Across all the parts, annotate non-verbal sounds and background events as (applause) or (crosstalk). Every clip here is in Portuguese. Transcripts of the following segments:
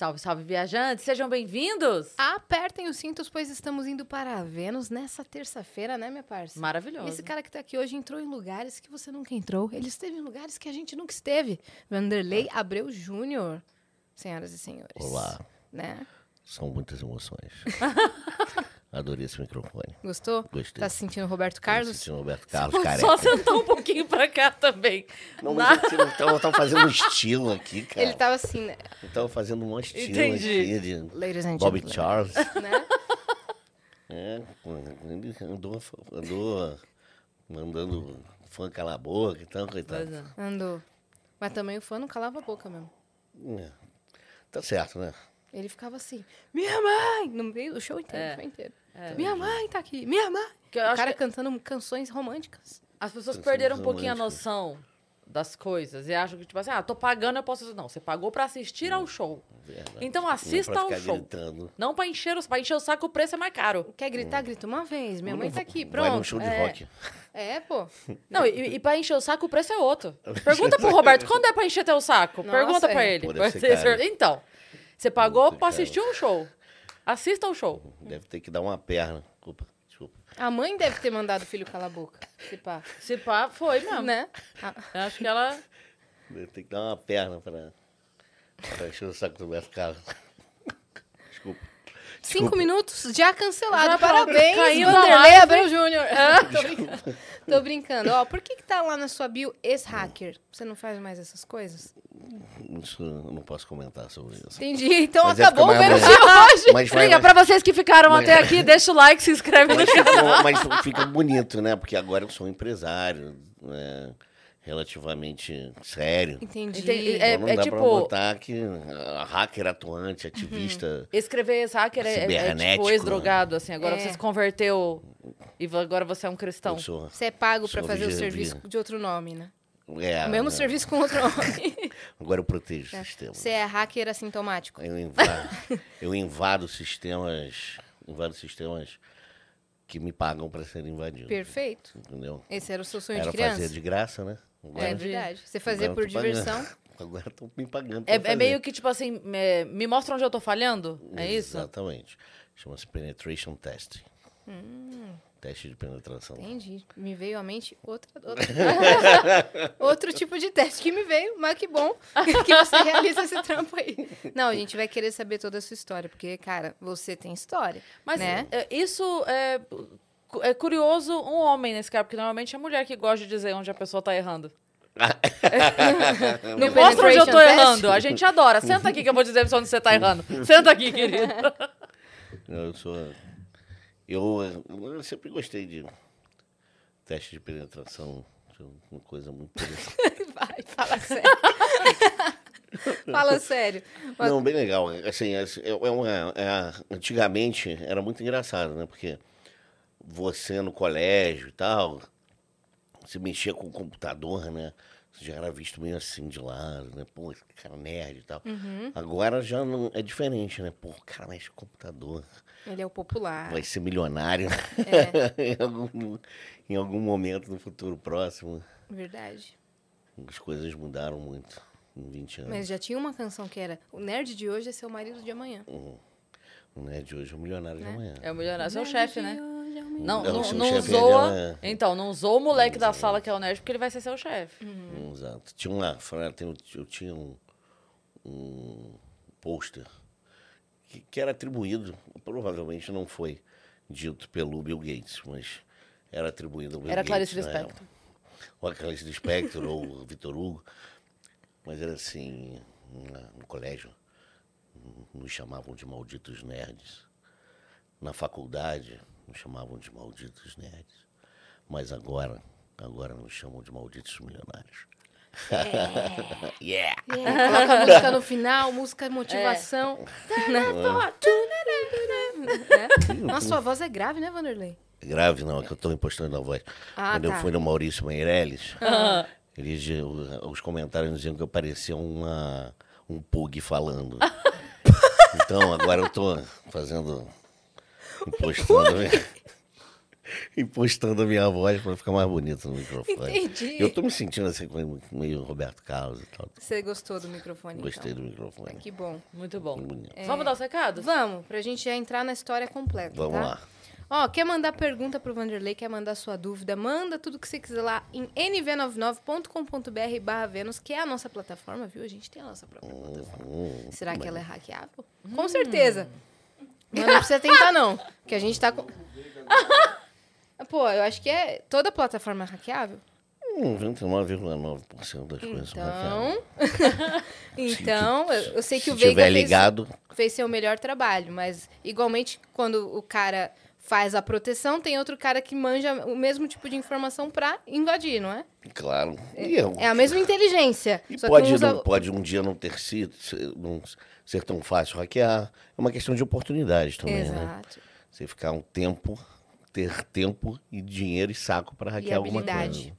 Salve, salve, viajantes! Sejam bem-vindos! Apertem os cintos, pois estamos indo para Vênus nessa terça-feira, né, minha parça? Maravilhoso. Esse cara que tá aqui hoje entrou em lugares que você nunca entrou. Ele esteve em lugares que a gente nunca esteve. Vanderlei Abreu Júnior, senhoras e senhores. Olá. Né? São muitas emoções. (laughs) Adorei esse microfone. Gostou? Gostei. Tá se sentindo Roberto Tô Carlos? sentindo Roberto Carlos, careca. Só sentar um pouquinho pra cá também. Não, mas não estão fazendo um estilo aqui, cara. Ele tava assim, né? Estão fazendo um estilo Entendi. aqui de Ladies and Bobby gentlemen. Charles. Né? (laughs) É, andou, andou mandando fã calar a boca e tal, coitado. É. Andou. Mas também o fã não calava a boca mesmo. É. Tá certo, né? Ele ficava assim, minha mãe! No meio do show inteiro, É. o show inteiro. É. Minha mãe tá aqui, minha mãe! Que eu o acho cara que cantando canções românticas. as pessoas Canções perderam um pouquinho a noção das coisas e acham que, tipo assim, ah, tô pagando, eu posso... Não, você pagou pra assistir ao show. Verdade. Então Não é assista pra ao show. gritando. Não pra encher, o, pra encher o saco, o preço é mais caro. Quer gritar, grita uma vez. Minha mãe tá aqui, Vai pronto. num show de é. rock. É, pô. (laughs) Não, e, e pra encher o saco, o preço é outro. (laughs) Pergunta pro Roberto, quando é pra encher teu saco? Nossa, Pergunta pra é. ele. Pô, ser caro. Então, você pagou Muito pra caro. assistir um show. Assista ao show. Deve ter que dar uma perna. Desculpa, desculpa. A mãe deve ter mandado o filho calar a boca. Se pá. Se pá, foi mesmo. Né? Ah, Eu acho que ela... Deve ter que dar uma perna pra, pra encher o saco do Carlos. Desculpa. cinco minutos, já cancelado. Já Parabéns, caiu Vanderlei. Abreu Júnior. Ah, (laughs) Tô brincando. Tô brincando. Ó, por que que tá lá na sua bio ex-hacker? Você não faz mais essas coisas? Isso eu não posso comentar sobre isso. Entendi. Então Mas é acabou o de hoje. Mas vai, Liga, pra vocês que ficaram Mas- até aqui, deixa o like, se inscreve no mas, canal. fica, mas fica bonito, né? Porque agora eu sou um empresário, né? Relativamente sério. Entendi. Entendi. É- Então não dá tipo- pra botar que hacker atuante, Uhum. ativista. Escrever ex-hacker é, é, é tipo ex-drogado, assim. Agora É. você se converteu e agora você é um cristão. Sou. Você é pago pra Sou fazer o serviço de outro nome, né? É, o mesmo né? serviço com outro nome. (laughs) Agora eu protejo o sistema. Você é hacker assintomático. Eu invado, eu invado sistemas. Invado sistemas que me pagam para ser invadido. Perfeito. Entendeu? Esse era o seu sonho Era de criança? fazer de graça, né? É verdade. Você fazia agora por pagando. diversão. (laughs) Agora estão me pagando. É, é meio que, tipo assim, me, me mostra onde eu tô falhando? É isso? Exatamente. Chama-se penetration testing. Hum. Teste de penetração. Entendi. Me veio à mente outra, outra- (laughs) (laughs) outro tipo de teste que me veio, mas que bom que você realiza esse trampo aí. Não, a gente vai querer saber toda a sua história, porque, cara, você tem história. Mas né? é, isso é, é curioso um homem nesse cara, porque normalmente é a mulher que gosta de dizer onde a pessoa tá errando. (laughs) Me mostra onde eu tô test? errando. A gente adora. Senta aqui que eu vou dizer onde você tá errando. Senta aqui, querido. Eu sou. Eu, eu sempre gostei de teste de penetração. Acho Uma coisa muito interessante. (laughs) Vai, fala sério. (laughs) fala sério. Mas- Não, bem legal. Assim, é, é uma- é- antigamente era muito engraçado, né? Porque você no colégio e tal, você mexia com o computador, né? Você já era visto meio assim de lado, né? Pô, esse cara nerd e tal. Uhum. Agora já não é diferente, né? Pô, o cara mexe com o computador. Ele é o popular. Vai ser milionário É, (laughs) em, algum, em algum momento no futuro próximo. verdade. As coisas mudaram muito em 20 anos. Mas já tinha uma canção que era O nerd de hoje é seu marido de amanhã. O nerd hoje é o milionário de amanhã. É o milionário, seu Nerd chefe, de né? Não, Não, não, não zoa. é- Então, não zoa o moleque da sala que é o nerd, porque ele vai ser seu chefe. Uhum. Exato. Tinha uma frase, tem- eu tinha um, um pôster que, que era atribuído, provavelmente não foi dito pelo Bill Gates, mas era atribuído ao Bill Era Gates. Clarice época. Ou a Clarice Lispector, (laughs) ou o Vitor Hugo. Mas era assim, no colégio, nos chamavam de malditos nerds. Na faculdade, nos chamavam de malditos nerds. Mas agora, agora nos chamam de malditos milionários. (laughs) yeah! É, coloca a música no final, música motivação. (laughs) Né? Né? Nossa, sua voz é grave, né, Vanderlei? Grave não, é que eu estou impostando a voz. Ah, Quando tá. eu fui no Maurício Meirelles, eles, eh, o- os comentários diziam que eu parecia uma, um pug falando. (laughs) então, agora eu estou fazendo, impostando. (laughs) impostando a minha voz pra ficar mais bonito no microfone. Entendi. Eu tô me sentindo assim, meio Roberto Carlos e tal. Você gostou do microfone? Gostei então? do microfone. Que bom. Muito bom. Bonito. Vamos dar os recados? Vamos, pra gente já entrar na história completa. Vamos tá? lá. Ó, quer mandar pergunta pro Vanderlei, quer mandar sua dúvida, manda tudo que você quiser lá em nv99.com.br barra Vênus, que é a nossa plataforma, viu? A gente tem a nossa própria plataforma. Hum, Será que ela é hackeável? Com certeza. Mas não precisa tentar, não. Que a gente tá com. (laughs) Pô, eu acho que é. Toda plataforma é hackeável. hum, 29,9% das coisas são hackeadas. Então. (laughs) então, eu, eu sei que Se o Veiga tiver fez, ligado, fez seu melhor trabalho, mas igualmente quando o cara faz a proteção, tem outro cara que manja o mesmo tipo de informação pra invadir, não é? claro. E eu- É a mesma inteligência. E só pode, que usa... não, pode um dia não ter sido, não ser tão fácil hackear. É uma questão de oportunidades também, né? Exato. Você ficar um tempo, ter tempo e dinheiro e saco para hackear alguma coisa.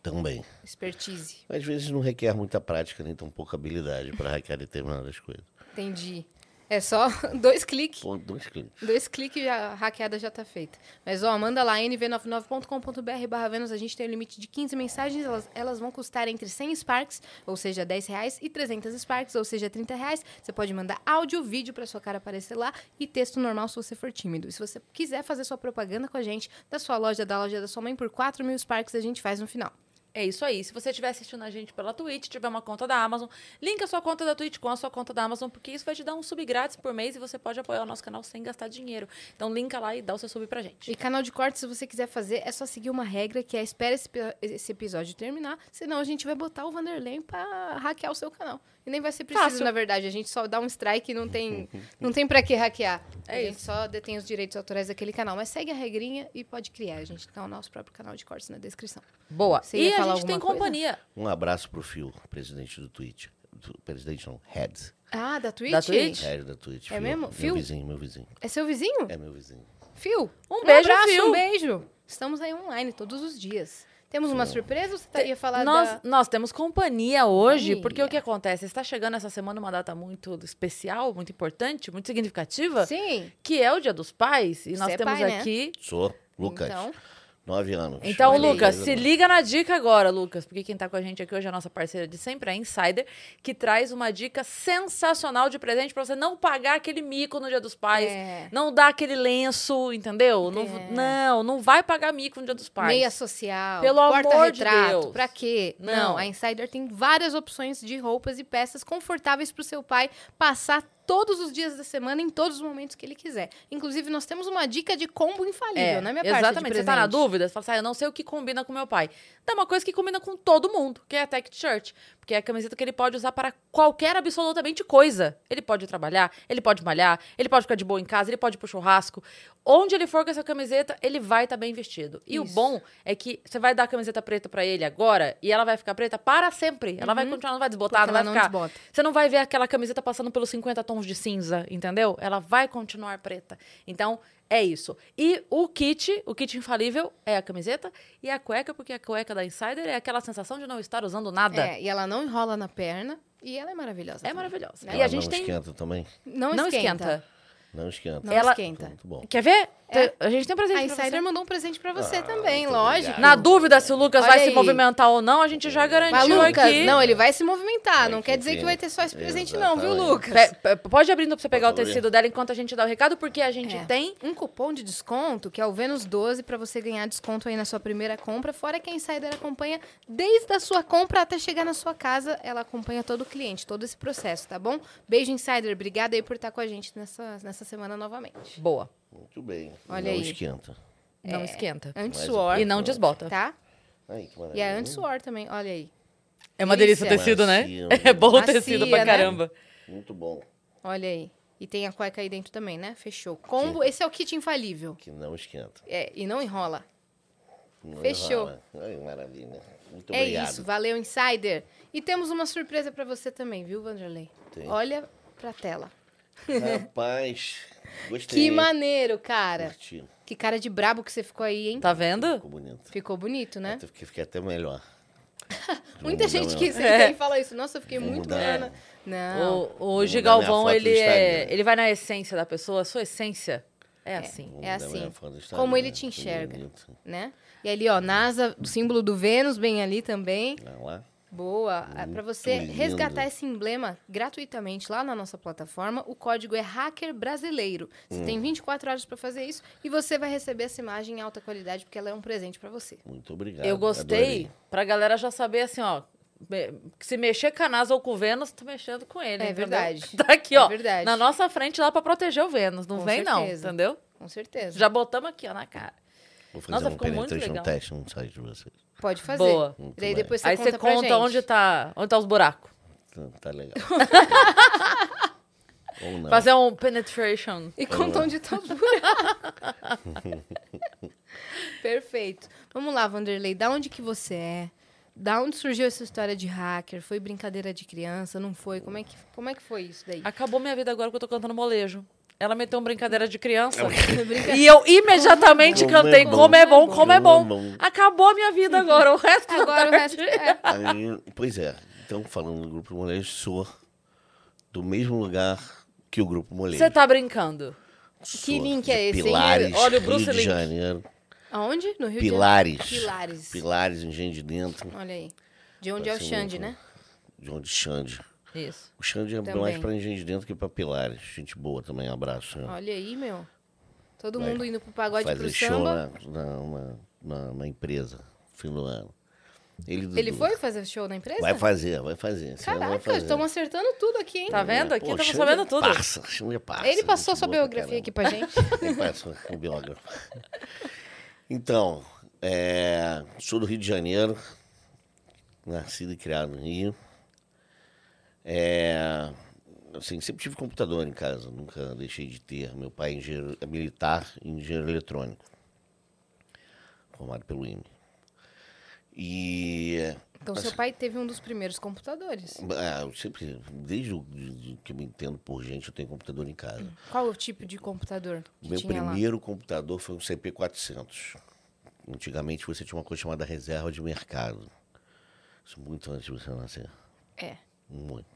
Também. Expertise. Às vezes não requer muita prática, nem tão pouca habilidade para hackear determinadas coisas. Entendi. É só (laughs) dois cliques. Dois cliques. Dois cliques e a hackeada já tá feita. Mas, ó, manda lá, nv99.com.br barra Vênus. A gente tem o limite de 15 mensagens. Elas, elas vão custar entre 100 Sparks, ou seja, 10 reais, e 300 Sparks, ou seja, 30 reais. Você pode mandar áudio, vídeo pra sua cara aparecer lá e texto normal se você for tímido. E se você quiser fazer sua propaganda com a gente, da sua loja, da loja da sua mãe, por 4 mil Sparks, a gente faz no final. É isso aí. Se você estiver assistindo a gente pela Twitch, tiver uma conta da Amazon, linka a sua conta da Twitch com a sua conta da Amazon, porque isso vai te dar um sub grátis por mês e você pode apoiar o nosso canal sem gastar dinheiro. Então linka lá e dá o seu sub pra gente. E canal de corte, se você quiser fazer, é só seguir uma regra que é espera esse, esse episódio terminar, senão a gente vai botar o Vanderlei pra hackear o seu canal. E nem vai ser preciso, Fácil. na verdade. A gente só dá um strike e não tem, (laughs) não tem pra que hackear. É a gente isso. só detém os direitos autorais daquele canal. Mas segue a regrinha e pode criar. A gente tem o nosso próprio canal de cortes na descrição. Boa. Você E a gente tem coisa? companhia. Um abraço pro Fio, presidente do Twitch. Do, presidente não, head. Ah, da Twitch? Da Twitch? Head da Twitch. É Fio. mesmo? Meu Fio? vizinho, meu vizinho. É seu vizinho? É meu vizinho. Fio. Um beijo, abraço, Fio. um beijo. Estamos aí online todos os dias. Temos uma surpresa ou você tá- ia falar Nós, da... nós temos companhia hoje, Olha. porque o que acontece? Está chegando essa semana uma data muito especial, muito importante, muito significativa, Sim. que é o Dia dos Pais. E nós Você é temos pai, né? aqui. Sou Lucas. Então, Nove anos. Então, Olha aí. Lucas, se liga na dica agora, Lucas, porque quem tá com a gente aqui hoje é a nossa parceira de sempre, a Insider, que traz uma dica sensacional de presente pra você não pagar aquele mico no Dia dos Pais, É. não dar aquele lenço, entendeu? Não, É. não, não vai pagar mico no Dia dos Pais. Meia social, Pelo amor de Deus. pra quê? Não. Não. a Insider tem várias opções de roupas e peças confortáveis pro seu pai passar todos os dias da semana, em todos os momentos que ele quiser. Inclusive, nós temos uma dica de combo infalível, né, minha parte de Exatamente. Você tá na presente. dúvida? Você fala assim, ah, eu não sei o que combina com meu pai. Dá uma coisa que combina com todo mundo, que é a tech shirt. Porque é a camiseta que ele pode usar para qualquer absolutamente coisa. Ele pode trabalhar, ele pode malhar, ele pode ficar de boa em casa, ele pode ir pro churrasco. Onde ele for com essa camiseta, ele vai estar bem vestido. E o Isso. bom é que você vai dar a camiseta preta para ele agora e ela vai ficar preta para sempre. Ela vai continuar, não vai desbotar, Uhum. Porque não vai ela não ficar. desbota. Você não vai ver aquela camiseta passando pelos 50 tons de cinza, entendeu? Ela vai continuar preta. Então, é isso. E o kit, o kit infalível é a camiseta e a cueca, porque a cueca da Insider é aquela sensação de não estar usando nada. É, e ela não enrola na perna e ela é maravilhosa. É também. maravilhosa. Né? E Ela a gente não tem. esquenta também? Não, Não esquenta. esquenta. Não esquenta. Não Ela- esquenta. Muito bom. Quer ver? É. A gente tem um presente A pra você. Insider mandou um presente pra você Ah, também, lógico. obrigado. Na dúvida se o Lucas Olha vai se aí. movimentar ou não, a gente já Mas, garantiu Lucas, aqui. não, ele vai se movimentar. Não Vai quer que dizer que vai ter só esse presente, não, viu, Exatamente. Lucas? Pode abrindo pra você pegar o tecido dela enquanto a gente dá o recado, porque a gente É. tem. Um cupom de desconto, que é o Vênus 12, pra você ganhar desconto aí na sua primeira compra. Fora que a Insider acompanha desde a sua compra até chegar na sua casa. Ela acompanha todo o cliente, todo esse processo, tá bom? Beijo, Insider. Obrigada aí por estar com a gente nessa, nessa semana novamente. Boa. Muito bem. Olha não aí. esquenta. Não esquenta. Anti-suor, E não desbota. tá? Que E é anti-suor também, olha aí. É uma delícia o Delícia. tecido, né? Macio. (laughs) É bom o Macia, tecido pra né? caramba. Muito bom. Olha aí. E tem a cueca aí dentro também, né? Fechou. Combo, esse é o kit infalível. Que não esquenta. É, e não enrola. Não Fechou. enrola. Ai, maravilha. Muito é obrigado. isso, valeu, Insider. E temos uma surpresa pra você também, viu, Vanderlei? Tem. Olha pra tela. (laughs) Rapaz, gostei. Que maneiro, cara. Curti. Que cara de brabo que você ficou aí, hein? Tá vendo? Ficou bonito. Ficou bonito, né? Até Fiquei, fiquei até melhor. (laughs) Muita gente que senta É. e fala isso. Nossa, eu fiquei Vou muito mudar. bacana. Não. O, o ele é. Ele vai na essência da pessoa. A sua essência É assim. É assim. minha foto do Como ele te enxerga. né? E ali, ó, NASA, o símbolo do Vênus bem ali também. Lá. Boa. Muito Para você lindo. resgatar esse emblema gratuitamente lá na nossa plataforma, o código é hacker brasileiro. Você Hum. tem 24 horas para fazer isso e você vai receber essa imagem em alta qualidade porque ela é um presente para você. Muito obrigado. Eu gostei, adorei. pra galera já saber assim, ó. Se mexer com a NASA ou com o Vênus, tô mexendo com ele. É entendeu? verdade. (laughs) Tá aqui, É ó. verdade. Na nossa frente lá pra proteger o Vênus. Não Com vem, não, certeza. entendeu? Com certeza. Já botamos aqui, ó, na cara. Vou fazer Nossa, um ficou muito legal. test no site de vocês. Pode fazer. Boa. E daí bem. depois você Aí conta você pra conta gente. onde tá, onde tá os buracos. Tá, tá legal. (laughs) Ou não. Fazer um penetration. E conta onde tá os buracos. (laughs) Perfeito. Vamos lá, Vanderlei. Da onde que você é? Da onde surgiu essa história de hacker? Foi brincadeira de criança? Não foi? Como é que, como é que foi isso daí? Acabou minha vida agora que eu tô cantando molejo. Ela meteu uma brincadeira de criança. Brinca- (laughs) E eu imediatamente Como é cantei bom. como é bom, como é Como é bom. bom. Acabou a minha vida agora. O resto Agora o resto é. (laughs) Aí, pois é. Então, falando do Grupo Molejo, sou do mesmo lugar que o Grupo Molejo. Você tá brincando. Sou Que link é esse, hein? Pilares, Olha o Bruce Rio de. Janeiro. Aonde? No Rio Pilares. de Janeiro? Pilares. Pilares, Engenho de Dentro. Olha aí. De onde é o Parece Xande, um- né? De onde Xande. Isso. O Xande é Também. mais pra Engenho de Dentro que pra Pilares. Gente boa também, um abraço. né? Olha aí, meu. Todo Vai mundo indo pro pagode e pro Fazer show samba. na, na, na, na- na empresa, fim do ano. Ele, Ele foi fazer show na empresa? Vai fazer, vai fazer. Caraca, fazer. estamos acertando tudo aqui, hein? Tá vendo? Aqui estamos Xande sabendo é tudo. Xande é parça, Ele passou gente sua biografia aqui pra gente. (laughs) Ele passou o biógrafo. Então, é, sou do Rio de Janeiro, nascido e criado no Rio. É, assim, sempre tive computador em casa, nunca deixei de ter. Meu pai é, engenheiro, é militar e engenheiro eletrônico, formado pelo IME. E Então, seu pai teve um dos primeiros computadores. ah, eu sempre, desde o, que eu me entendo por gente, eu tenho computador em casa. Qual o tipo de computador que Meu tinha lá? primeiro computador foi um CP400. Antigamente você tinha uma coisa chamada reserva de mercado. Isso muito antes de você nascer. É. Muito.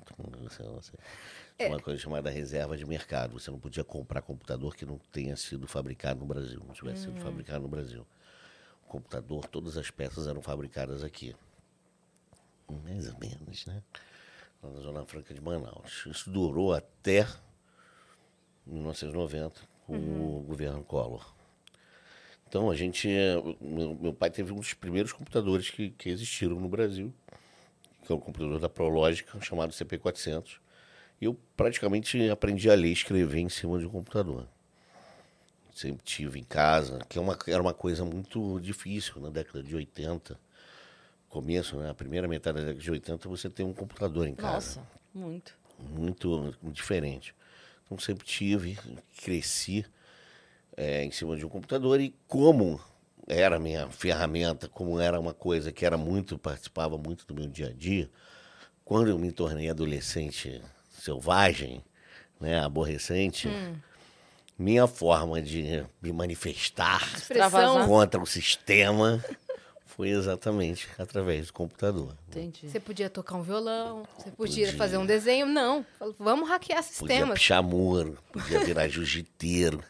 Tinha uma coisa chamada reserva de mercado. Você não podia comprar computador que não tenha sido fabricado no Brasil, não tivesse sido fabricado no Brasil. O computador, todas as peças eram fabricadas aqui. Mais ou menos, né? Lá na Zona Franca de Manaus. Isso durou até 1990, com o governo Collor. Então, a gente. Meu, meu pai teve um dos primeiros computadores que, que existiram no Brasil, que é o computador da Prológica, chamado CP400. E eu praticamente aprendi a ler e escrever em cima de um computador. Sempre tive em casa, que é uma, era uma coisa muito difícil na década de 80. Começo, né? A primeira metade da década de 80, você tem um computador em casa Nossa, muito. muito diferente. Então sempre tive, cresci é, em cima de um computador e como era a minha ferramenta, como era uma coisa que era muito, participava muito do meu dia a dia, quando eu me tornei adolescente selvagem, né, aborrecente, minha forma de me manifestar Expressão. contra o sistema foi exatamente através do computador. Entendi. Você podia tocar um violão, você podia, Podia. fazer um desenho. Não. Vamos hackear Podia sistemas. pichar muro, podia virar jiu-jiteiro.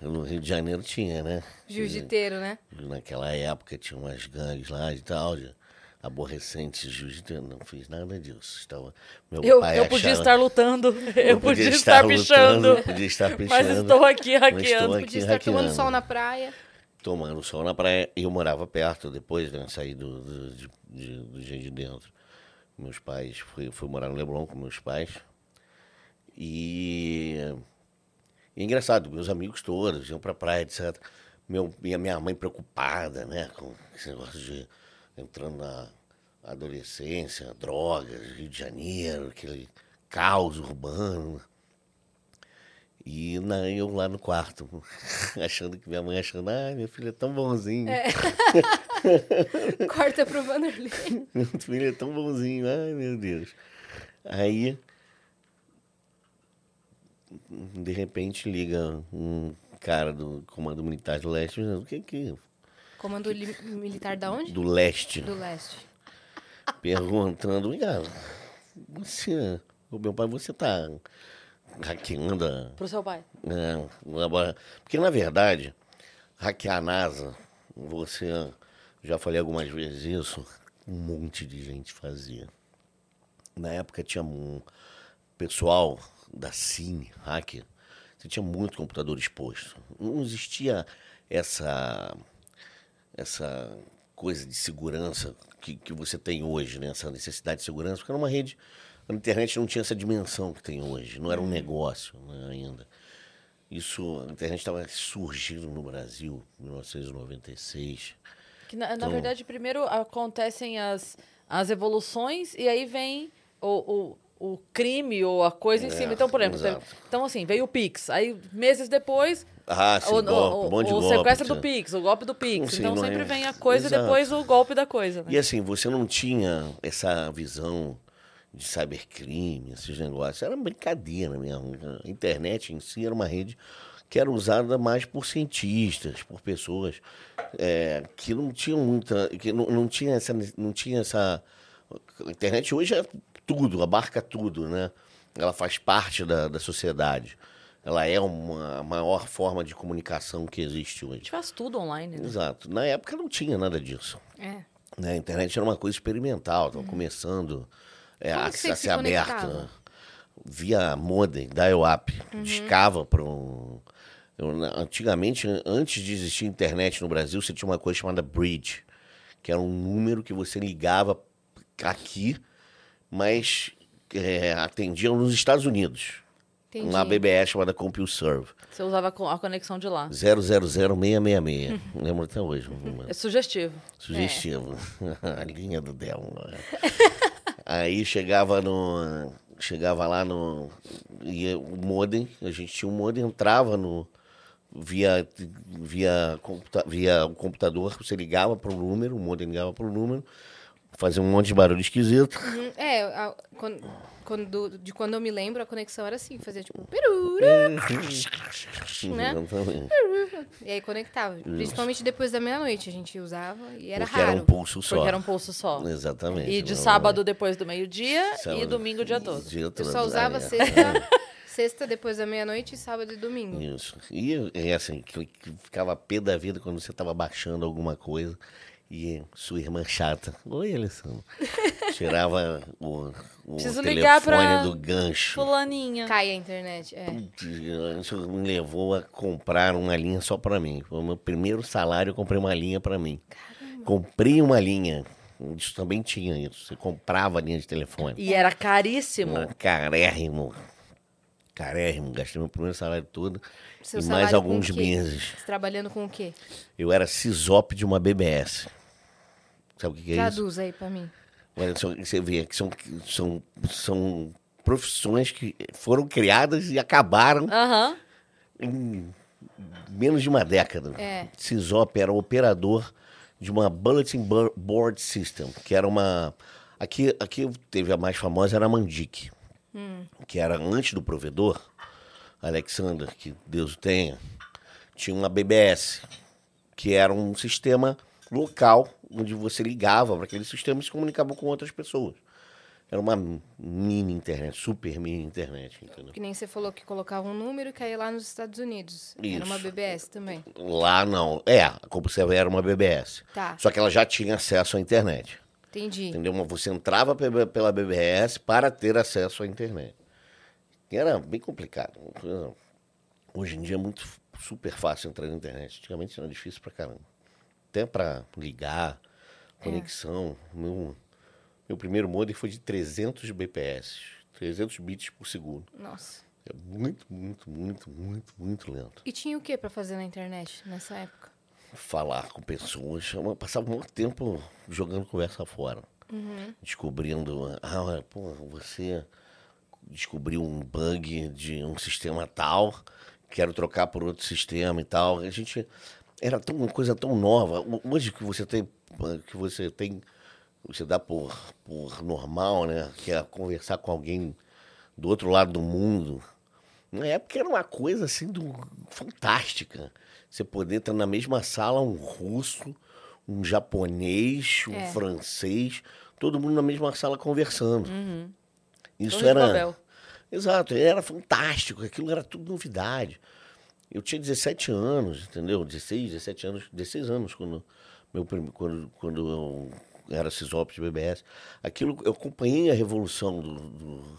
No Rio de Janeiro tinha, né? Jiu-jiteiro, né? Naquela época tinha umas gangues lá e tal, de aborrecentes jiu-jiteiro. Não fiz nada disso. Estava, meu Eu, pai eu podia achava- estar lutando, eu, (laughs) podia, estar, lutando, pichando, podia estar (laughs) pichando. mas estou aqui hackeando. estou aqui Podia estar tomando sol na praia. tomando sol na praia. Eu morava perto depois, né? Saí do, do, de, de, do de Dentro. Meus pais, fui, fui morar no Leblon com meus pais. E, e é engraçado, meus amigos todos iam pra praia, etc. Meu, minha, minha mãe preocupada, né? Com esse negócio de entrando na adolescência, drogas, Rio de Janeiro, aquele caos urbano. E na, eu lá no quarto, (laughs) achando que minha mãe achando, ah, meu filho é tão bonzinho. (laughs) Corta pro Vanderlei. Meu filho é tão bonzinho, ai meu Deus. Aí, de repente, liga um cara do Comando Militar do Leste, dizendo, o que que... Comando li- militar da onde? Do Leste, Do leste. perguntando, cara, você, ô, meu pai, você tá hackeando a, Pro seu pai. é, porque, na verdade, hackear a NASA, você. Já falei algumas vezes isso, um monte de gente fazia. Na época tinha um pessoal da Cine, hacker, você tinha muito computador exposto. Não existia essa, essa coisa de segurança que, que você tem hoje, né? essa necessidade de segurança, porque era uma rede. A internet não tinha essa dimensão que tem hoje, não era um negócio né, ainda. Isso, a internet estava surgindo no Brasil em 1996. Que, na, na Então- verdade, primeiro acontecem as, as evoluções e aí vem o, o, o crime ou a coisa em É, cima. Então, por exemplo, exato. então assim, veio o Pix. Aí, meses depois, Ah, sim, o, golpe, o- de o golpe. sequestro do sim. Pix, o golpe do Pix. Sim, então sempre é- vem a coisa Exato. e depois o golpe da coisa. Né? E assim, você não tinha essa visão de cybercrime, esses negócios. Era brincadeira mesmo. A internet em si era uma rede que era usada mais por cientistas, por pessoas é, que não tinham muita. que não, não tinha essa. Não tinha essa. A internet hoje é tudo, abarca tudo, né? Ela faz parte da, da sociedade. Ela é uma a maior forma de comunicação que existe A hoje. gente faz tudo online, né? Exato. Na época não tinha nada disso. É. né? A internet era uma coisa experimental, estava começando é, a, a se ser aberta conectava? via modem, dial-up, discava para um... eu, antigamente, antes de existir internet no Brasil, você tinha uma coisa chamada bridge, que era um número que você ligava aqui, mas é, atendia nos Estados Unidos. Entendi. Uma BBS chamada CompuServe. Você usava a conexão de lá. 000666. Lembro até hoje. É sugestivo. (laughs) Sugestivo. (laughs) A linha do Del. (laughs) Aí chegava no. Chegava lá no. Ia, o modem, a gente tinha um modem, entrava no. Via, via, computa, via o computador, você ligava para o número, o modem ligava para o número, fazia um monte de barulho esquisito. Uhum. É, a- quando, quando- de quando eu me lembro, a conexão era assim, fazia tipo peruru, (laughs) Né? Exatamente. e aí conectava. Principalmente depois da meia-noite a gente usava e era Porque era raro. um pulso só. Porque era um pulso só. Exatamente. E de Não- sábado depois do meio-dia e domingo o dia todo. dia Eu todo, só usava é. sexta, (laughs) sexta depois da meia-noite, sábado e domingo. Isso. E é assim, que que ficava pé da vida quando você estava baixando alguma coisa e sua irmã chata. Oi, Alessandro. (laughs) Tirava o, o Preciso telefone ligar pra- do gancho. Fulaninha. Cai a internet, é. Isso me levou a comprar uma linha só para mim. Foi o meu primeiro salário, eu comprei uma linha para mim. Comprei uma linha. Isso também tinha isso. Você comprava a linha de telefone. E era caríssimo. Carérrimo. Carérrimo. Gastei meu primeiro salário todo. Seu e mais alguns meses. Trabalhando com o quê? Eu era CISOP de uma BBS. Sabe o que, é isso? Traduz aí pra mim. Você vê que são, são, são profissões que foram criadas e acabaram em menos de uma década. É. CISOP era operador de uma Bulletin Bo- Board System, que era uma... Aqui, aqui teve a mais famosa, era a Mandic, que era antes do provedor, Alexander, que Deus o tenha, tinha uma BBS, que era um sistema local onde você ligava para aquele sistema e se comunicava com outras pessoas. Era uma mini internet, super mini internet, entendeu? Que nem você falou que colocava um número e caía lá nos Estados Unidos. Era uma Isso. BBS também. Lá não. É, a CompuServe era uma BBS. Tá. Só que ela já tinha acesso à internet. Entendi. Entendeu? Você entrava pe- pela BBS para ter acesso à internet. Era bem complicado. Hoje em dia é muito super fácil entrar na internet. Antigamente era difícil pra caramba. Até para ligar, conexão. Meu, meu primeiro modem foi de 300 BPS. 300 bits por segundo. Nossa. É muito, muito, muito, muito, muito lento. E tinha o que pra fazer na internet nessa época? falar com pessoas. Eu passava muito tempo jogando conversa fora. Descobrindo, ah, pô, você descobriu um bug de um sistema tal, quero trocar por outro sistema e tal. A gente era tão, uma coisa tão nova. Ho- Hoje que você tem, que você tem, você dá por, por normal, né? Que é conversar com alguém do outro lado do mundo. Na época era uma coisa assim do, fantástica. Você poder estar na mesma sala um russo, um japonês, um É. francês, todo mundo na mesma sala conversando. Isso Torre era. Exato, era fantástico, aquilo era tudo novidade. Eu tinha 17 anos, entendeu? 16, 17 anos, 16 anos quando, meu, quando, quando eu era CISOP de BBS. Aquilo, eu acompanhei a revolução do, do-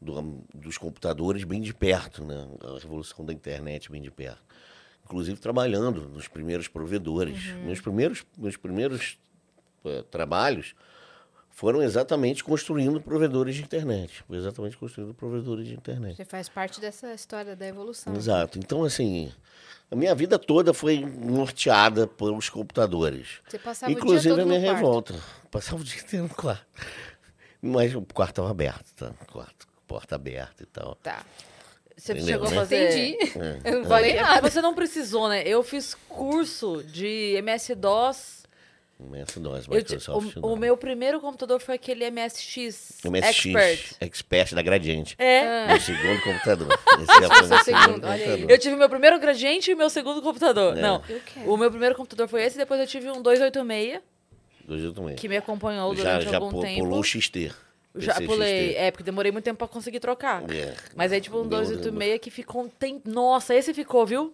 do- dos computadores bem de perto, né? A revolução da internet bem de perto. Inclusive trabalhando nos primeiros provedores. Meus primeiros, meus primeiros eh, trabalhos foram exatamente construindo provedores de internet. Foi exatamente construindo provedores de internet. Você faz parte dessa história da evolução. Exato. Então, assim, a minha vida toda foi norteada pelos computadores. Você passava Inclusive o dia a todo minha no quarto. revolta. Passava o dia inteiro no quarto. Mas o quarto estava aberto, tá? O quarto, porta aberta e tal. Tá. Você Entendeu, chegou a né? fazer. Entendi. É. Eu não falei É, nada. Você não precisou, né? Eu fiz curso de MS-DOS. Microsoft. o, o meu primeiro computador foi aquele MSX, MSX, Expert. Expert da Gradiente. É. Meu segundo computador. (laughs) Esse é o meu segundo, olha aí. computador. Eu tive meu primeiro gradiente e meu segundo computador. É. Não. O meu primeiro computador foi esse, depois eu tive um 286, Hoje eu também. que me acompanhou Já, durante já algum pu- tempo. pulou o XT. Já PC pulei. XT. É, porque demorei muito tempo pra conseguir trocar. É. Mas aí, tipo, um Meu 286 que ficou um tempo. Nossa, esse ficou, viu?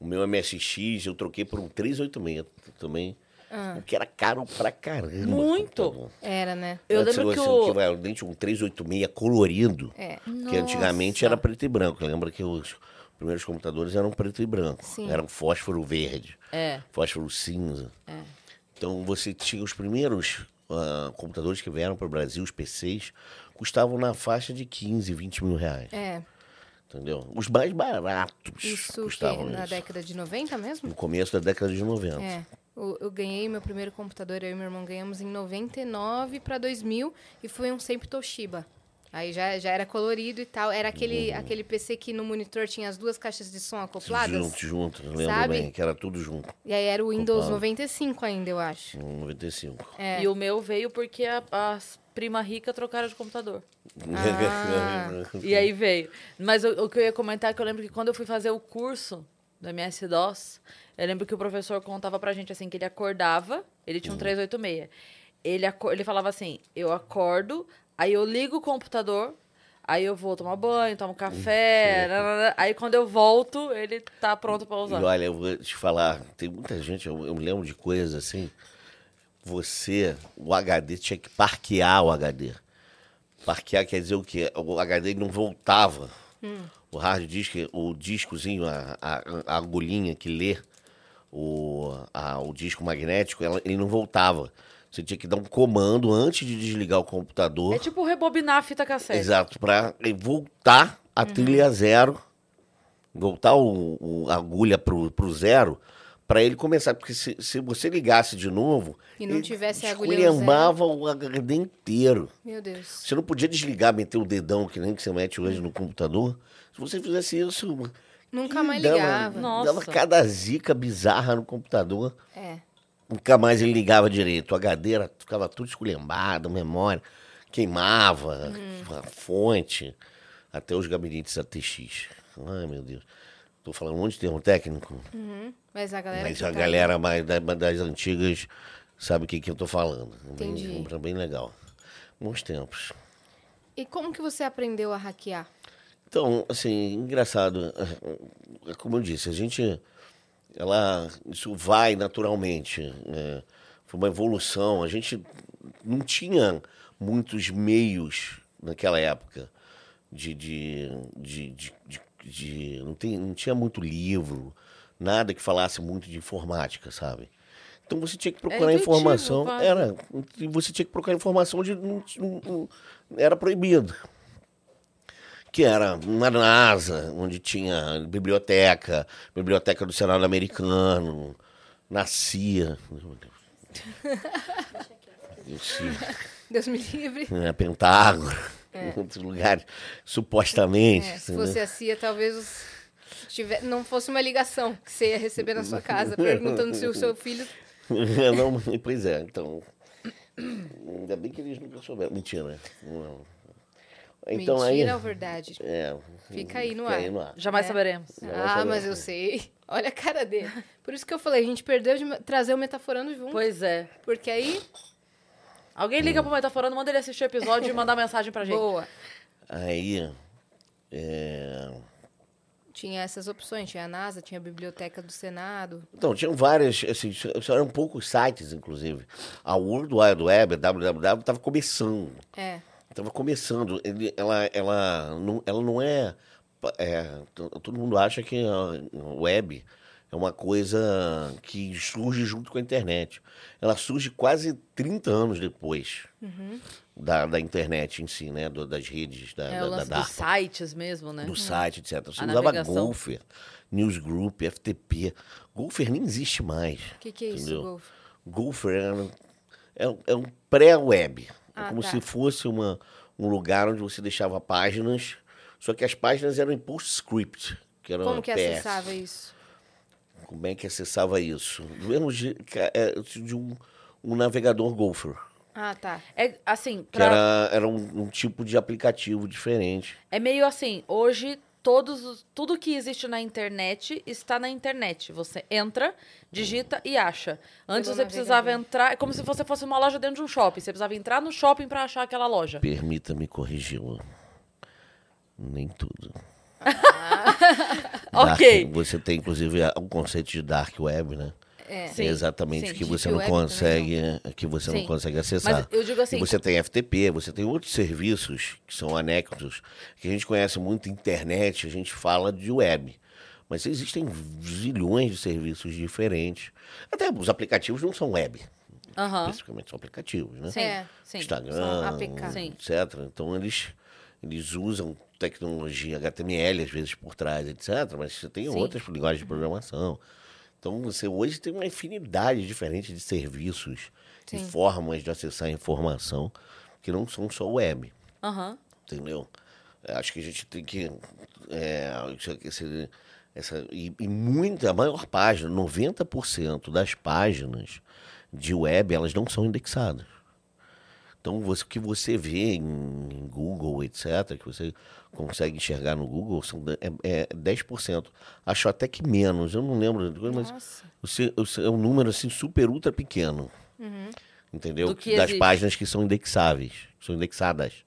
O meu MSX eu troquei por um 386 também. Ah. O que era caro pra caramba. Muito. computador. Era, né? Eu Antes, lembro que assim, o. vai, dente um 386 colorido. É. Que antigamente era preto e branco. Lembra que os primeiros computadores eram preto e branco. Sim. Eram fósforo verde, É. fósforo cinza. Então você tinha os primeiros ah, computadores que vieram para o Brasil, os PCs, custavam na faixa de 15, 20 mil reais. É. Entendeu? Os mais baratos Isso que custavam na isso. década de 90 mesmo? No começo da década de 90. É. Eu, eu ganhei meu primeiro computador, eu e meu irmão ganhamos em 99 para 2000 e foi um sempre Toshiba. Aí já, já era colorido e tal. Era aquele, aquele PC que no monitor tinha as duas caixas de som acopladas. Junto, junto, lembro Sabe? bem, que era tudo junto, E aí era o Windows Acoplado. 95 ainda, eu acho. no 95. É. E o meu veio porque a- as prima rica trocaram de computador. Ah. (laughs) E aí veio. Mas o, o que eu ia comentar é que eu lembro que quando eu fui fazer o curso do MS-DOS, eu lembro que o professor contava pra gente assim que ele acordava, ele tinha um 386. Ele, aco- ele falava assim: eu acordo, aí eu ligo o computador, aí eu vou tomar banho, tomo café, nanana, aí quando eu volto, ele tá pronto pra usar. E olha, eu vou te falar, tem muita gente, eu, eu me lembro de coisas assim. Você, o HD, tinha que parquear o HD. Parquear quer dizer o quê? O HD não voltava. O hard disk, o discozinho, a, a, a agulhinha que lê o, a- o disco magnético, ela- ele não voltava. Você tinha que dar um comando antes de desligar o computador. É tipo rebobinar a fita cassete. Exato, para voltar a trilha zero, voltar o, o- a agulha pro, pro zero, para ele começar. Porque se, se você ligasse de novo, E não tivesse a agulha esculhambava o HD inteiro. Meu Deus. Você não podia desligar, meter o dedão, que nem que você mete hoje no computador. Se você fizesse isso. Nunca mais dava- ligava. Nossa. Dava cada zica bizarra no computador. É. Nunca mais ele ligava direito. O HD era, ficava tudo esculhambado, memória, queimava, a fonte, até os gabinetes ATX. Ai, meu Deus. Tô falando um monte de termo técnico, Uhum. Mas a galera. mas que a tá- galera mais da- das antigas sabe o que, que eu tô falando. Entendi. Bem, bem legal. Bons tempos. E como que você aprendeu a hackear? Então, assim, engraçado. é Como eu disse, a gente. Ela, isso vai naturalmente. é, foi uma evolução. A gente não tinha muitos meios naquela época de. de, de, de, de- de- não, tem, não tinha muito livro, nada que falasse muito de informática, sabe? Então você tinha que procurar intuitivo, informação. Era. Você tinha que procurar informação onde não, não- não- era proibido que era na NASA, onde tinha biblioteca, biblioteca do Senado americano, na CIA. Isso, (laughs) Deus me livre. né, Pentágono, em (laughs) outros lugares, supostamente. É, se fosse a CIA, talvez os- tiver- não fosse uma ligação que você ia receber na sua casa, perguntando se o seu filho. (laughs) não, pois é, então. Ainda bem que eles nunca souberam. Mentira. Não. Então Mentira aí. ou verdade? (laughs) É, Fica aí no fica ar. aí no ar. Jamais É. saberemos. Vai Ah, saber. mas eu sei. (laughs) Olha a cara dele. (laughs) Por isso que eu falei, a gente perdeu de trazer o Metaforando junto. Pois é. Porque aí, Alguém liga pro Metaforando, manda ele assistir o episódio e mandar mensagem pra gente. boa. Aí. é, Tinha essas opções, tinha a NASA, tinha a Biblioteca do Senado. Então, tinham várias, assim, eram poucos sites, inclusive. A World Wide Web, a www, estava começando. É. Estava começando. Ele- ela, ela, não, ela não é, é. to- Todo mundo acha que a web é uma coisa que surge junto com a internet. Ela surge quase 30 anos depois da, da internet em si, né? do- das redes, da, É da, da DARPA dos sites mesmo, né? do site, etc. Você A usava navegação. Gopher, Newsgroup, FTP. Gopher nem existe mais. O que, que é isso, entendeu? Golf? Gopher é, um- é, um- é um pré-web. É Ah, como tá. se fosse uma, um lugar onde você deixava páginas, só que as páginas eram em PostScript. Que era Como que PS. acessava isso? Como é que acessava isso? Do mesmo jeito que é, de um, um navegador Gopher. Ah, tá. É assim, Que pra- era, era um, um tipo de aplicativo diferente. é meio assim, hoje todos os- tudo que existe na internet está na internet. Você entra, digita e acha. Antes você precisava entrar, é como se você fosse uma loja dentro de um shopping. Você precisava entrar no shopping para achar aquela loja. Permita-me corrigi-lo. Nem tudo. (laughs) Ok. Dark- você tem, inclusive, o conceito de dark web, né? É. Sim, é exatamente sim. que você não web consegue, que você não consegue acessar. Mas eu digo assim, E você tem FTP, você tem outros serviços que são anexos, que a gente conhece muito internet, a gente fala de web. Mas existem zilhões de serviços diferentes. Até os aplicativos não são web, aham. especificamente são aplicativos, né? Sim, É. sim. Instagram, etc. Então eles, eles usam tecnologia HTML às vezes por trás, etc. Mas você tem Sim. outras linguagens de programação. Então você hoje tem uma infinidade diferente de serviços e Sim. formas de acessar a informação que não são só web, Aham. entendeu? Eu Acho que a gente tem que é, esse- essa e, e muita a maior página, 90% das páginas de web elas não são indexadas. Então, você- o que você vê em, Google, etc., que você consegue enxergar no Google, são, é, é 10%. Acho até que menos, eu não lembro, mas o é um número assim super ultra pequeno. Entendeu? Do que das existe. páginas que são indexáveis, que são indexadas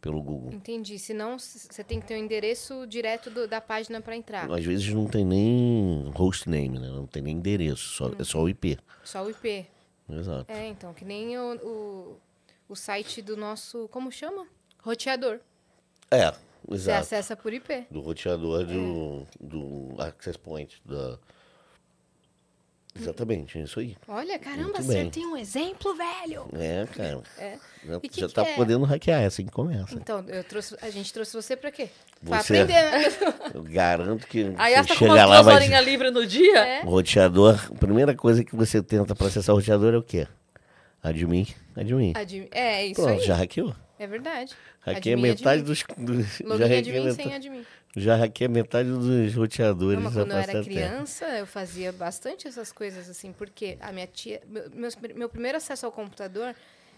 pelo Google. Entendi. Senão, você tem que ter o endereço direto do- da página para entrar. Às vezes não tem nem hostname, né? Não tem nem endereço, só, é só o IP. Só o IP. Exato. É, então, que nem o, o, o site do nosso. Como chama? Roteador. É, Você exato. acessa por IP. Do roteador do, do Access Point. Da... Exatamente, é isso aí. Olha, caramba, você tem um exemplo, velho. É, cara. (laughs) É. Já, que já que tá é? podendo hackear, é assim que começa. Então, eu trouxe, a gente trouxe você pra quê? Pra Você- aprender. né? (laughs) Eu garanto que (laughs) Aí você ela tá com chega lá, duas vai... horinhas livres no dia. É. O roteador, a primeira coisa que você tenta para acessar o roteador é o quê? Admin, admin. Admin- É, isso Pronto, aí. já hackeou. É verdade. Hackei Admin, metade admin. dos... dos- já, hackei admin metade, sem admin. já hackei metade dos roteadores. Não, quando eu era criança, eu fazia bastante essas coisas, assim, porque a minha tia. Meu, meus- meu primeiro acesso ao computador,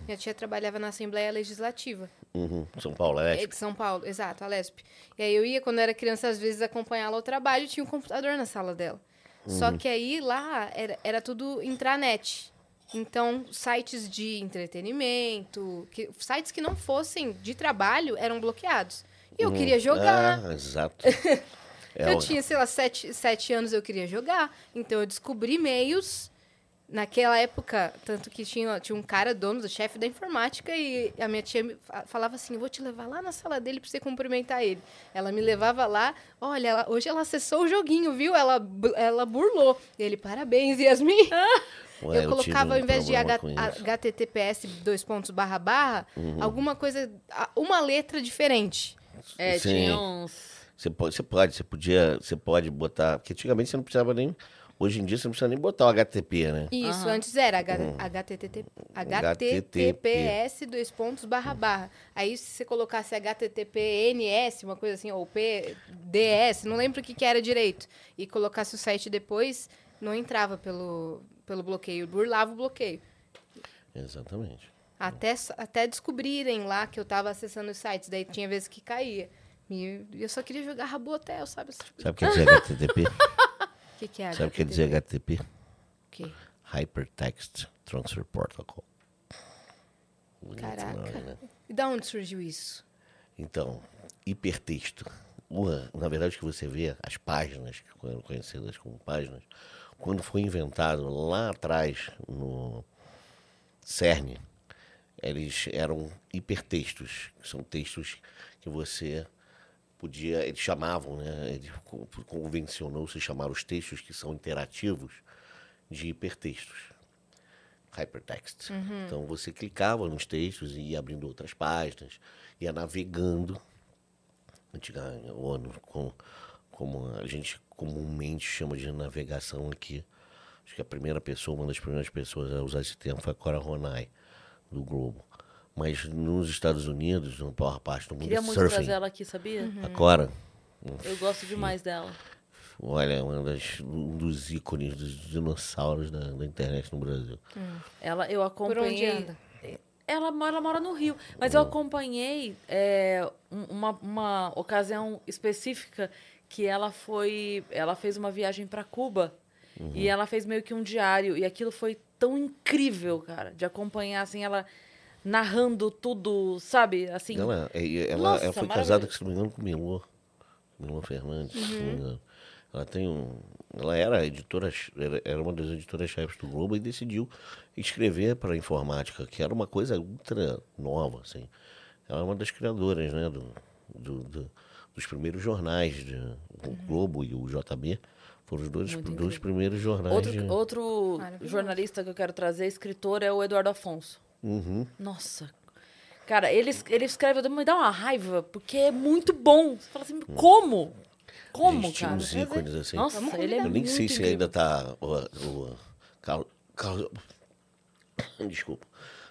minha tia trabalhava na Assembleia Legislativa. Uhum, São Paulo, é. É de São Paulo, exato, a Lesp. E aí eu ia, quando eu era criança, às vezes acompanhá-la ao trabalho tinha um computador na sala dela. Só que aí lá era, era tudo intranet. Então, sites de entretenimento, que, sites que não fossem de trabalho eram bloqueados. E eu queria jogar. Ah, exato. (laughs) É, eu o- tinha, sei lá, sete, sete anos eu queria jogar. Então eu descobri meios. Naquela época, tanto que tinha, tinha um cara dono, do chefe da informática, e a minha tia falava assim: eu vou te levar lá na sala dele pra você cumprimentar ele. Ela me levava lá, olha, ela- hoje ela acessou o joguinho, viu? Ela, ela burlou. E ele, parabéns, Yasmin. (laughs) Ué, eu colocava, um ao invés de. HTTPS dois pontos barra barra, alguma coisa, a- uma letra diferente. É, Sim. tinha uns. Você pode, você pode, você podia, você pode botar, porque antigamente você não precisava nem, hoje em dia você não precisa nem botar o HTTP, né? Isso, Aham. antes era H- HTTP, HTTPS dois pontos barra barra. Aí se você colocasse HTTPNS, uma coisa assim, ou PDS, não lembro o que, que era direito, e colocasse o site depois, não entrava pelo, pelo bloqueio, burlava o bloqueio. Exatamente. Até, até descobrirem lá que eu estava acessando os sites, daí tinha vezes que caía. E eu só queria jogar Rabotel, sabe? Tipo Sabe o que quer dizer HTTP? (laughs) O que, que é Sabe o que quer dizer HTTP? O quê? Hypertext Transfer Protocol. Caraca. nome, né? E da onde surgiu isso? Então, hipertexto. Uma- Na verdade, o que você vê, as páginas, conhecidas como páginas, quando foi inventado lá atrás, no CERN, eles eram hipertextos, que são textos que você podia, eles chamavam, né, ele co- convencionou-se chamar os textos que são interativos de hipertextos. Hypertext. Então você clicava nos textos e ia abrindo outras páginas, ia navegando, antiga, ou no- com, como a gente comumente chama de navegação aqui. Acho que a primeira pessoa, uma das primeiras pessoas a usar esse termo foi a Cora Ronay, do Globo. Mas nos Estados Unidos, na maior parte do mundo, Queria é muito surfing. trazer ela aqui, sabia? A Cora, Eu gosto demais dela. olha, é uma das, um dos ícones dos dinossauros da, da internet no Brasil. Ela, eu Por onde acompanhei. anda? Ela, mora- ela mora no Rio. Mas eu acompanhei é, um- uma, uma ocasião específica que ela foi. Ela fez uma viagem para Cuba. E ela fez meio que um diário. E aquilo foi tão incrível, cara, de acompanhar assim, ela narrando tudo, sabe? Assim. Ela, é- ela, Nossa, ela foi maravilhoso. casada, se não me engano, com Milô. Milô Fernandes, se não me engano. Ela tem um. Ela era editora, era, uma das editoras-chefes do Globo e decidiu escrever para informática, que era uma coisa ultra nova, assim. Ela é uma das criadoras, né, do, do- do- dos primeiros jornais, de, o Globo e o JB. Foram os dois, dois primeiros jornais. Outro, de- outro jornalista que eu quero trazer, escritor, é o Eduardo Afonso. Uhum. Nossa. Cara, ele, ele escreve, me dá uma raiva, porque é muito bom. Você fala assim, como? Como, Gente, cara? uns ícones, assim. Nossa, Vamos ele é Eu nem muito sei se incrível. ainda tá. O, o, Carlos, Carlos- desculpa.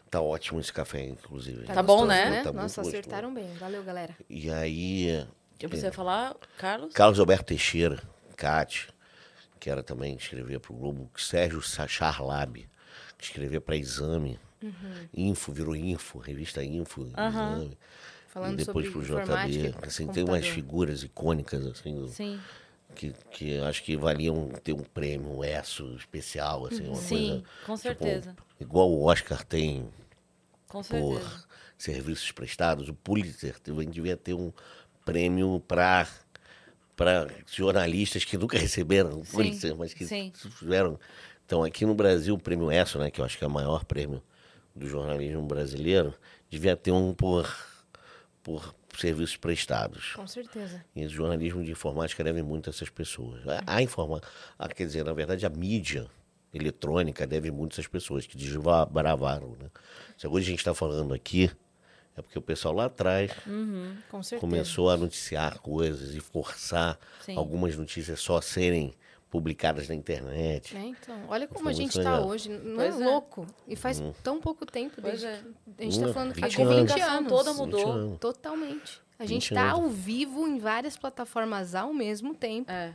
Tá ótimo esse café, inclusive. Tá bom, gostoso, né? Tá Nossa, gostoso. acertaram bem. Valeu, galera. E aí, Eu você ia falar, Carlos? Carlos Alberto Teixeira, Cate, que era também escrevia para o Globo, Sérgio Charlab, que escrevia para Exame, Info, virou Info, revista Info, Exame. Falando e depois sobre pro JB. Assim, tem umas figuras icônicas, assim, Sim. que, que acho que valiam ter um prêmio, um ESSO especial, assim, uma Sim, coisa. com tipo, certeza. igual o Oscar tem Com por certeza. serviços prestados, o Pulitzer devia ter um prêmio para para jornalistas que nunca receberam Sim, mas que sim. tiveram. Então, aqui no Brasil, o prêmio ESSO, né, que eu acho que é o maior prêmio do jornalismo brasileiro, devia ter um por, por serviços prestados. Com certeza. E o jornalismo de informática deve muito a essas pessoas. A, a informa, a, quer dizer, na verdade, a mídia eletrônica deve muito a essas pessoas que desbravaram. Né? Se hoje a gente está falando aqui, é porque o pessoal lá atrás Com certeza. começou a noticiar coisas e forçar Sim. algumas notícias só serem publicadas na internet. É, então, olha como a gente muito tá legal. hoje. Não Pois é é. louco. E faz tão pouco tempo desde é. que a gente tá Hum, falando que 20 com 20 anos. comunicação anos. toda 20 mudou. anos. Totalmente. A gente 20 tá anos. ao vivo em várias plataformas ao mesmo tempo. É.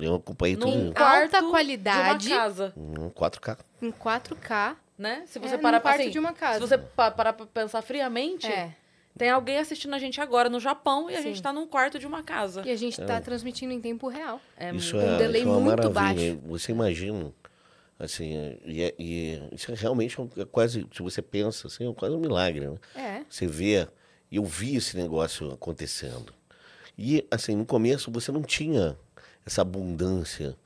Eu acompanhei Num tudo quarto Alta qualidade. de uma casa, em 4K. Em 4K. Né? Se É, você num parar pra quarto assim, de uma casa. Se você pa- parar pra pensar friamente, É. tem alguém assistindo a gente agora no Japão e a Sim. gente tá num quarto de uma casa. E a gente tá transmitindo em tempo real. É Isso muito- é, um delay isso é uma muito maravilha. Você imagina, assim, é- e, é- e isso é realmente é quase, se você pensa, assim, é quase um milagre, né? É. Você vê, eu vi esse negócio acontecendo. E, assim, no começo você não tinha essa abundância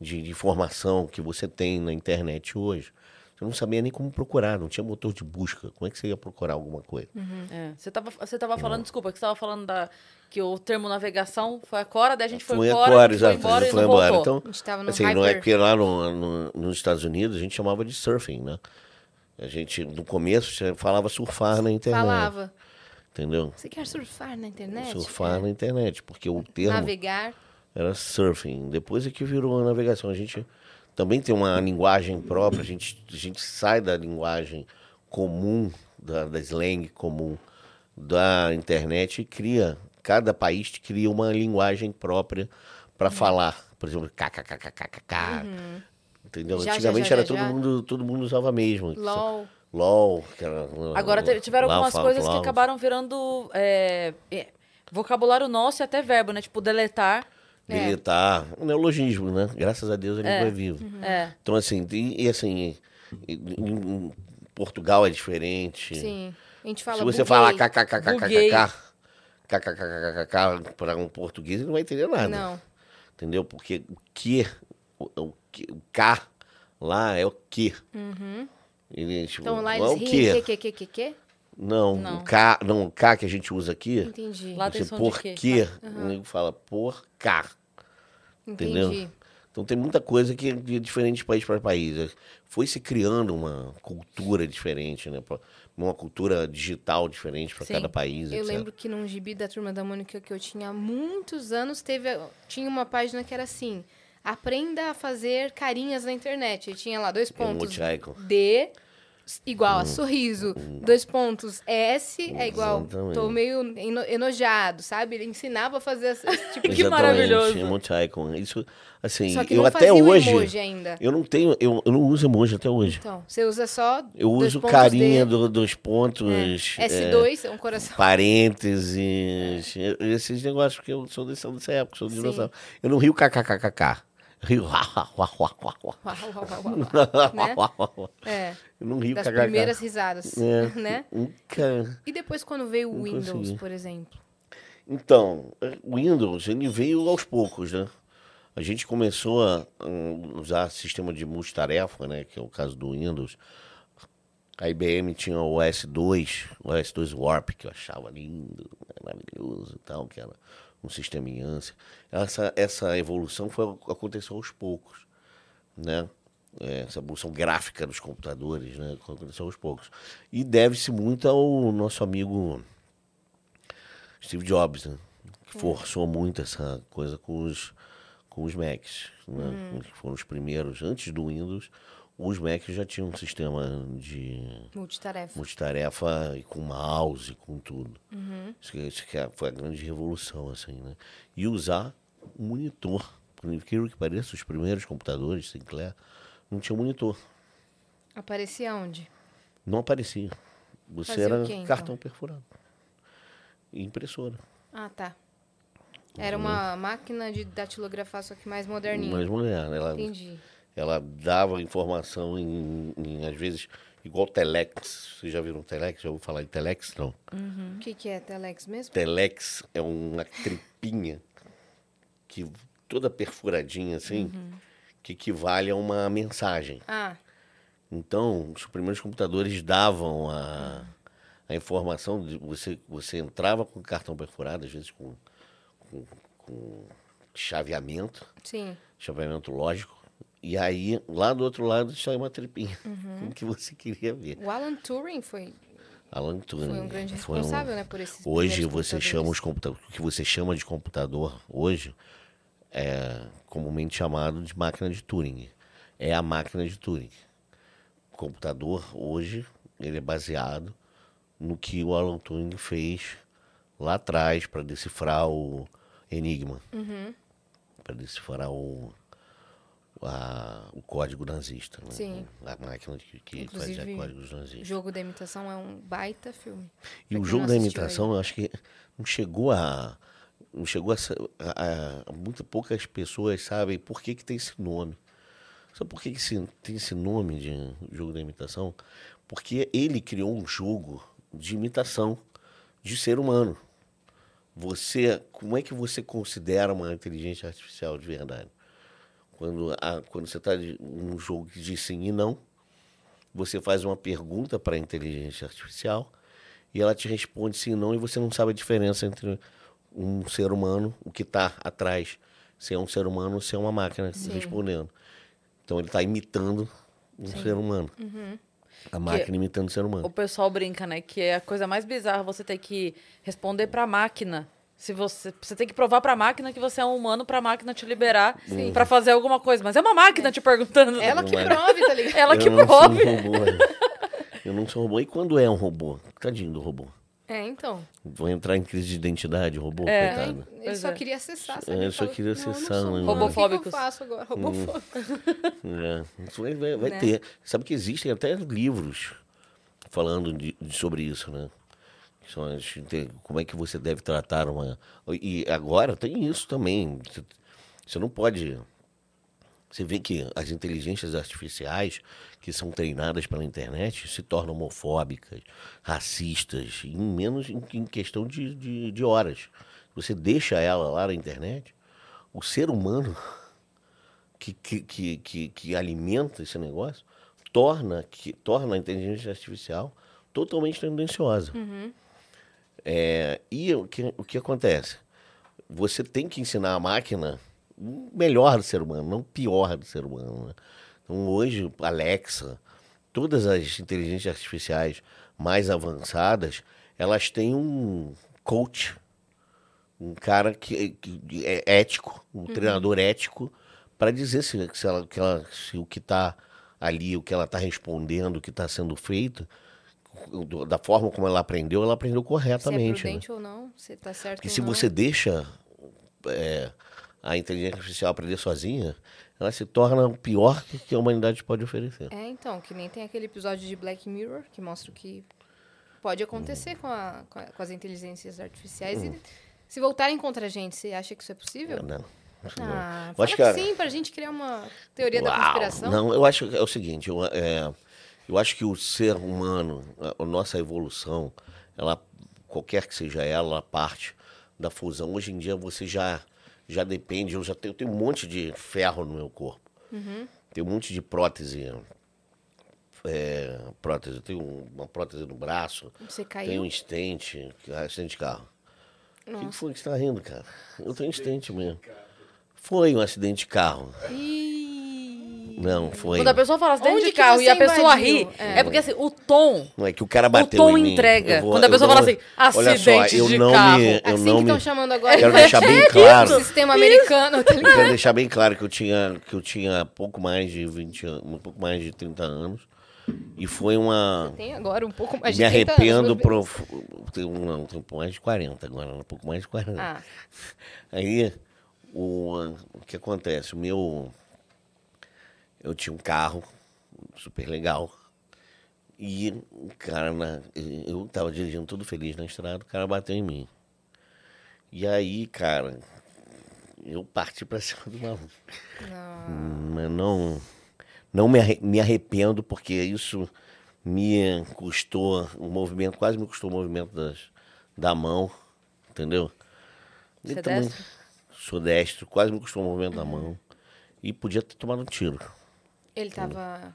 de, de informação que você tem na internet hoje. Você não sabia nem como procurar, não tinha motor de busca. Como é que você ia procurar alguma coisa? É. Você tava, você tava falando, desculpa, que você tava falando da, que o termo navegação foi a Cora, daí a gente foi, Foi embora, agora, a gente foi exato, embora a gente e foi não embora. Então, A gente tava no assim, não é hyper. porque lá no, no- nos Estados Unidos a gente chamava de surfing, né? A gente, no começo, falava surfar na internet. Falava. Entendeu? Você quer surfar na internet? Surfar É. na internet, porque o termo Navegar. era surfing. Depois é que virou a navegação. A gente também tem uma linguagem própria, a gente, a gente sai da linguagem comum, da, da slang comum da internet e cria, cada país cria uma linguagem própria Uhum. para falar. Por exemplo, kkkkkkk. Entendeu? Já, Antigamente já, era já, todo já. mundo, todo mundo usava mesmo. LOL. LOL, que era, Agora tiveram algumas fala- coisas que acabaram virando é, vocabulário nosso e até verbo, né? Tipo, deletar. É. Deletar, um neologismo, né? Graças a Deus a língua É. é viva. É. Então, assim, e, e assim, em, em Portugal é diferente. Sim. A gente fala Se você buguei. falar kkkkkkk, para um português, ele não vai entender nada. Não. Entendeu? Porque o que, o, o, que- o K lá é o que. Ele, tipo, Então lá é eles riem, que, que, que, que, que? Não, Não. o K, não, o K que a gente usa aqui, Entendi. Lá tem de por quê? quê, o nego fala por K. entendeu? Entendi. Então tem muita coisa que é diferente de país para país. Foi se criando uma cultura diferente, né? Uma cultura digital diferente para cada país. Eu etc. lembro que num gibi da Turma da Mônica que eu tinha há muitos anos, teve, tinha uma página que era assim, aprenda a fazer carinhas na internet. E tinha lá dois pontos, Emoticon. D igual a sorriso, dois pontos, S é igual, Exatamente. tô meio eno- enojado, sabe? Ele ensinava a fazer esse tipo de... Que maravilhoso. Emoticon. Isso, assim, Só que eu não até hoje. emoji ainda. Eu não tenho, eu, eu não uso emoji até hoje. Então, você usa só Eu dois uso carinha D, do- dos pontos. é, S2, é um coração. parênteses, esses negócios, porque eu sou dessa, dessa época, sou Sim. dinossauro. Eu não rio kkkk. Rio. (laughs) Né? É, Eu não rio das kkk. primeiras risadas, É. (laughs) né? Nunca. E depois quando veio o Windows, consegui. por exemplo? Então, o Windows, ele veio aos poucos, né? A gente começou a usar sistema de multitarefa, né? Que é o caso do Windows. A IBM tinha o OS2, o OS2 Warp, que eu achava lindo, maravilhoso e tal, que era um sistema em ânsia. Essa, essa evolução foi, aconteceu aos poucos, né? É, Essa evolução gráfica dos computadores, né? Aconteceu aos poucos. E deve-se muito ao nosso amigo Steve Jobs, né? Que forçou muito essa coisa com os, com os Macs, né? Que foram os primeiros, antes do Windows, os Macs já tinham um sistema de Multitarefa. multitarefa e com mouse, com tudo. Isso, que, isso é- foi a grande revolução, assim, né? E usar um monitor. Por incrível que pareça, os primeiros computadores, Sinclair, não tinha monitor. Aparecia onde? Não aparecia. Você Fazia o era quê, então? cartão perfurado. E impressora. Ah, tá. Era uma máquina de datilografar, só que mais moderninha. Mas mulher, ela, Entendi. Ela dava informação em, em, às vezes, igual Telex. Vocês já viram Telex? Já ouviu falar em Telex? Não. O que, que é Telex mesmo? Telex é uma tripinha que toda perfuradinha assim, que equivale a uma mensagem. Ah, Então, os primeiros computadores davam a, a informação de você você entrava com cartão perfurado, às vezes com, com, com chaveamento, sim. chaveamento lógico. E aí, lá do outro lado, só uma tripinha Uhum. (laughs) que você queria ver. O Alan Turing foi, Alan Turing. foi um grande foi um- responsável, né, por esses Hoje você chama os computadores, o que você chama de computador hoje é comumente chamado de máquina de Turing. É a máquina de Turing. O computador hoje ele é baseado no que o Alan Turing fez lá atrás para decifrar o enigma, Uhum. para decifrar o a- o código nazista, né? Sim. a máquina que, que fazia códigos nazistas. O jogo da imitação é um baita filme. E Pra o jogo da imitação, eu acho que não chegou a. Não chegou a, a, a- muito poucas pessoas sabem por que, que tem esse nome. Sabe por que, que esse- tem esse nome de jogo da imitação? Porque ele criou um jogo de imitação de ser humano. Você, como é que você considera uma inteligência artificial de verdade? Quando, a, quando você está num jogo que diz sim e não, você faz uma pergunta para a inteligência artificial e ela te responde sim e não, e você não sabe a diferença entre um ser humano, o que está atrás, se é um ser humano ou se é uma máquina Sim. respondendo. Então ele está imitando um ser humano. A máquina imitando o ser humano. O pessoal brinca, né? Que é a coisa mais bizarra você ter que responder pra máquina. Se você, você tem que provar pra máquina que você é um humano pra máquina te liberar pra fazer alguma coisa. Mas é uma máquina te perguntando. Ela que Não é. prove, tá ligado? Ela que Eu não prove. sou um robô. né? Eu não sou um robô. E quando é um robô? Tadinho do robô. É, então. Vou entrar em crise de identidade, robô, É. coitado. Ele Pois só é. queria acessar, É, sabe? eu Ele só falou, queria "Não, eu não acessar, sou né? humano, O que que Robofóbicos. eu faço agora? Robofóbico. É, isso vai, vai, vai Né? ter. Sabe que existem até livros falando de, de- sobre isso, né? Como é que você deve tratar uma. E agora tem isso também. Você- não pode Você vê que as inteligências artificiais que são treinadas pela internet se tornam homofóbicas, racistas, em menos em, questão de, de, de horas. Você deixa ela lá na internet, o ser humano (laughs) que, que, que, que, que alimenta esse negócio torna, que, torna a inteligência artificial totalmente tendenciosa. É, e o que, o que acontece? Você tem que ensinar a máquina o melhor do ser humano, não o pior do ser humano. né? Então, hoje, Alexa, todas as inteligências artificiais mais avançadas, elas têm um coach, um cara que, que é ético, um treinador ético, para dizer se, se, ela, que ela- se o que está ali, o que ela está respondendo, o que está sendo feito, da forma como ela aprendeu, ela aprendeu Se é corretamente. né? prudente ou não, se tá certo Porque se não. você deixa é, a inteligência artificial aprender sozinha, ela se torna o pior que, que a humanidade pode oferecer. É, então, que nem tem aquele episódio de Black Mirror que mostra o que pode acontecer com, a- com a- com as inteligências artificiais. E se voltarem contra a gente, você acha que isso é possível? Não. Ah, Eu fala acho que, que a- sim, pra gente criar uma teoria da Uau! conspiração. Não, eu acho que é o seguinte, eu, é, eu acho que o ser humano, a, nossa evolução, ela, qualquer que seja ela, ela parte da fusão. Hoje em dia você já, já depende, eu já tenho, eu tenho um monte de ferro no meu corpo. Tenho um monte de prótese. é, prótese, eu tenho uma prótese no braço, Você tenho caiu? um estente, estente de carro. O que foi que você tá rindo, cara? Eu tenho estente mesmo. Foi um acidente de carro. Ih. Não, foi. Quando a pessoa fala acidente Onde de carro você e a pessoa invadiu? ri, É. é. porque assim, o tom. Não é que o cara bateu tom em mim. entrega. Vou- Quando a pessoa não- fala assim, Olha só, acidente eu de não carro. Me, eu assim não que me, estão chamando agora. quero deixar bem claro. O sistema americano, tá quero deixar bem claro que eu tinha que eu tinha pouco mais de 20 anos, um pouco mais de 30 anos e foi uma Tem agora um pouco mais de me 30 arrependo anos, prof... tenho um, não, tenho um pouco mais de 40 agora, um pouco mais de 40. Ah, Aí, o, o que acontece? O meu. Eu tinha um carro super legal. E o cara, na, eu tava dirigindo tudo feliz na estrada, o cara bateu em mim. E aí, cara, eu parti pra (laughs) cima do maluco. não. Mas não, não me, arre- me arrependo, porque isso me custou um movimento, quase me custou o movimento das, da mão, entendeu? Você é também- destro? Sou destro, quase me custou o movimento da mão. E podia ter tomado um tiro. Ele tava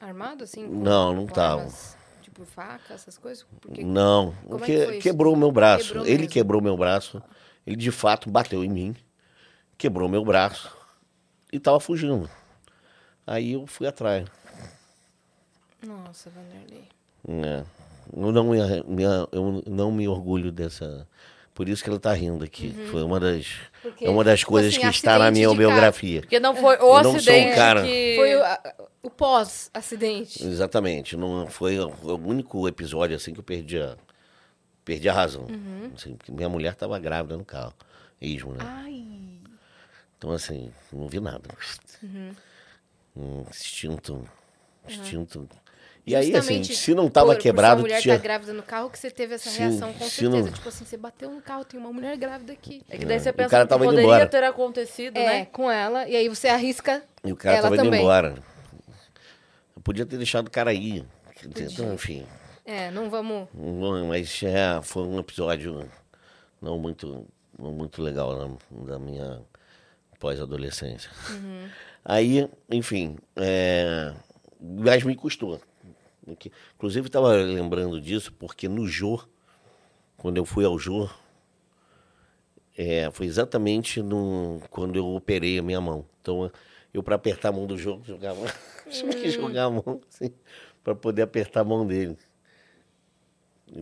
armado, assim? Não, não com tava. armas, Tipo faca, essas coisas? Porque Não, Como é que, quebrou o meu braço. Quebrou ele mesmo. quebrou meu braço. Ele de fato bateu em mim, quebrou meu braço e tava fugindo. Aí eu fui atrás. Nossa, Vanderlei. É. Eu, não me- eu não me orgulho dessa. Por isso que ela tá rindo aqui. Foi uma das, Porque, é uma das tipo coisas assim, que está na acidente minha biografia. Porque não foi o não sou um acidente cara- que... Foi o, o pós-acidente. Exatamente. Não foi o único episódio assim que eu perdi a, perdi a razão. Uhum. Assim, porque minha mulher estava grávida no carro. Ismo, né? Ai. Então, assim, não vi nada. Uhum. Um instinto. Instinto. E aí, assim, se não tava por, Por quebrado, sua mulher tinha. tá grávida no carro que você teve essa Se- reação, com se certeza. não- Tipo assim, você bateu no carro, tem uma mulher grávida aqui. É que daí É, você o pensa cara que tava indo poderia embora. ter acontecido, É, né? com ela. E aí você arrisca. E o cara ela tava indo também. embora. Eu podia ter deixado o cara ir. Então, enfim. É, não vamos. Não, mas é, foi um episódio não muito, não muito legal da, da minha pós-adolescência. Aí, enfim, é, mas me custou. Porque- Inclusive, estava lembrando disso porque no Jô, quando eu fui ao Jô, é, foi exatamente no, quando eu operei a minha mão. Então, eu, para apertar a mão do Jô, jogava, (laughs) tive que jogar a mão assim, para poder apertar a mão dele.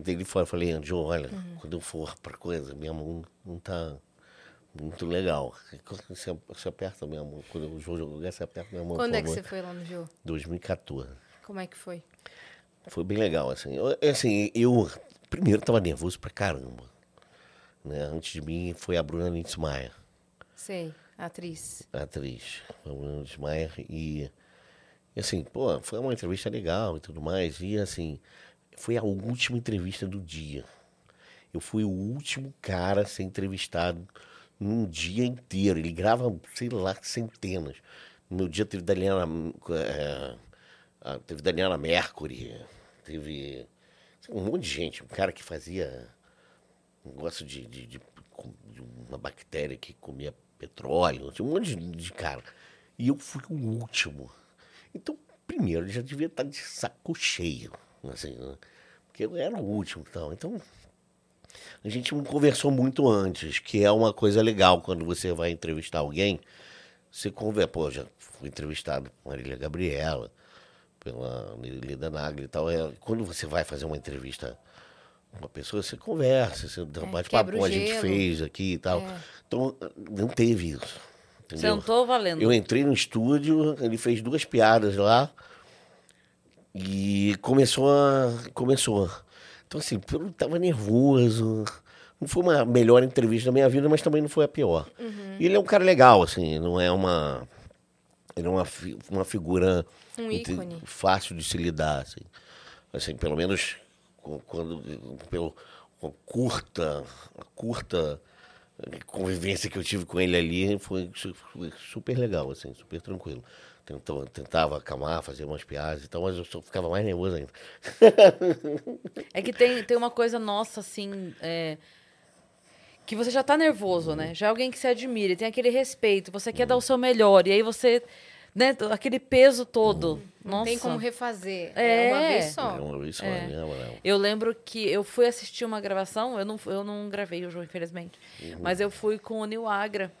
Ele fora, falei, Jô, olha, quando eu for pra coisa, minha mão não tá muito legal. Você, você aperta a minha mão. Quando o Jô jogar, você aperta a minha mão. Quando é que favor. você foi lá no jogo? 2014. Como é que foi? Foi bem legal, assim. Eu, assim, eu primeiro tava nervoso pra caramba. Né? Antes de mim foi a Bruna Linsmeyer, Sei, a atriz. atriz. A Bruna Linsmeyer. E, e assim, pô, foi uma entrevista legal e tudo mais. E assim, foi a última entrevista do dia. Eu fui o último cara a ser entrevistado num dia inteiro. Ele grava, sei lá, centenas. No meu dia teve Daniela, é, teve Daniela Mercury, teve um monte de gente, um cara que fazia um negócio de, de, de- de uma bactéria que comia petróleo, tinha um monte de, cara. E eu fui o último. Então, primeiro, já devia estar de saco cheio, assim, né? porque eu era o último e tal. Então, a gente não conversou muito antes, que é uma coisa legal quando você vai entrevistar alguém. Você conversa, pô, já fui entrevistado por Marília Gabriela, pela Lida Nagli e tal. É, quando você vai fazer uma entrevista com uma pessoa, você conversa, você dá um bate-papo, a gente fez aqui e tal. É. Então, não teve isso. Entendeu? Sentou valendo. Eu entrei no estúdio, ele fez duas piadas lá e começou a. Começou. Então, assim, eu tava nervoso. Não foi uma melhor entrevista da minha vida, mas também não foi a pior. E ele é um cara legal, assim, não é uma. Ele é uma, uma figura Um ícone. fácil de se lidar, assim. Assim, pelo menos quando, pelo, com a curta, curta convivência que eu tive com ele ali foi, su- foi super legal, assim, super tranquilo. Tentava, tentava acalmar, fazer umas piadas e tal, mas eu só ficava mais nervoso ainda. É que tem, tem uma coisa nossa, assim, é, que você já tá nervoso, né? Já é alguém que se admira, tem aquele respeito, você quer dar o seu melhor, e aí você, né, aquele peso todo. Não Nossa. tem como refazer. É. É, uma vez É só. uma vez só, né, Manuel? Eu lembro que eu fui assistir uma gravação, eu não, eu não gravei o jogo, infelizmente, mas eu fui com o Nil Agra,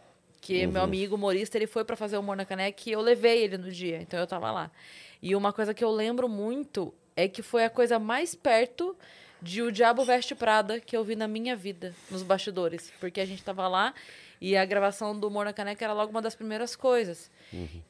que é meu amigo humorista, ele foi pra fazer o Humor na Caneca e eu levei ele no dia, então eu tava lá. E uma coisa que eu lembro muito é que foi a coisa mais perto de O Diabo Veste Prada que eu vi na minha vida, nos bastidores, porque a gente tava lá e a gravação do Humor na Caneca era logo uma das primeiras coisas.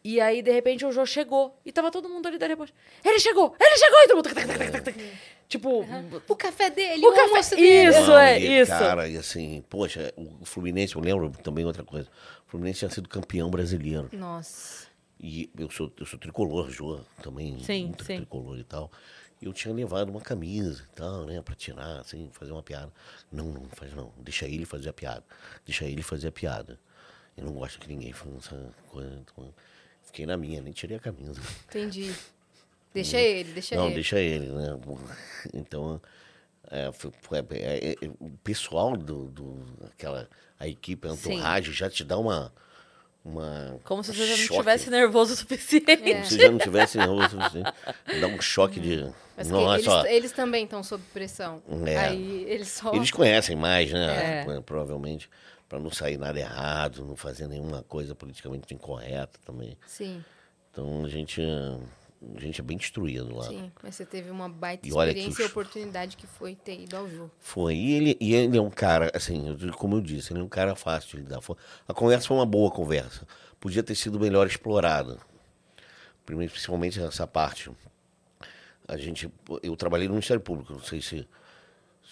E aí, de repente, o Jô chegou e tava todo mundo ali da repórter. Ele chegou! Ele chegou! E todo mundo... tac, tac, tac, tac. Tipo, O café dele, O o, café- dele. Isso, Não, é, e, isso. Cara, e assim, poxa, o Fluminense, eu lembro também outra coisa. O Fluminense tinha sido campeão brasileiro. Nossa. E eu sou, eu sou tricolor, Jô, também. Sim, muito sim. tricolor e tal. Eu tinha levado uma camisa e tal, né, pra tirar, assim, fazer uma piada. Não, não faz não. Deixa ele fazer a piada. Deixa ele fazer a piada. Eu não gosto que ninguém faça essa coisa. então, fiquei na minha, nem tirei a camisa. Entendi. (laughs) Deixa ele, deixa Não, ele. deixa ele, né? Então, é, foi- foi- é, é, o pessoal do, do aquela a equipe a Sim. entourage já te dá uma uma como se você já não estivesse nervoso o suficiente. É. Se já não tivesse nervoso, assim, dá um choque de Mas que nossa, eles, ó, eles também estão sob pressão. É. Aí eles só. eles conhecem mais, né? É. Provavelmente para não sair nada errado, não fazer nenhuma coisa politicamente incorreta também. Sim, Então a gente gente é bem destruído lá. sim. Mas você teve uma baita E experiência e os- oportunidade que foi ter ido ao jogo. Foi. E ele, e ele é um cara, assim, como eu disse, ele é um cara fácil de lidar. Foi- A conversa foi uma boa conversa. Podia ter sido melhor explorada. Principalmente essa parte. A gente, eu trabalhei no Ministério Público, não sei se,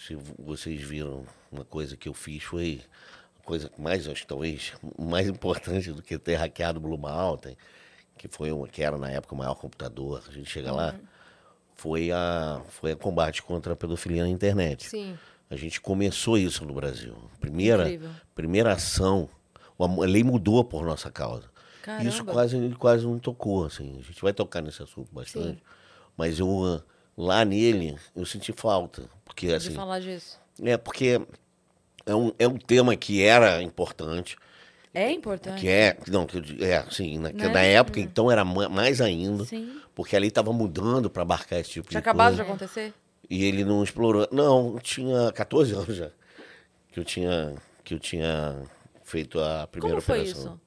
se vocês viram uma coisa que eu fiz foi a coisa mais, acho que talvez, mais (laughs) importante do que ter hackeado o Blue Mountain, que foi uma, que era na época o maior computador. A gente chega lá, foi a foi a combate contra a pedofilia na internet. Sim. A gente começou isso no Brasil. Primeira, Incrível. primeira ação, a lei mudou por nossa causa. Caramba. Isso quase, quase não tocou, assim. A gente vai tocar nesse assunto bastante. Sim. Mas eu, lá nele, eu senti falta. Porque, De assim, falar disso. é porque é um, é um tema que era importante, É importante. que é, não, que é, sim, na, que Né? na época, então, era ma- mais ainda, Sim. porque ali estava mudando para abarcar esse tipo Tinha de acabado coisa. de acontecer? E ele não explorou. Não, tinha 14 anos já. Que eu tinha, que eu tinha feito a primeira Como foi operação. isso?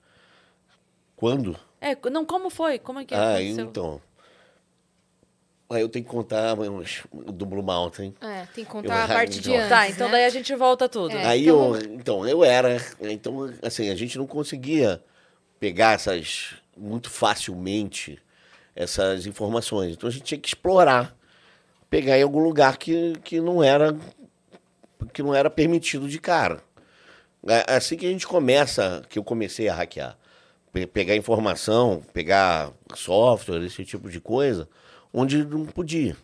Quando? É, não, como foi? Como é que ah, aconteceu? então. Aí eu tenho que contar mas, do Blue Mountain. É, tem que Eu- contar a parte de então. antes. Tá, então né? daí a gente volta tudo. É, Aí então- eu, então, eu era. Então, assim, a gente não conseguia pegar essas muito facilmente essas informações. Então a gente tinha que explorar, pegar em algum lugar que, que não era que não era permitido de cara. É assim que a gente começa, que eu comecei a hackear. Pe- Pegar informação, pegar software, esse tipo de coisa, onde não podia.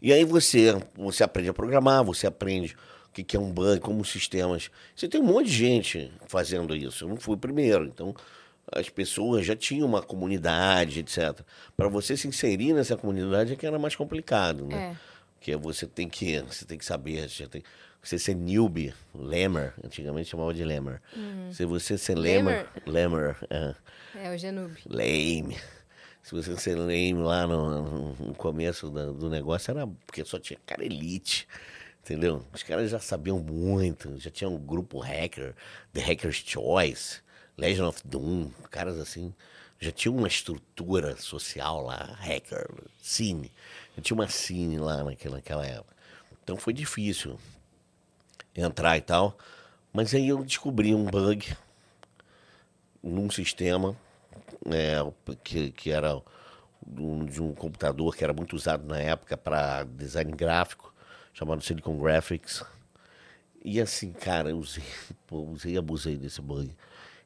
E aí você, você aprende a programar, você aprende o que é um banco, como sistemas. Você tem um monte de gente fazendo isso. Eu não fui o primeiro. Então, as pessoas já tinham uma comunidade, etc. Para você se inserir nessa comunidade é que era mais complicado, né? É. Que é você tem que, você tem que saber, você tem você ser newbie, lemmer, antigamente chamava de lemmer. Se você ser lemmer, lemmer, é, É, o Genube. lame. Se você ser lame lá no, no começo da- do negócio, era porque só tinha cara elite. Entendeu? Os caras já sabiam muito, já tinha um grupo hacker, The Hacker's Choice, Legend of Doom, caras assim. Já tinha uma estrutura social lá, hacker, cine. Já tinha uma cine lá naquela, naquela época. Então foi difícil entrar e tal. Mas aí eu descobri um bug num sistema é, que, que era de um computador que era muito usado na época para design gráfico, chamado Silicon Graphics. E assim, cara, eu usei, (laughs) usei e abusei desse bug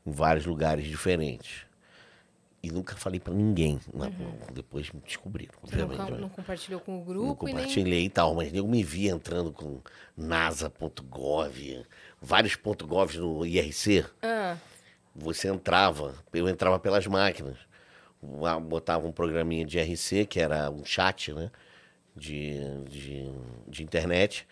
em vários lugares diferentes. E nunca falei para ninguém. Na- Depois me descobriram, não, não compartilhou com o Não grupo e nem... compartilhei e tal, mas eu me vi entrando com nasa.gov, vários .gov no IRC. Ah, Você entrava, eu entrava pelas máquinas. Botava um programinha de IRC, que era um chat, né? De, de, de internet.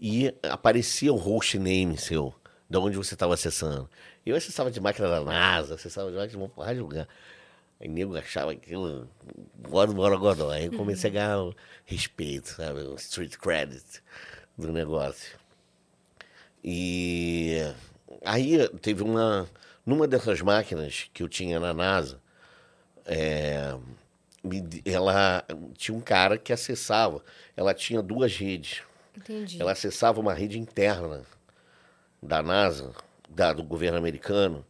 E aparecia o host name seu, de onde você estava acessando. Eu acessava de máquina da NASA, acessava de máquina de uma porrada de lugar. Aí nego achava aquilo. Bora, bora, godó. Aí eu comecei a ganhar respeito, sabe? O street credit do negócio. E aí teve uma. Numa dessas máquinas que eu tinha na NASA, é, ela tinha um cara que acessava. Ela tinha duas redes. entendi. Ela acessava uma rede interna da NASA, da, do governo americano,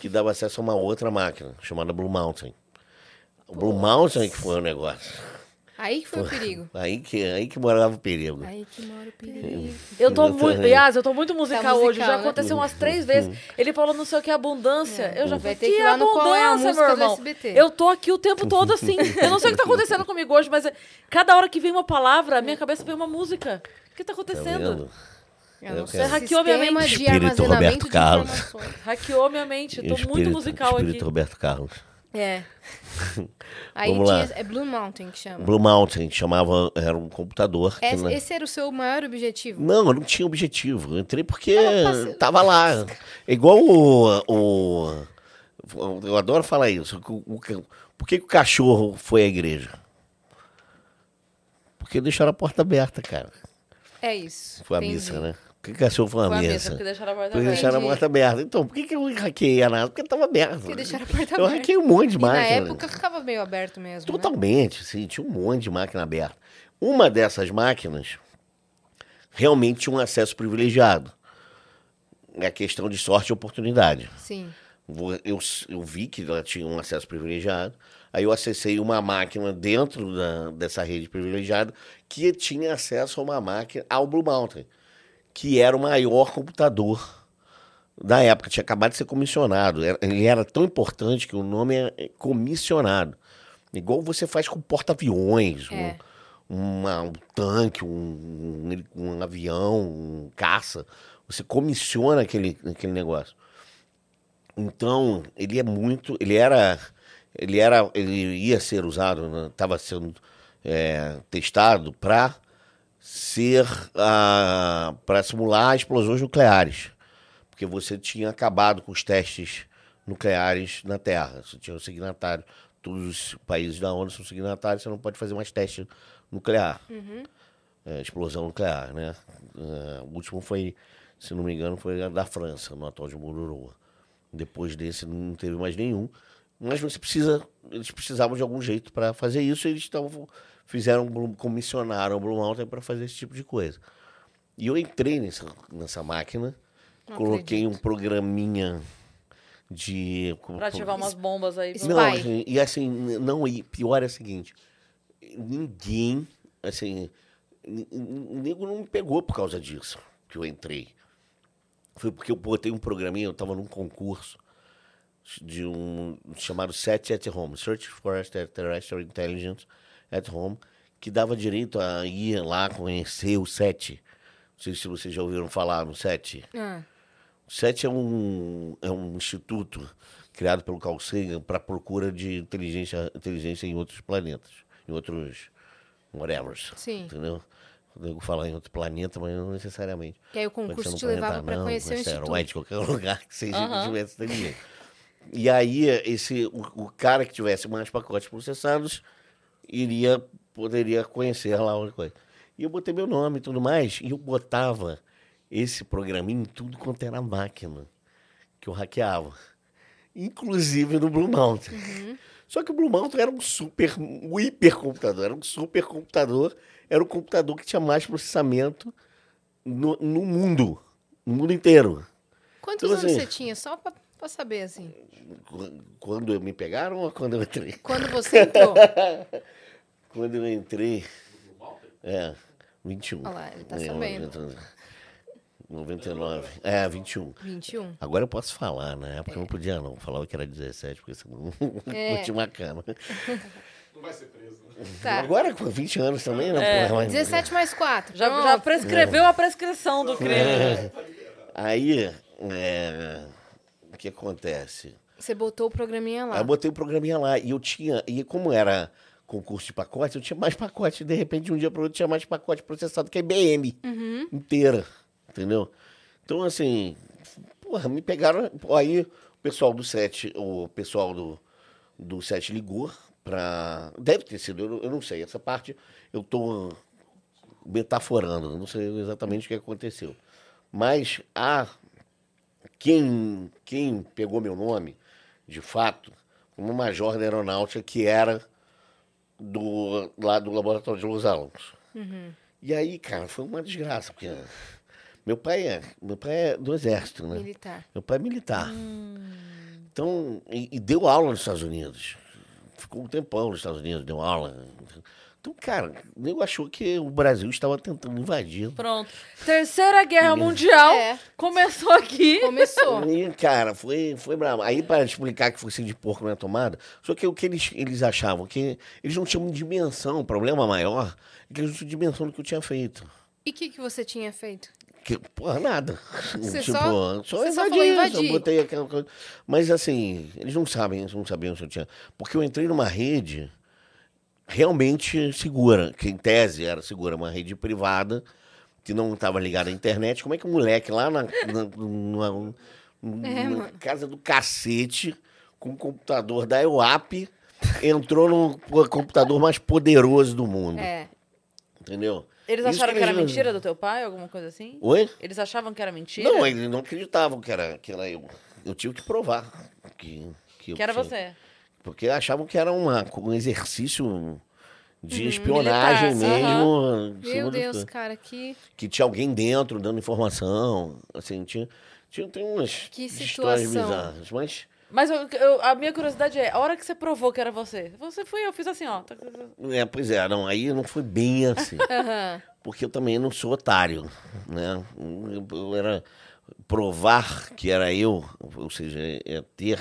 que dava acesso a uma outra máquina, chamada Blue Mountain. O Blue Mountain que foi o negócio. Aí que foi o perigo. Aí que, aí que morava o perigo. Aí que mora o (laughs) perigo. Eu tô muito. Yas, eu tô muito musical, Tá musical, hoje. Já né? aconteceu umas três vezes. (laughs) Ele falou não sei o que é abundância. Eu já Vai falei, ter que, é abundância, Música meu do irmão? SBT. Eu tô aqui o tempo todo assim. Eu não sei o que tá (laughs) acontecendo comigo hoje, mas é- cada hora que vem uma palavra, a minha cabeça vem uma música. O que tá Tá acontecendo? É um quero. hackeou minha mente. de Espírito Roberto de Carlos. Hackeou minha mente. Eu tô muito Espírito- musical Espírito aqui. Roberto Carlos. É. (laughs) Aí Vamos lá. tinha, é Blue Mountain que chama. Blue Mountain chamava, era um computador. que Esse, na- esse era o seu maior objetivo? Não, eu não tinha objetivo. Eu entrei porque Tava passando. tava lá. Igual o, o- Eu adoro falar isso. O, o- por que, que o cachorro foi à igreja? Porque deixaram a porta aberta, cara. É isso. Foi a entendi. missa, né? Que o cachorro foi a missa, porque deixaram a porta Porque aberta. deixaram a porta aberta. Então, por que, que eu hackeei a NASA? Porque estava aberta. Porque deixaram a porta Eu aberta. hackeei um monte de E na máquina. época ficava meio aberto mesmo, né? Totalmente, sim, tinha um monte de máquina aberta. Uma dessas máquinas realmente tinha um acesso privilegiado. É a questão de sorte e oportunidade. Sim. Eu, eu vi que ela tinha um acesso privilegiado, aí eu acessei uma máquina dentro da- dessa rede privilegiada que tinha acesso a uma máquina, ao Blue Mountain, que era o maior computador da época, tinha acabado de ser comissionado. Ele era tão importante que o nome é comissionado. Igual você faz com porta-aviões, um- É. uma- um tanque, um, um- um avião, um caça. Você comissiona aquele, aquele negócio. Então, ele é muito. Ele era. Ele era. Ele ia ser usado, estava sendo é, testado para ser. para simular explosões nucleares. Porque você tinha acabado com os testes nucleares na Terra. Você tinha um signatário. Todos os países da ONU são signatários, você não pode fazer mais teste nuclear. É, explosão nuclear, né? É, o último foi, se não me engano, foi a da França, no atol de Mururoa. Depois desse não teve mais nenhum. Mas você precisa, eles precisavam de algum jeito para fazer isso, e eles estavam fizeram, comissionaram o Blue Mountain para fazer esse tipo de coisa. E eu entrei nessa, nessa máquina, Não coloquei um programinha de Pra ativar umas bombas aí. Spy. não, assim, e assim, não, e pior é o seguinte, ninguém, assim, nego não me pegou por causa disso, que eu entrei. Foi porque eu botei um programinha, eu estava num concurso de um chamado SET at Home, Search for Extraterrestrial Intelligence at Home, que dava direito a ir lá conhecer o SET. Não sei se vocês já ouviram falar no SET. Ah, O SET é um, é um instituto criado pelo Carl Sagan para procura de inteligência, inteligência em outros planetas, em outros whatever. Sim. Entendeu? Eu falar em outro planeta, mas não necessariamente. Que aí o concurso te levava não, conhecer o instituto. asteroide, qualquer (laughs) lugar que seja que tivesse inteligência. E aí, esse, o, o cara que tivesse mais pacotes processados iria, poderia conhecer lá uma coisa. E eu botei meu nome e tudo mais, e eu botava esse programinha em tudo quanto era máquina que eu hackeava. Inclusive no Blue Mountain. Só que o Blue Mountain era um super, um hipercomputador, era um supercomputador, era o computador que tinha mais processamento no, no mundo, no mundo inteiro. Quantos Então, anos assim- você tinha? Só pra, pra saber, assim. Qu- Quando me pegaram ou quando eu entrei? Quando você entrou. (laughs) Quando eu entrei. É, 21. Olha lá, ele tá É, sabendo. 90, 99. É, 21. 21. Agora eu posso falar, na época eu não podia não. Falava que era 17, porque senão (laughs) É. não tinha uma cama. (laughs) Não vai ser preso, né? Tá. Agora com 20 anos também, não É. porra, mas- 17 mais 4. Já, já prescreveu a prescrição do crime. É. Aí, é, o que acontece? Você botou o programinha Aí lá. eu botei o programinha lá e eu tinha, e como era concurso de pacote, eu tinha mais pacote. De repente, de um dia para outro, tinha mais pacote processado que a IBM inteira, entendeu? Então, assim, porra, me pegaram. Aí o pessoal do set, o pessoal do, do set ligou pra. Deve ter sido, eu, não- eu não sei, essa parte eu tô metaforando, não sei exatamente o que aconteceu. Mas a quem, quem pegou meu nome, de fato, uma major da aeronáutica que era do, lá do laboratório de Los Alamos. E aí, cara, foi uma desgraça, porque meu pai é, meu pai é do exército, né? Militar. Meu pai é militar. Então, e, e deu aula nos Estados Unidos. Ficou um tempão nos Estados Unidos, deu aula. Então, cara, o nego achou que o Brasil estava tentando invadir. Pronto. Terceira Guerra Mundial É. começou aqui. Começou. E, cara, foi, foi bravo. Aí, para explicar que focinho de porco na tomada, só que o que eles, eles achavam, que eles não tinham dimensão, o problema maior é que eles não tinham dimensão do que eu tinha feito. E o que, que você tinha feito? Que, porra, nada. Você tipo, só- só, você só invadi, falou só invadir. botei aquela coisa. Mas assim, eles não sabem, eles não sabiam se eu tinha. Porque eu entrei numa rede realmente segura, que em tese era segura, uma rede privada, que não estava ligada à internet. Como é que um moleque lá na, na, numa- É, casa do cacete, com um computador da EUAP, entrou no computador mais poderoso do mundo? É. Entendeu? Eles acharam que, eles era não- mentira do teu pai, alguma coisa assim? Oi? Eles achavam que era mentira? Não, eles não acreditavam que era, que era eu. Eu tive que provar que, que, Que era tinha- você. Porque achavam que era uma, um exercício de espionagem militar, mesmo. Meu Deus, cara, que. Que tinha alguém dentro dando informação. Assim, tinha, tinha tem umas Que histórias bizarras. Mas Mas eu- eu- a minha curiosidade é, a hora que você provou que era você, você foi, eu fiz assim, ó. tá- É, pois é, não, aí não foi bem assim. (laughs) Porque eu também não sou otário, né? Eu, eu era provar que era eu, ou seja, é ter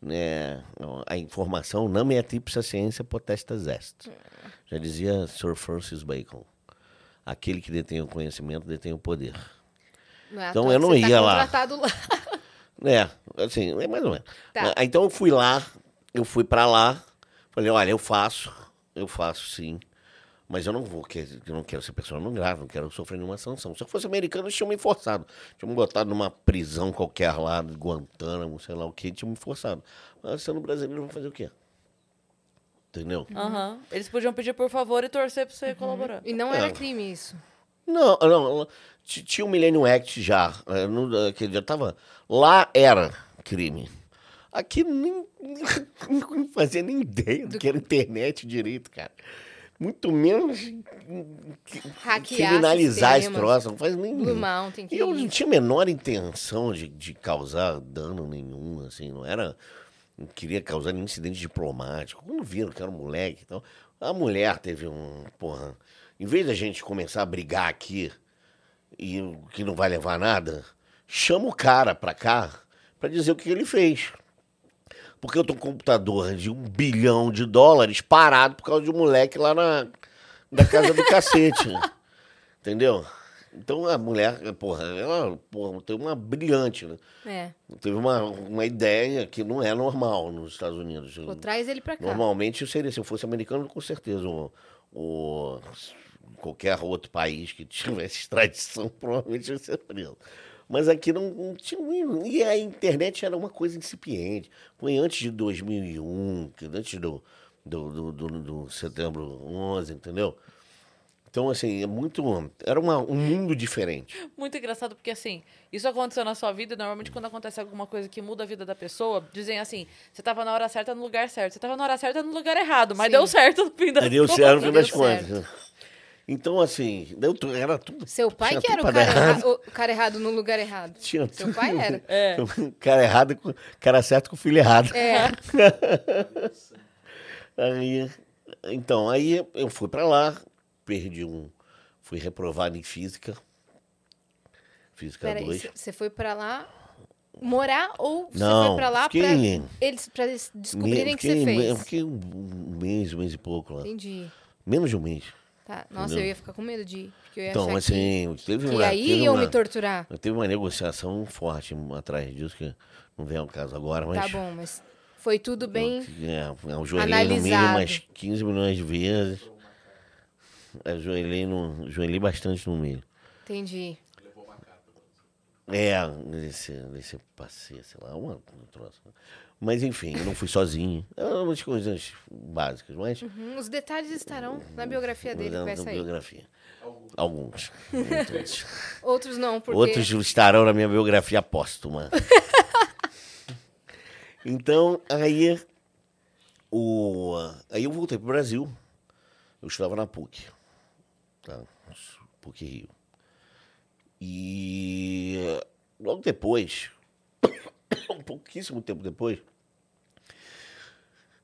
né, a informação não me atipsa ciência potestas est. Já dizia Sir Francis Bacon. Aquele que detém o conhecimento detém o poder. É Então eu não tá ia lá. contratado lá. (laughs) É, assim, é mais ou menos. Tá. Então eu fui lá, eu fui pra lá, falei, olha, eu faço, eu faço sim, mas eu não vou, que eu não quero ser pessoa não grave, não quero sofrer nenhuma sanção. Se eu fosse americano, eles tinham me forçado. Tinham me botado numa prisão qualquer lá, de Guantánamo, sei lá o que, tinham me forçado. Mas sendo brasileiro, eu vou fazer o quê? Entendeu? Aham. Eles podiam pedir por favor e torcer pra você colaborar. E não era É. crime isso. Não, não, tinha o Millennium Act já, no- eh, que já tava, lá era crime. Aqui nem, (laughs) não fazia nem ideia do que era internet direito, cara. Muito menos Hackear criminalizar esse sistemas. troço, não faz nem... Blue Mountain, que E eu não tinha a menor intenção de, de causar dano nenhum, assim, não era... Não queria causar nenhum incidente diplomático. Quando viram que era um moleque, então... A mulher teve um... Porra... Em vez da gente começar a brigar aqui e que não vai levar nada, chama o cara pra cá pra dizer o que ele fez. Porque eu tô com um computador de um bilhão de dólares parado por causa de um moleque lá na, na casa do cacete. (laughs) Entendeu? Então a mulher, porra, ela porra, tem uma brilhante, né? É. Teve uma, uma ideia que não é normal nos Estados Unidos. Pô, traz ele pra cá. Normalmente seria, se eu fosse americano, com certeza. O, o- qualquer outro país que tivesse (laughs) extradição, provavelmente ia ser preso. Mas aqui não, não tinha. um- E a internet era uma coisa incipiente. Foi antes de 2001, que- antes do, do, do, do, do setembro 11, entendeu? Então, assim, é muito. Era uma, um mundo diferente. Muito engraçado, porque assim, isso aconteceu na sua vida, e normalmente quando acontece alguma coisa que muda a vida da pessoa, dizem assim, você tava na hora certa no lugar certo. Você tava na hora certa no lugar errado, mas Sim. deu certo no fim das Aí deu contas. certo no fim das contas. Então, assim, deu, tu- era tudo. Seu pai que era o pra cara, dar erra- o cara errado no lugar errado. Tinha Seu tudo. pai era. É. Cara errado, com- cara certo com o filho errado. É. (laughs) Aí, então, aí eu fui pra lá, perdi um. Fui reprovado em física. Física Peraí, 2. você foi pra lá morar ou você Não, foi pra lá pra fiquei- eles, pra eles descobrirem o que você fez? eu fiquei um, um mês, um mês e pouco lá. Entendi. Menos de um mês. Tá. Nossa, Entendeu? eu ia ficar com medo de ir. Porque eu ia Então, achar assim, teve que, que uma. aí teve iam uma, me torturar. Teve uma negociação forte atrás disso, que não vem ao caso agora, mas. Tá bom, mas foi tudo bem. É, eu ajoelhei no mínimo umas 15 milhões de vezes. Ajoelhei, no, ajoelhei bastante no milho. Entendi. É, nesse, nesse passeio, sei lá, uma, um troço. Mas enfim, eu não fui sozinho. Eram umas coisas básicas, mas. Hum, os detalhes estarão na biografia dele que na- vai na sair. biografia. Alguns. Outros. (laughs) Outros não, porque. Outros estarão na minha biografia póstuma. (laughs) então, aí, o, aí eu voltei para o Brasil. Eu estudava na PUC. Tá? PUC Rio. E logo depois, (coughs) um pouquíssimo tempo depois,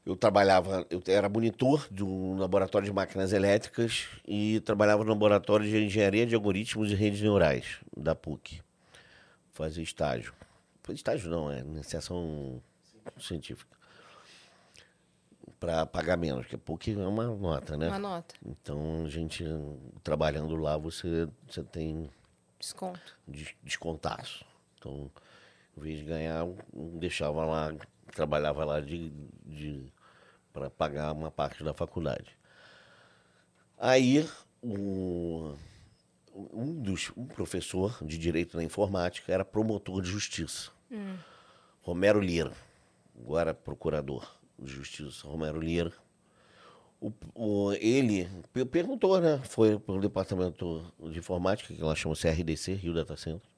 eu trabalhava, eu era monitor de um laboratório de máquinas elétricas e trabalhava no laboratório de engenharia de algoritmos e redes neurais da PUC. Fazia estágio. Estágio não, é iniciação científica. Para pagar menos, porque a PUC é uma nota, né? Uma nota. Então, a gente, trabalhando lá, você, você tem Desconto. des- descontaço. Então, em vez de ganhar, eu deixava lá, trabalhava lá de, de, para pagar uma parte da faculdade. Aí, o, um, dos, um professor de Direito na Informática era promotor de justiça. Romero Lira, agora procurador de justiça, Romero Lira. O, o- ele pe- perguntou, né? Foi para o departamento de informática, que lá chama CRDC, Rio Data Center.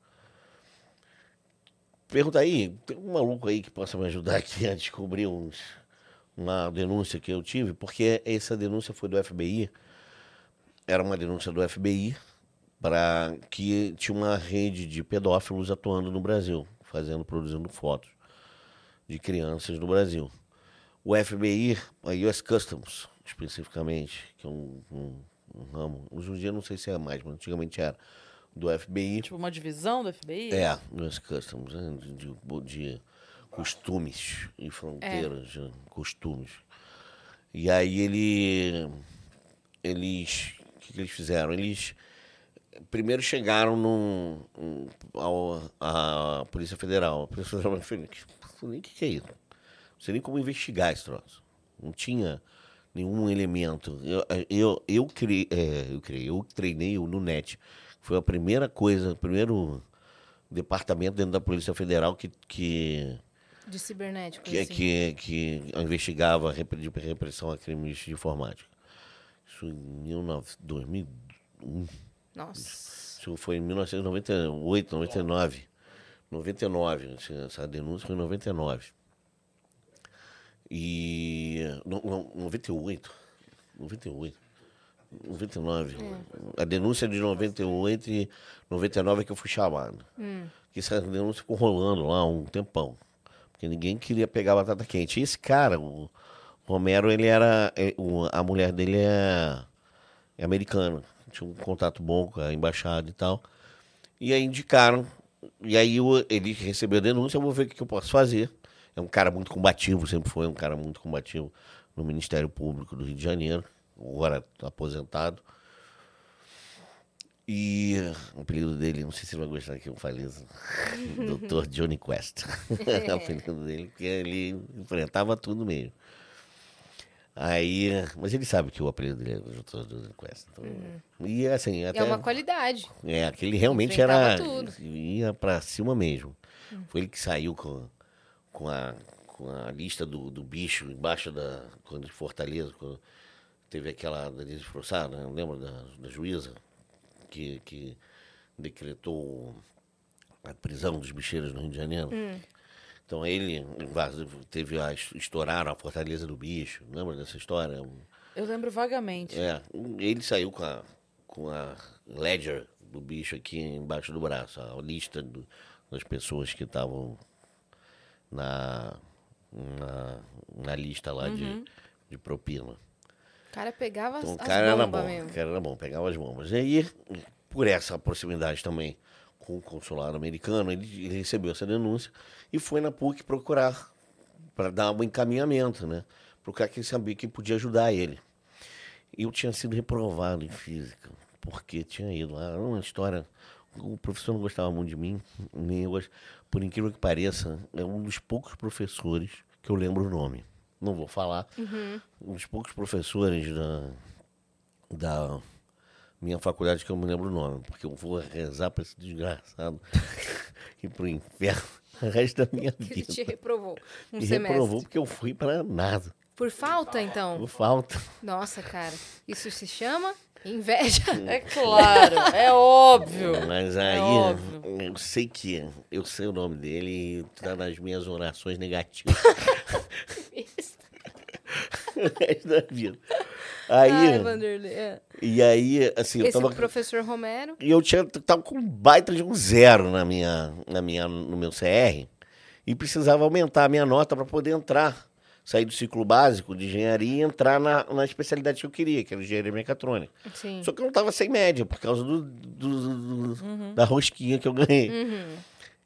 Pergunta aí, tem um maluco aí que possa me ajudar aqui a descobrir uns, uma denúncia que eu tive, porque essa denúncia foi do FBI. Era uma denúncia do FBI para que tinha uma rede de pedófilos atuando no Brasil, fazendo, produzindo fotos de crianças no Brasil. O FBI, a US Customs, especificamente, que é um, um, um ramo, hoje em dia não sei se é mais, mas antigamente era, do FBI. Tipo, uma divisão do FBI? É, US Customs, né, de, de, de costumes e fronteiras, né, costumes. E aí ele, eles, o que, que eles fizeram? Eles primeiro chegaram um, ao, à Polícia Federal. A Polícia Federal falou, o que, que é isso? Não sei nem como investigar esse troço. Não tinha nenhum elemento. Eu, eu, eu, criei, é, eu criei, eu treinei o NUNET. Foi a primeira coisa, o primeiro departamento dentro da Polícia Federal que, que, De cibernético. que, assim. que, que investigava repressão a crimes de informática. Isso em 19, 2001. Nossa. Isso foi em 1998, 99. 99, assim, essa denúncia foi em 99. E. Não, não, 98. 98. 99. A denúncia é de 98 e 99 é que eu fui chamado. Que essa denúncia ficou rolando lá um tempão. Porque ninguém queria pegar batata quente. E esse cara, o Romero, ele era. é, A mulher dele é, é americana. Tinha um contato bom com a embaixada e tal. E aí indicaram. E aí o- ele recebeu a denúncia, eu vou ver o que eu posso fazer. É um cara muito combativo, sempre foi um cara muito combativo no Ministério Público do Rio de Janeiro, agora aposentado. E o apelido dele, não sei se ele vai gostar que eu fale isso, (laughs) Dr. Johnny Quest. (laughs) é o apelido dele, porque ele enfrentava tudo mesmo. Aí, mas ele sabe que o apelido dele é Dr. Johnny Quest. Então, E assim, até... É uma qualidade. É, aquele realmente era. tudo. ia pra cima mesmo. Foi ele que saiu com, com, a, com a lista do, do bicho embaixo da. Quando de Fortaleza, quando teve aquela Denise Frossard, né? lembra da, da juíza? Que, que decretou a prisão dos bicheiros no Rio de Janeiro. Então ele teve a. estouraram a Fortaleza do Bicho. Lembra dessa história? Eu lembro vagamente. É, ele saiu com a, com a ledger do bicho aqui embaixo do braço, a lista do- das pessoas que estavam na, na, na lista lá de, de propina. O cara pegava Então as, o as cara era bombas bom, mesmo. o cara era bom, pegava as bombas. E aí, por essa proximidade também com o consulado americano, ele, ele recebeu essa denúncia e foi na PUC procurar, para dar um encaminhamento, né? Procurar quem sabia que podia ajudar ele. Eu tinha sido reprovado em física, porque tinha ido lá. Era uma história. O professor não gostava muito de mim, nem eu, por incrível que pareça, é um dos poucos professores que eu lembro o nome. Não vou falar. Um dos poucos professores da, da minha faculdade que eu me lembro o nome, porque eu vou rezar para esse desgraçado (laughs) ir pro inferno o resto da minha Que ele vida. te reprovou um Me semestre. reprovou porque eu fui para nada, Por falta, então? por falta. Nossa, cara. Isso se chama inveja. (laughs) É claro, é óbvio. Mas aí, óbvio. eu sei que eu sei o nome dele e tá nas minhas orações negativas (laughs) o resto da vida. Aí, Ai, Vanderlei. é. e aí, assim, eu Esse tava professor Romero. E eu tinha, tava com um baita de um zero na minha, na minha, no meu CR e precisava aumentar a minha nota para poder entrar, sair do ciclo básico de engenharia e entrar na, na especialidade que eu queria, que era engenharia mecatrônica. Sim. Só que eu não estava sem média por causa do, do- do- da rosquinha que eu ganhei.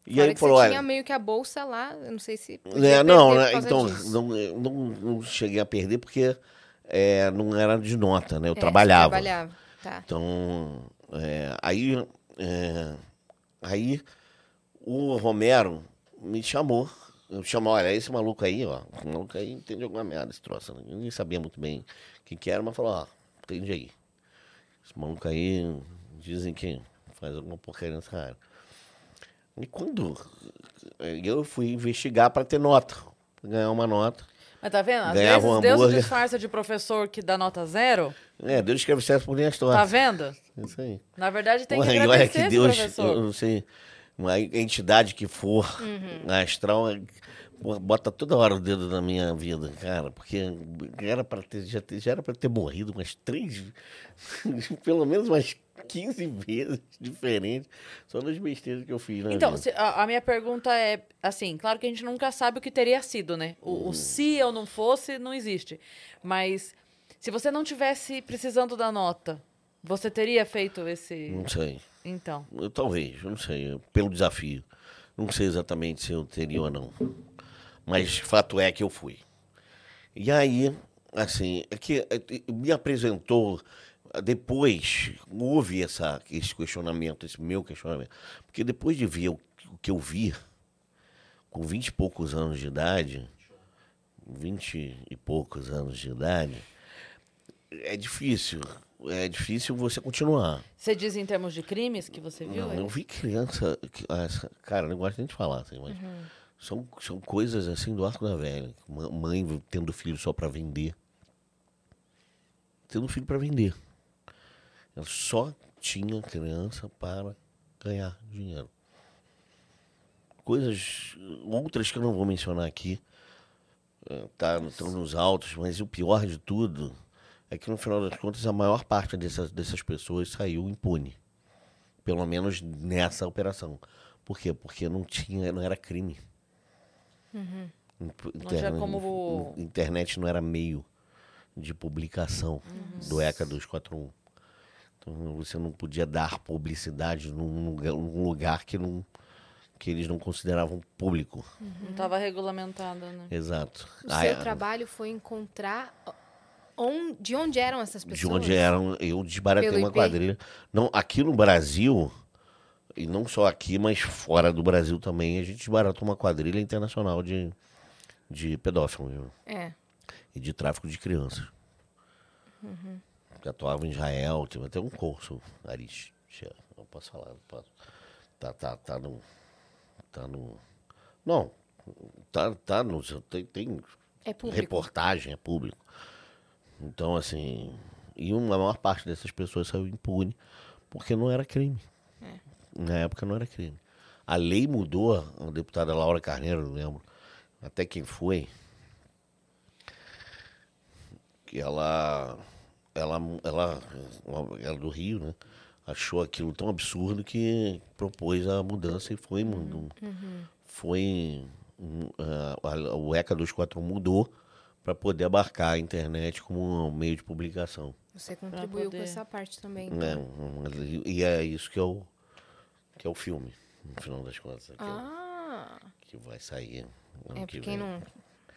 E Fora aí falou, você olha, tinha meio que a bolsa lá, eu não sei se. é, não, né, então não, não, não cheguei a perder porque é, não era de nota, né? Eu É, trabalhava. Trabalhava. Tá. Então, é, aí, é, aí o Romero me chamou. Eu chamou, olha, esse maluco aí, ó. Esse maluco aí entende alguma merda, esse troço. né? Eu nem sabia muito bem quem que era, mas falou, ó, entende aí. Esse maluco aí dizem que faz alguma porcaria nessa área. E quando é, eu fui investigar para ter nota, ganhar uma nota. Mas tá vendo? Às vezes um Deus hambúrguer. disfarça de professor que dá nota zero. É, Deus escreve certo por linhas Tá tortas. vendo? Isso aí. Na verdade, tem que Porra, e olha agradecer que Deus, professor. eu não sei, uma entidade que for, Uhum. a astral, bota toda hora o dedo na minha vida, cara, porque era para ter, já, ter- já era para ter morrido umas três, (laughs) pelo menos umas 15 vezes diferentes, só nas besteiras que eu fiz Então, se- a, a minha pergunta é assim, claro que a gente nunca sabe o que teria sido, né? O, Uhum. o se eu não fosse, não existe. Mas se você não tivesse precisando da nota, você teria feito esse. Não sei, Então. talvez, não sei, pelo desafio. Não sei exatamente se eu teria ou não. Mas fato é que eu fui. E aí, assim, é que é, me apresentou. Depois houve essa, esse questionamento, esse meu questionamento. Porque depois de ver o, o que eu vi, com 20 e poucos anos de idade, 20 e poucos anos de idade, é difícil. É difícil você continuar. Você diz em termos de crimes que você viu? Não, é? eu vi criança. ah, Cara, eu não gosto nem de falar, assim, mas. São, são coisas assim do arco da velha. Mãe tendo filho só para vender. Tendo filho para vender. Ela só tinha criança para ganhar dinheiro. Coisas. Outras que eu não vou mencionar aqui. eh, Tá, estão nos autos, mas o pior de tudo é que no final das contas a maior parte dessas, dessas pessoas saiu impune. Pelo menos nessa operação. Por quê? Porque não tinha, não era crime. Inter- Não tinha como- Internet não era meio de publicação do ECA 241. Então você não podia dar publicidade num lugar, num lugar que, não, que eles não consideravam público. Não estava regulamentado, né? Exato. O Ah, seu é. trabalho foi encontrar On- de onde eram essas pessoas? De onde eram, eu desbaratei Pelo uma IP? quadrilha. Não, aqui no Brasil, e não só aqui, mas fora do Brasil também, a gente desbaratou uma quadrilha internacional de, de pedófilos né? É. e de tráfico de crianças. Que atuava em Israel, teve até um curso, Aris. Eu posso falar, não posso. Tá, tá, tá no. Tá no. Não, tá, tá no. Tem, tem É reportagem, é público. Então, assim. E uma, a maior parte dessas pessoas saiu impune porque não era crime. É. Na época não era crime. A lei mudou, a deputada Laura Carneiro, eu lembro, até quem foi, que ela, ela, ela, ela do Rio, né? Achou aquilo tão absurdo que propôs a mudança e foi, mudou. Foi. hum, ah, a- o ECA 241 mudou para poder abarcar a internet como um meio de publicação. Você contribuiu com poder. essa parte também. Né? Hum, E é isso que é o, que é o filme, no final das contas. Que, é o- Ah, que vai sair. ano é que quem vem. não,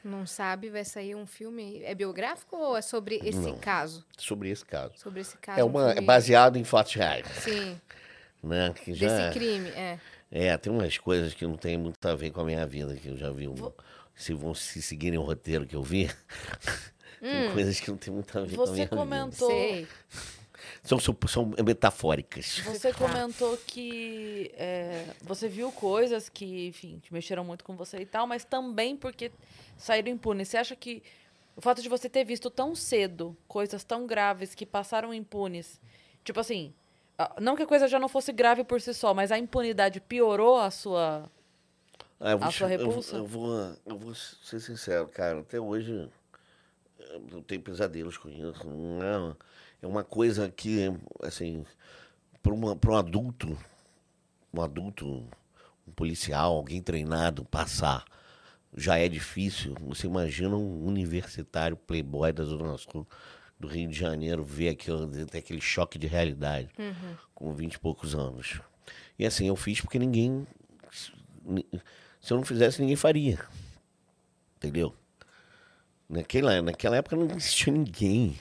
não sabe, vai sair um filme. É biográfico ou é sobre esse Não. caso? Sobre esse caso. Sobre esse caso. É, um uma, é baseado em fatos reais. Sim, (laughs) Né? Que já, desse crime, é. É, tem umas coisas que não tem muito a ver com a minha vida, que eu já vi. Um, se vão se seguirem o roteiro que eu vi, (laughs) tem coisas que não tem muito a ver com a Você minha comentou. Sei. vida. São, são, são metafóricas. Você comentou que é, você viu coisas que, enfim, te mexeram muito com você e tal, mas também porque saíram impunes. Você acha que o fato de você ter visto tão cedo coisas tão graves que passaram impunes, tipo assim, não que a coisa já não fosse grave por si só, mas a impunidade piorou a sua. Ah, eu vou A sua eu vou- repulsa? Eu vou, eu vou ser sincero, cara. Até hoje eu tenho pesadelos com isso. Não é, uma coisa que, assim, para um adulto, um adulto, um policial, alguém treinado, passar, já é difícil. Você imagina um universitário playboy da Zona Sul do Rio de Janeiro ver aquilo, ter aquele choque de realidade com 20 e poucos anos. E assim, eu fiz porque ninguém se eu não fizesse, ninguém faria. Entendeu? Naquela, naquela época não existia ninguém.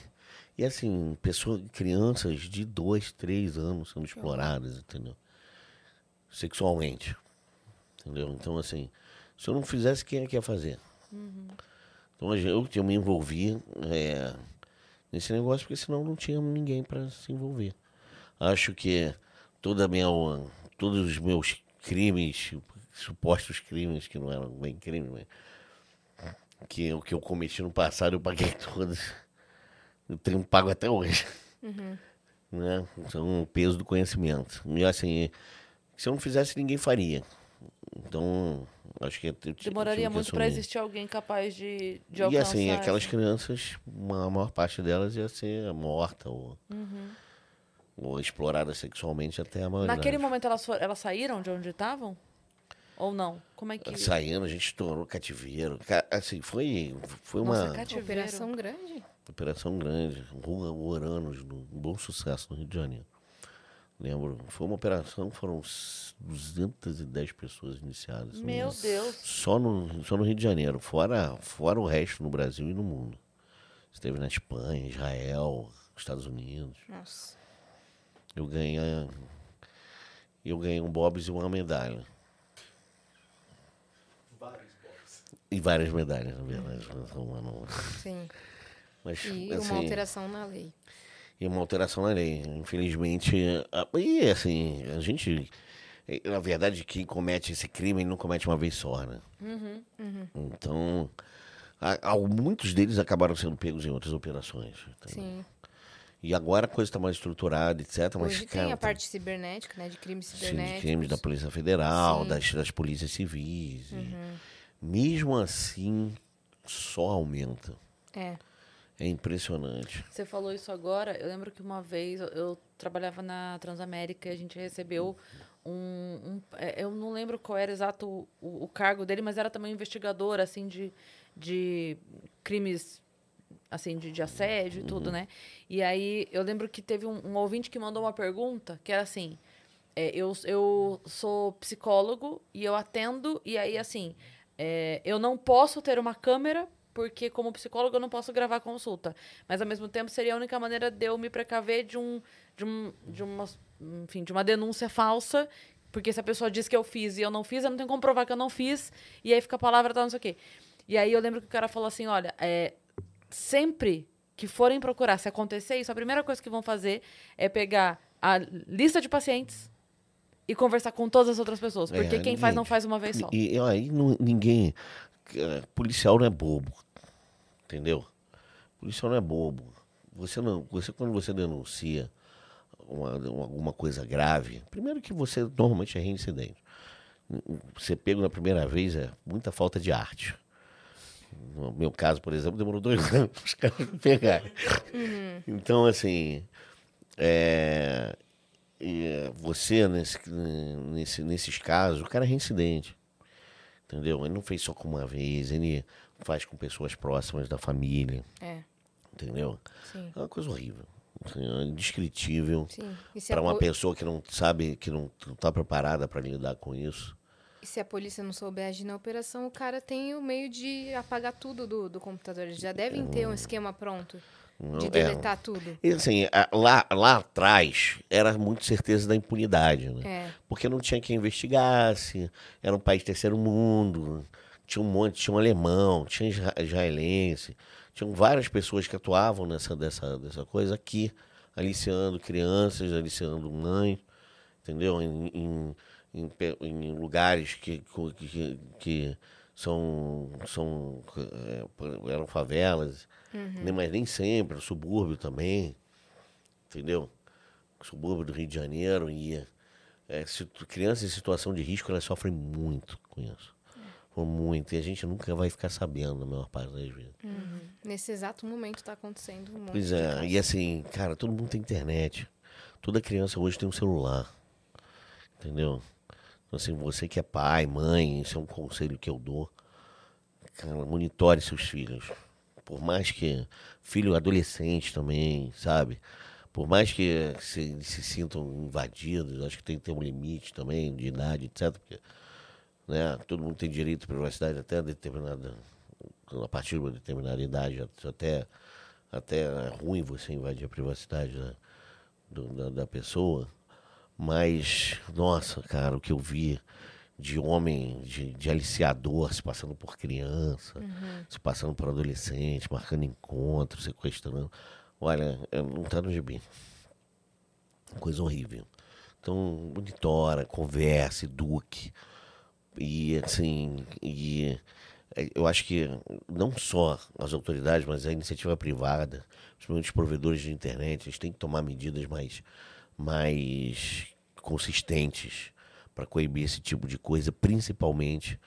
E assim, pessoas, crianças de dois, três anos sendo exploradas, entendeu? Sexualmente. Entendeu? Então, assim, se eu não fizesse, quem é que ia fazer? Então a gente- eu, eu me envolvi é, nesse negócio, porque senão não tinha ninguém para se envolver. Acho que toda minha, todos os meus crimes, supostos crimes, que não eram bem crimes, mas que o que eu cometi no passado eu paguei (laughs) todos. Eu tenho pago até hoje. Né? São o peso do conhecimento. E assim, se eu não fizesse, ninguém faria. Então, acho que eu Demoraria muito para existir alguém capaz de, de E alcançar. assim, aquelas essa- crianças, uma- a maior parte delas ia ser morta ou, ou explorada sexualmente até a maioria. Naquele momento elas, elas saíram de onde estavam? Ou não? Como é que. Saindo, a gente estourou cativeiro. Ca- Assim, foi, foi uma Nossa, cativeiro. Operação grande. operação grande. Rua Uranos, um bom sucesso no Rio de Janeiro. Lembro, foi uma operação, foram 210 pessoas iniciadas. Meu Deus. Só no, só no Rio de Janeiro, fora, fora o resto no Brasil e no mundo. Esteve na Espanha, Israel, Estados Unidos. Nossa. Eu ganhei, eu ganhei um Bob's e uma medalha. Vários box. E várias medalhas, na verdade. Uma não- Sim. (laughs) Mas, E assim, uma alteração na lei. e uma alteração na lei. Infelizmente, a- e assim, a gente, na verdade, quem comete esse crime ele não comete uma vez só, né? Então, a- a- muitos deles acabaram sendo pegos em outras operações. Sim. E agora a coisa está mais estruturada, etc. Mas, Hoje cara, tem a parte cibernética, né? De crimes sim, cibernéticos. de crimes da Polícia Federal, Sim. Uhum. das, das polícias civis. e mesmo assim, só aumenta. É. É impressionante. Você falou isso agora. Eu lembro que uma vez eu, eu trabalhava na Transamérica e a gente recebeu um. um- é, eu não lembro qual era exato o, o- cargo dele, mas era também investigador assim de, de crimes assim de, de assédio e tudo, né? E aí eu lembro que teve um, um ouvinte que mandou uma pergunta que era assim. é, eu, eu sou psicólogo e eu atendo, e aí, assim, é, eu não posso ter uma câmera porque como psicólogo eu não posso gravar consulta. Mas ao mesmo tempo seria a única maneira de eu me precaver de um de um de uma, enfim, de uma denúncia falsa, porque se a pessoa diz que eu fiz e eu não fiz, eu não tenho como provar que eu não fiz, e aí fica a palavra tá não sei o quê. E aí eu lembro que o cara falou assim, olha, é, sempre que forem procurar, se acontecer isso, a primeira coisa que vão fazer é pegar a lista de pacientes e conversar com todas as outras pessoas. Porque É, quem faz não faz uma vez só. E, aí ninguém. eh, Policial não é bobo. Entendeu? Policial não é bobo. Você não. Você, quando você denuncia uma, uma- alguma coisa grave, primeiro que você normalmente é reincidente. Você pego na primeira vez é muita falta de arte. No meu caso, por exemplo, demorou dois (laughs) anos para os caras me pegarem. Então, assim. É, e você, nesse, nesse, nesses casos, o cara é reincidente. Entendeu? Ele não fez só com uma vez, ele faz com pessoas próximas da família. É, Entendeu? sim. É uma coisa horrível. assim, é indescritível para uma po- pessoa que não sabe, que não está preparada para lidar com isso. e se a polícia não souber agir na operação, o cara tem o meio de apagar tudo do, do computador. Eles já devem ter um esquema pronto De é. deletar tudo. E assim, lá, lá atrás era muito certeza da impunidade, né? É. Porque não tinha quem investigasse, era um país terceiro mundo, tinha um monte, tinha um alemão, tinha isra- israelense, tinham várias pessoas que atuavam nessa dessa, dessa coisa aqui, aliciando crianças, aliciando mães, entendeu? Em, em, em em lugares que, que, que são, são é, eram favelas, nem, mas nem sempre, subúrbio também, entendeu? Subúrbio do Rio de Janeiro e é, crianças em situação de risco elas sofrem muito com isso. Muito. E a gente nunca vai ficar sabendo, na maior parte das vezes. Nesse exato momento tá acontecendo um monte Pois é, e assim, cara, todo mundo tem internet. Toda criança hoje tem um celular. Entendeu? Então, assim, você que é pai, mãe, esse é um conselho que eu dou. Cara, monitore seus filhos. Por mais que. Filho adolescente também, sabe? Por mais que se, se sintam invadidos, acho que tem que ter um limite também de idade, etc. Porque né, todo mundo tem direito à privacidade até determinada. A partir de uma determinada idade, até, até é ruim você invadir a privacidade da, do- da, da pessoa. Mas, nossa, cara, o que eu vi de homem, de, de aliciador se passando por criança, se passando por adolescente, marcando encontros, sequestrando. Olha, não tá no gibi. Coisa horrível. Então, monitora, converse, eduque. E, assim, e é, eu acho que não só as autoridades, mas a iniciativa privada, principalmente os provedores de internet, eles têm que tomar medidas mais, mais consistentes para coibir esse tipo de coisa, principalmente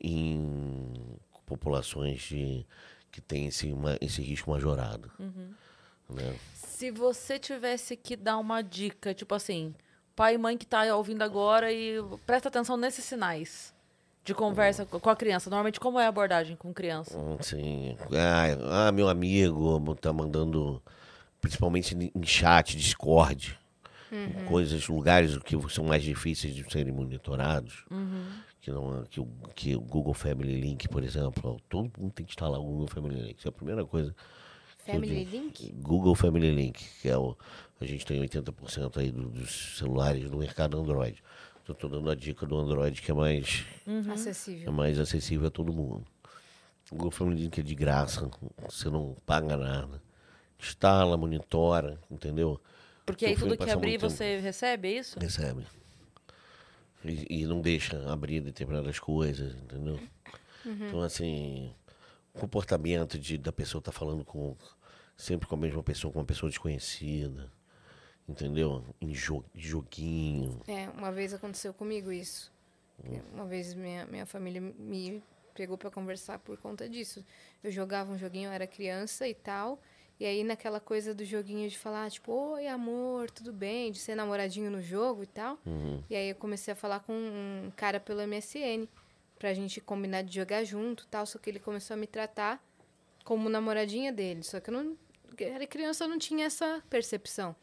em populações de, que têm esse, esse risco majorado. Né? Se você tivesse que dar uma dica, tipo assim, pai e mãe que tá ouvindo agora e presta atenção nesses sinais de conversa co- com a criança. Normalmente, como é a abordagem com criança? Assim, ah, ah, meu amigo tá mandando, principalmente em chat, Discord, coisas, lugares que são mais difíceis de serem monitorados, que, não, que, o, que o Google Family Link, por exemplo, todo mundo tem que instalar o Google Family Link. Isso é a primeira coisa. Family digo. Link? Google Family Link, que é o. A gente tem 80% aí do- dos celulares no mercado Android. Eu tô dando a dica do Android que é mais é Acessível. mais acessível a todo mundo. O Google Family Link é de graça, você não paga nada. Instala, monitora, entendeu? Porque aí tudo que abrir tempo- você recebe, é isso? Recebe. E, e não deixa abrir determinadas coisas, entendeu? Então, assim, o comportamento de, da pessoa estar falando com sempre com a mesma pessoa, com uma pessoa desconhecida, entendeu? Em jo- joguinho. É, uma vez aconteceu comigo isso. Uma vez minha, minha família me pegou pra conversar por conta disso. Eu jogava um joguinho, eu era criança e tal. E aí naquela coisa do joguinho de falar, tipo, oi amor, tudo bem? De ser namoradinho no jogo e tal. E aí eu comecei a falar com um cara pelo MSN. Pra gente combinar de jogar junto tal. Só que ele começou a me tratar como namoradinha dele. Só que eu não. era criança, eu não tinha essa percepção.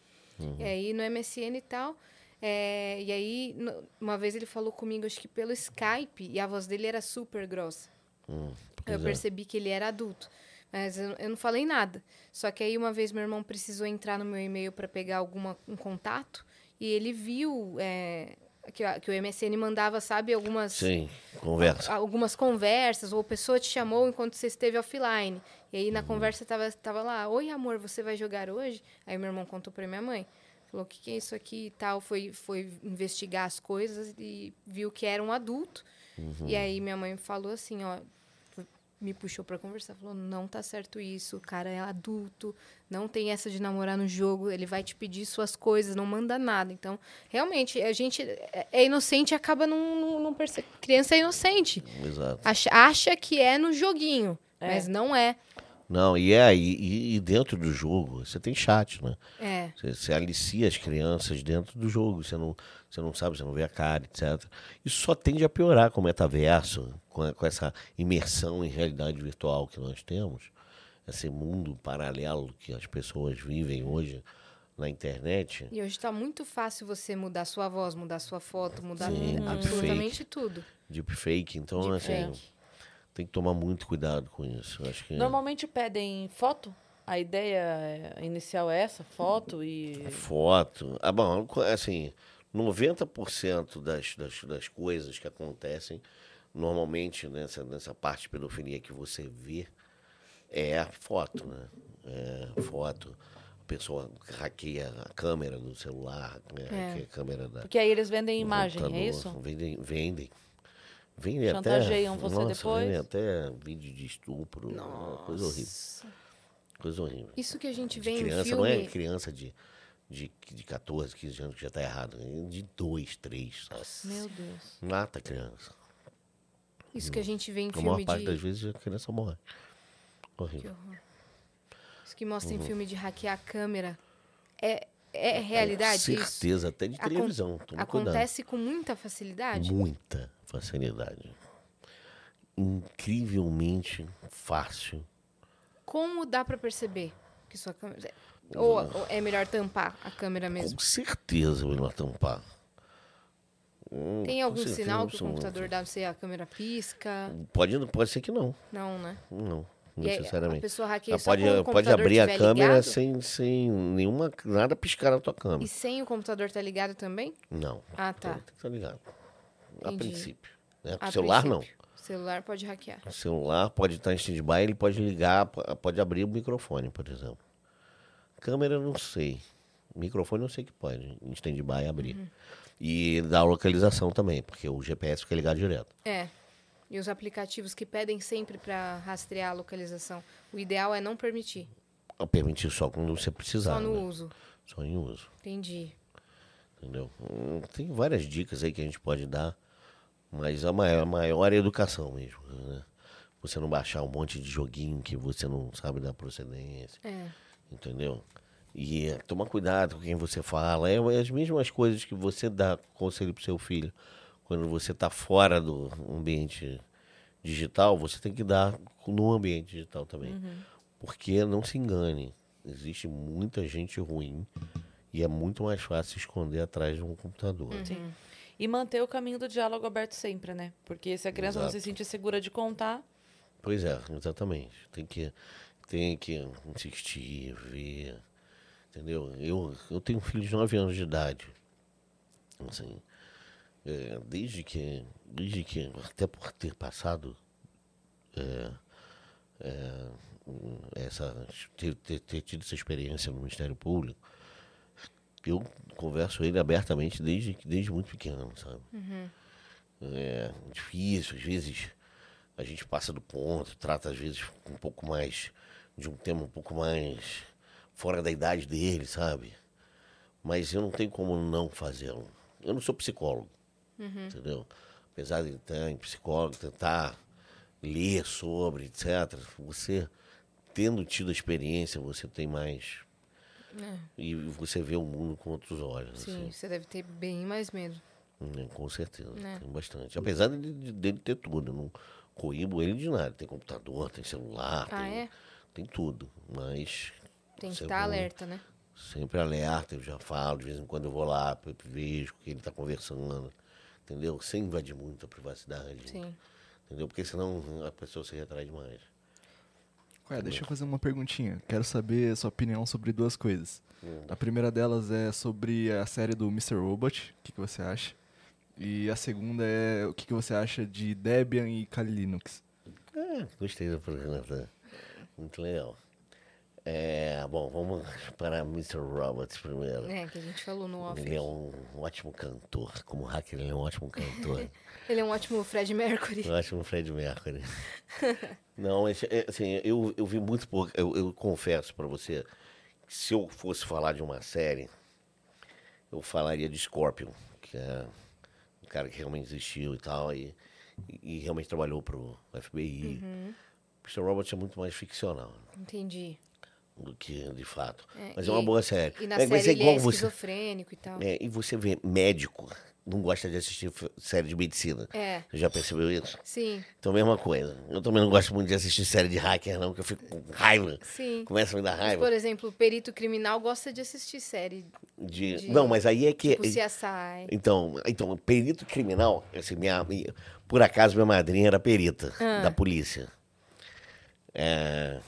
E aí no MSN e tal. é, e aí, uma vez ele falou comigo, acho que pelo Skype, e a voz dele era super grossa. Hum, Eu Exato. percebi que ele era adulto. Mas eu, eu não falei nada. Só que aí uma vez meu irmão precisou entrar no meu e-mail para pegar alguma, um contato e ele viu é, que, que o MSN mandava, sabe, algumas, Sim, conversa. algumas conversas, ou a pessoa te chamou enquanto você esteve offline. E aí na conversa tava, tava lá, oi amor, você vai jogar hoje? Aí meu irmão contou pra minha mãe. Falou, o que, que é isso aqui e tal. Foi, foi investigar as coisas e viu que era um adulto. E aí minha mãe falou assim, ó, me puxou pra conversar, falou: "Não tá certo isso, o cara é adulto, não tem essa de namorar no jogo, ele vai te pedir suas coisas, não manda nada". Então, realmente, a gente é é inocente e acaba não, não, não perce- criança é inocente. Exato. Acha, acha que é no joguinho, É. mas não é. Não, e é, e, e dentro do jogo, você tem chat, né? É. Você, você alicia as crianças dentro do jogo, você não, você não sabe, você não vê a cara, etc. Isso só tende a piorar com o metaverso, com, a- com essa imersão em realidade virtual que nós temos, esse mundo paralelo que as pessoas vivem hoje na internet. E hoje tá muito fácil você mudar sua voz, mudar sua foto, mudar Sim, absolutamente tudo. Deepfake, então assim, tem que tomar muito cuidado com isso. Acho que Normalmente pedem foto. A ideia é- inicial é essa, foto e. foto. Ah, bom, assim, 90% das, das, das coisas que acontecem, normalmente nessa, nessa parte de pedofilia que você vê, é foto, né? É foto. A pessoa hackeia a câmera do celular, né? É. hackeia a câmera da. Porque aí eles vendem imagem, é computador. isso? Vendem. vendem. Vendem Chantageiam até, você nossa, depois? Vendem até vídeo de estupro. uma Coisa horrível. Coisa horrível Isso que a gente de vê em criança, filme. não é criança de, de, de 14, 15 anos que já tá errado. é De 2, 3. Meu Deus. Mata a criança. Isso que a gente vê em A maior filme parte de. das vezes a criança morre. Que Horrível. horror. Isso que mostra Uhum. em filme de hackear a câmera. É, é realidade Com isso? certeza, até de Acon- televisão. Cuidado. Acontece com muita facilidade? Muita facilidade. Incrivelmente fácil. Como dá pra perceber que sua câmera. Ou, ou é melhor tampar a câmera mesmo? Com certeza é melhor tampar. Hum, Tem algum certeza sinal que o computador dá você, a câmera pisca? Pode, pode ser que não. Não, né? Não, necessariamente. a pessoa hackeia Ela só pode, o pode abrir a câmera ligado? sem, sem nenhuma, nada piscar na tua câmera. E sem o computador tá ligado também? Não. Ah, tá. Tem que estar ligado. A Entendi. princípio. Né? A O celular princípio. Celular pode hackear. não. O celular pode estar em stand-by, ele pode ligar, po- pode abrir o microfone, por exemplo. Câmera, não sei. Microfone, eu sei que pode. Em stand-by, abrir. Uhum. E dar localização também, porque o GPS fica ligado direto. É. E os aplicativos que pedem sempre para rastrear a localização. O ideal é não permitir. Permitir só quando você precisar. Só no né? uso. Só em uso. Entendi. Entendeu? Hum, Tem várias dicas aí que a gente pode dar, mas a maior, a maior é a educação mesmo. Né? Você não baixar um monte de joguinho que você não sabe da procedência, É. entendeu? E é, tomar cuidado com quem você fala. É, é as mesmas coisas que você dá conselho pro seu filho. Quando você está fora do ambiente digital, você tem que dar no ambiente digital também. Porque não se engane, existe muita gente ruim e é muito mais fácil esconder atrás de um computador. Sim. E manter o caminho do diálogo aberto sempre, né? Porque se a criança não se Exato. sentir segura de contar, Pois é, exatamente. Tem que, tem que insistir, ver. Entendeu? Eu, eu tenho um filho de 9 anos de idade. Assim, é, desde que. Desde que. Até por ter passado. é, é, essa, ter, ter, ter tido essa experiência no Ministério Público, eu converso ele abertamente desde, desde muito pequeno, sabe? É difícil, às vezes a gente passa do ponto, trata às vezes um pouco mais de um tema um pouco mais fora da idade dele, sabe? Mas eu não tenho como não fazê-lo. Eu não sou psicólogo, entendeu? Apesar de estar em psicólogo, tentar ler sobre, etc. Você tendo tido a experiência, você tem mais e você vê o mundo com outros olhos. Sim, assim. você deve ter bem mais medo. Né, Com certeza, Né? tem bastante. Apesar dele, de- dele ter tudo, eu não coíbo ele de nada. Tem computador, tem celular, Ah, tem, é? Tem tudo. Mas Tem que estar bom. alerta, né? sempre alerta, eu já falo, de vez em quando eu vou lá, vejo o que ele está conversando, entendeu? Sem invadir muito a privacidade. Sim. Entendeu? Porque senão a pessoa se retrai demais. Ué, deixa eu fazer uma perguntinha. Quero saber a sua opinião sobre duas coisas. A primeira delas é sobre a série do Mr. Robot. O que, que você acha? E a segunda é o que, que você acha de Debian e Kali Linux. É, gostei da pergunta. Muito legal. É, bom, vamos (laughs) para Mr. Roberts primeiro. É, que a gente falou no off. Ele é um ótimo cantor. Como hacker, ele é um ótimo cantor. (laughs) Ele é um ótimo Fred Mercury. um ótimo Fred Mercury. (laughs) Não, é, assim, eu, eu vi muito pouco. Eu, eu confesso para você que se eu fosse falar de uma série, eu falaria de Scorpion, que é um cara que realmente existiu e tal, e, e realmente trabalhou pro FBI. Uhum. Mr. Robot é muito mais ficcional Entendi. do que de fato. É, Mas é uma e- boa série. E na é, mas série é igual é você. esquizofrênico e tal. É, e você vê médico, não gosta de assistir série de medicina. É, Você já percebeu isso? sim, Então, mesma coisa. Eu também não gosto muito de assistir série de hacker, não, que eu fico com raiva. sim. Começa a me dar Mas, raiva. por exemplo, o perito criminal gosta de assistir série, De... de- Não, mas aí é que. tipo CSI. Então, então, perito criminal, assim, minha, minha- por acaso minha madrinha era perita Ah. da polícia. É,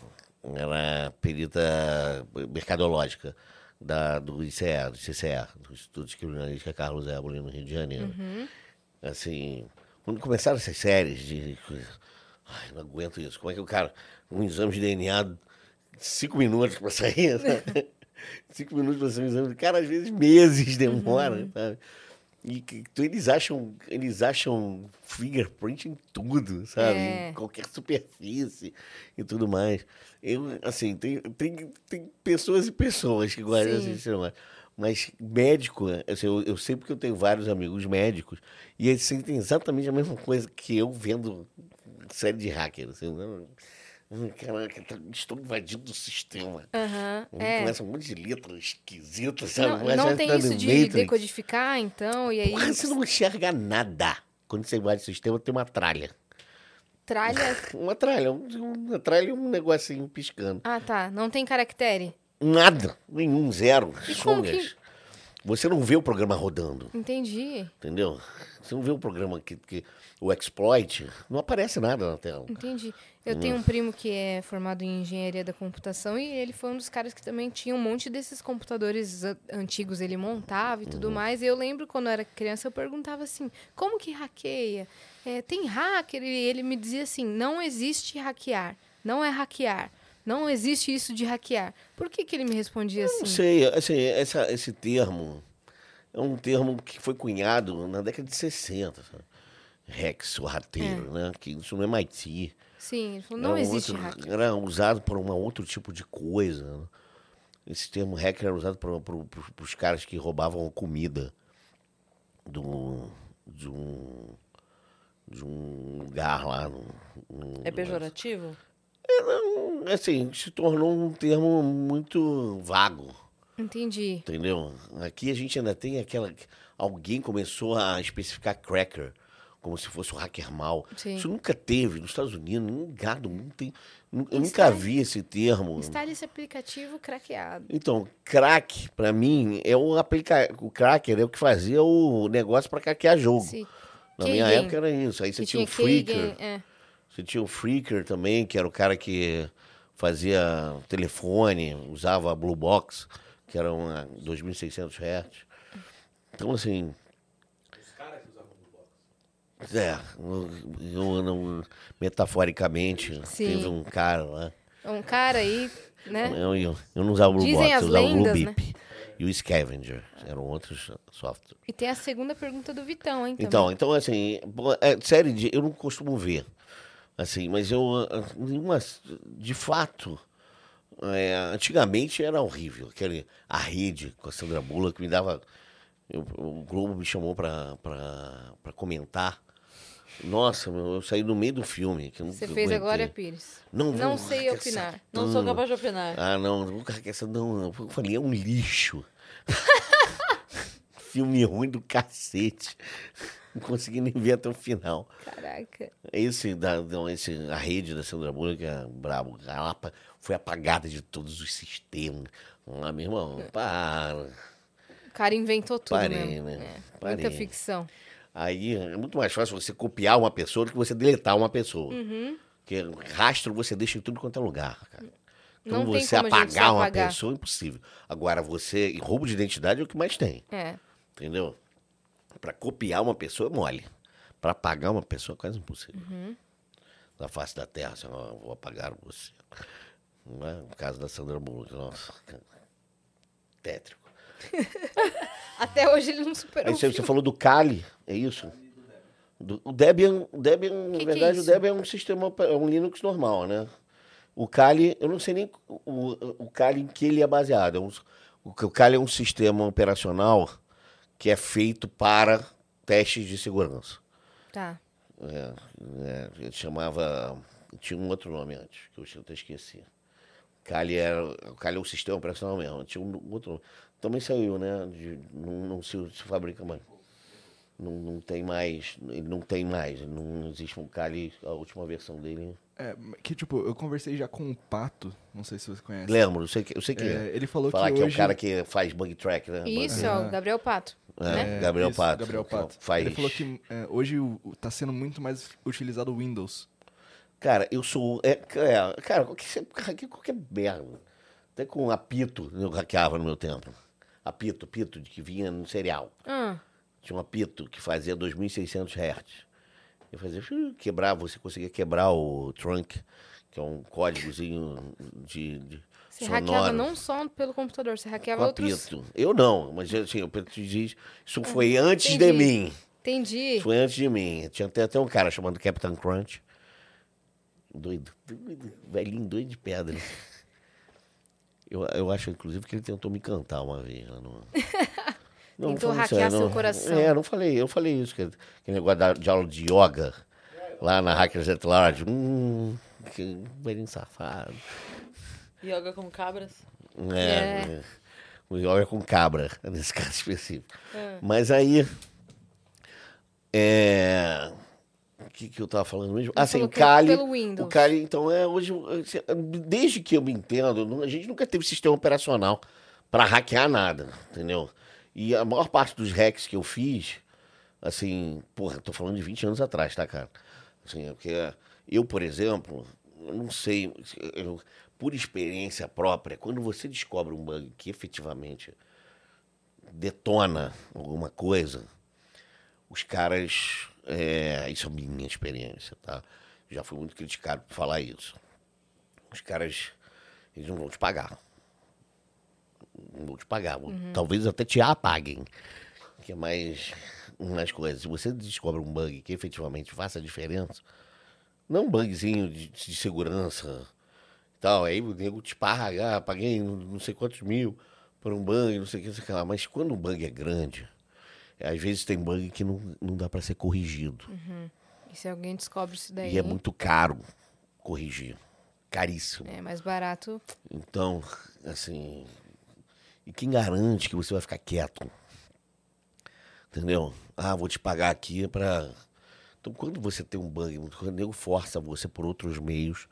era perita mercadológica da, do ICE, do CCE, do Instituto de Criminalística Carlos Éboli, no Rio de Janeiro. Uhum. Assim, quando começaram essas séries de. Ai, não aguento isso. Como é que o cara, um exame de DNA, cinco minutos para sair, sabe? (laughs) Cinco minutos para sair um exame. Cara, às vezes meses demora, Uhum. sabe? E que, eles acham, eles acham fingerprint em tudo, sabe? É. Em qualquer superfície e tudo mais. Eu, assim, tem, tem, tem pessoas e pessoas que gostam Sim. desse negócio. Mas médico, assim, eu, eu sei porque eu tenho vários amigos médicos e eles sentem exatamente a mesma coisa que eu vendo série de hacker. Assim, não, hum, caraca, tá- estou invadindo o sistema. Aí é. Começa um monte de letras esquisitas, sabe? Não, Mas não tem tá isso de Matrix. decodificar, então, e aí Porra, você não enxerga nada. Quando você invade o sistema, tem uma tralha. tralha... (laughs) Uma tralha, um- uma tralha e um negocinho piscando. Ah, tá, não tem caractere. Nada, nenhum, zero. E Sonhas. Você não vê o programa rodando, Entendi, entendeu? Você não vê o programa que, que o exploit, não aparece nada na tela. entendi. Eu tenho um primo que é formado em engenharia da computação e ele foi um dos caras que também tinha um monte desses computadores antigos, ele montava e tudo Uhum. mais. E eu lembro quando eu era criança, eu perguntava assim, como que hackeia? É, tem hacker? E ele me dizia assim, não existe hackear, não é hackear. Não existe isso de hackear. Por que, que ele me respondia Não assim? sei, assim, essa, esse termo é um termo que foi cunhado na década de 60, sabe? Rex, o rateiro, né? Que isso no MIT. Sim, Era não um existe outro- hacker. Era usado por um outro tipo de coisa. né? Esse termo hacker era usado para os caras que roubavam comida do, de, um, de um lugar lá. No, no- É pejorativo? Assim, se tornou um termo muito vago. Entendi. Entendeu? Aqui a gente ainda tem aquela. Alguém começou a especificar cracker como se fosse um hacker mal. Sim. Isso nunca teve nos Estados Unidos, nenhum lugar do mundo tem. Eu nunca Instale- vi esse termo. Instale esse aplicativo craqueado. Então, crack, pra mim, é o aplica... O cracker é o que fazia o negócio pra craquear jogo. Sim. Na minha época era isso. Aí você tinha o tinha key Freaker. é. Você tinha o Freaker também, que era o cara que fazia telefone, usava a Blue Box, que era uma 2.600 Hz. Então, assim, Os caras que usavam Blue Box. É, eu, não- metaforicamente, Sim. teve um cara lá. Um cara aí, né? Eu, eu, eu não usava o Blue Dizem Box, eu usava o Blue lendas, né? E o Scavenger, eram outros softwares. E tem a segunda pergunta do Vitão, hein? também. Então, então assim, é, série de. Eu não costumo ver. Assim, mas eu. ah, Nenhuma. De fato. é, antigamente era horrível. Aquele, a rede com a Sandra Bullock me dava. eu- o Globo me chamou pra comentar. Nossa, meu, eu saí no meio do filme. Que eu Você fez a aguentei. Glória Pires. Não, Não sei opinar. Não sou tanto. capaz de opinar. Ah, não, não essa não. Eu falei, é um lixo. (laughs) Filme ruim do cacete. Não consegui nem ver até o final. Caraca. Esse, da, não, esse, a rede da Sandra Bullock é brabo. Ela foi apagada de todos os sistemas. Ah, meu irmão, para. O cara inventou tudo Parei, mesmo. né? É, Parei. Muita ficção. Aí é muito mais fácil você copiar uma pessoa do que você deletar uma pessoa. Uhum. Porque rastro você deixa em tudo quanto é lugar, cara. Então Não você apagar uma apagar. pessoa é impossível. Agora, você. e Roubo de identidade é o que mais tem. É. Entendeu? Pra copiar uma pessoa é mole. Pra apagar uma pessoa é quase impossível. Uhum. Na face da terra, assim, ó, vou apagar você. Não é? No caso da Sandra Bullock, nossa. Tétrico. (laughs) Até hoje ele não superou. Aí o você, você falou do Kali, é isso? Do- o Debian, o Debian na que é verdade, o isso? Debian é um sistema, é um Linux normal, né? O Kali, eu não sei nem o, o Kali em que ele é baseado. É um- o, o Kali é um sistema operacional que é feito para testes de segurança. Tá. É, é, ele chamava. Tinha um outro nome antes, que eu até esqueci. Kali era, o Kali é um sistema operacional mesmo. Tinha um outro nome. Também saiu, né? de- não não se, se fabrica mais. Não, não tem mais. Ele não tem mais. Não existe um Kali, a última versão dele. É, que tipo, eu conversei já com o Pato, não sei se você conhece. Lembro, eu sei que, eu sei que É, é. ele falou Falar que, que, hoje... é o cara que faz bug track, né? Isso, é o Gabriel Pato. É, né? Gabriel isso, Pato. Gabriel Pato. Faz. Ele falou que é, hoje o, o- tá sendo muito mais utilizado o Windows. Cara, eu sou. É, é, cara, qualquer, qualquer, qualquer merda. Até com apito eu hackeava no meu tempo. Apito, apito de que vinha no cereal. Ah, Tinha um apito que fazia 2.600 Hz. Eu fazia, fiu, quebrava, você conseguia quebrar o trunk, que é um códigozinho de, de você sonoro. hackeava não só pelo computador, você com hackeava outros. apito. Eu não, mas assim, o Pedro diz, isso foi antes de entendi. mim. Entendi. Foi antes de mim. Tinha até, até um cara chamado Captain Crunch. Doido, doido, velhinho doido de pedra. Eu, eu acho, inclusive, que ele tentou me cantar uma vez lá no. (laughs) Tentou hackear sério, seu não. coração. É, não falei, eu falei isso, que aquele negócio da- de aula de yoga lá na Hackers at Large. Hum, que velhinho safado. Yoga com cabras. É, É. é. O yoga com cabra, (laughs) nesse caso específico. É. Mas aí. É. Que, que eu tava falando mesmo? Ah, sim, falou o que Kali. O Kali, então, é hoje. Desde que eu me entendo, a gente nunca teve sistema operacional para hackear nada, entendeu? E a maior parte dos hacks que eu fiz, assim, porra, tô falando de 20 anos atrás, tá, cara? Assim, é porque eu, por exemplo, eu não sei, eu- por experiência própria, quando você descobre um bug que efetivamente detona alguma coisa, os caras. É, isso é minha experiência, tá? Já fui muito criticado por falar isso. Os caras. Eles não vão te pagar. Não vão te pagar. Talvez até te apaguem. Que é mais umas coisas. Se você descobre um bug que efetivamente faça a diferença, não um bugzinho de, de segurança e tal, aí o nego te paga, ah, paguei não sei quantos mil por um bug, não sei o que, não sei o que lá. Mas quando o bug é grande, às vezes tem bug que não, não dá para ser corrigido. E se alguém descobre isso daí, E é muito caro corrigir. Caríssimo. é mais barato. Então, assim. E quem garante que você vai ficar quieto? Entendeu? Ah, vou te pagar aqui pra. Então, quando você tem um bug, quando o nego força você por outros meios,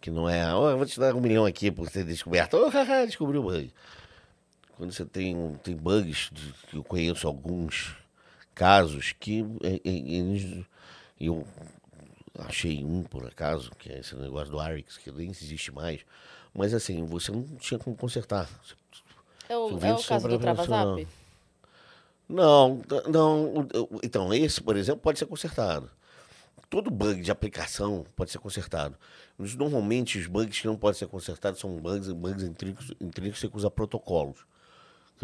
que não é, oh, eu vou te dar um milhão aqui por ter descoberto. (laughs) Oh, haha, descobriu o bug. Quando você tem, tem bugs, eu conheço alguns casos que é, é, eles- eu achei um por acaso, que é esse negócio do Arix, que nem existe mais. Mas assim, você não tinha como consertar. É o, é o caso do Travazap? Não, não. Então, esse, por exemplo, pode ser consertado. Todo bug de aplicação pode ser consertado. Normalmente, os bugs que não podem ser consertados são bugs, bugs intrínsecos, intrínsecos a protocolos.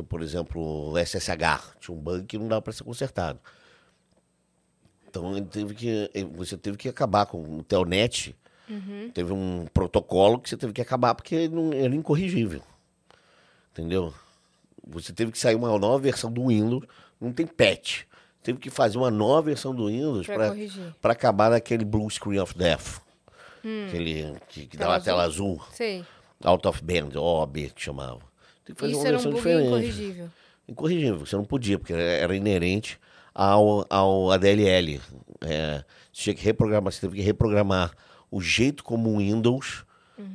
Por exemplo, o SSH tinha um bug que não dava para ser consertado. Então, ele teve que, você teve que acabar com o Telnet. Teve um protocolo que você teve que acabar porque ele não, era incorrigível. Entendeu? Você teve que sair uma nova versão do Windows, não tem patch. Teve que fazer uma nova versão do Windows para acabar naquele blue screen of death. Aquele que, que Tela uma tela azul, Sei. out of band, OB que chamava. Tem que fazer Isso uma um versão bug diferente. incorrigível. Incorrigível, você não podia, porque era inerente ao, ao ADLL. É, você tinha que reprogramar, você teve que reprogramar o jeito como o Windows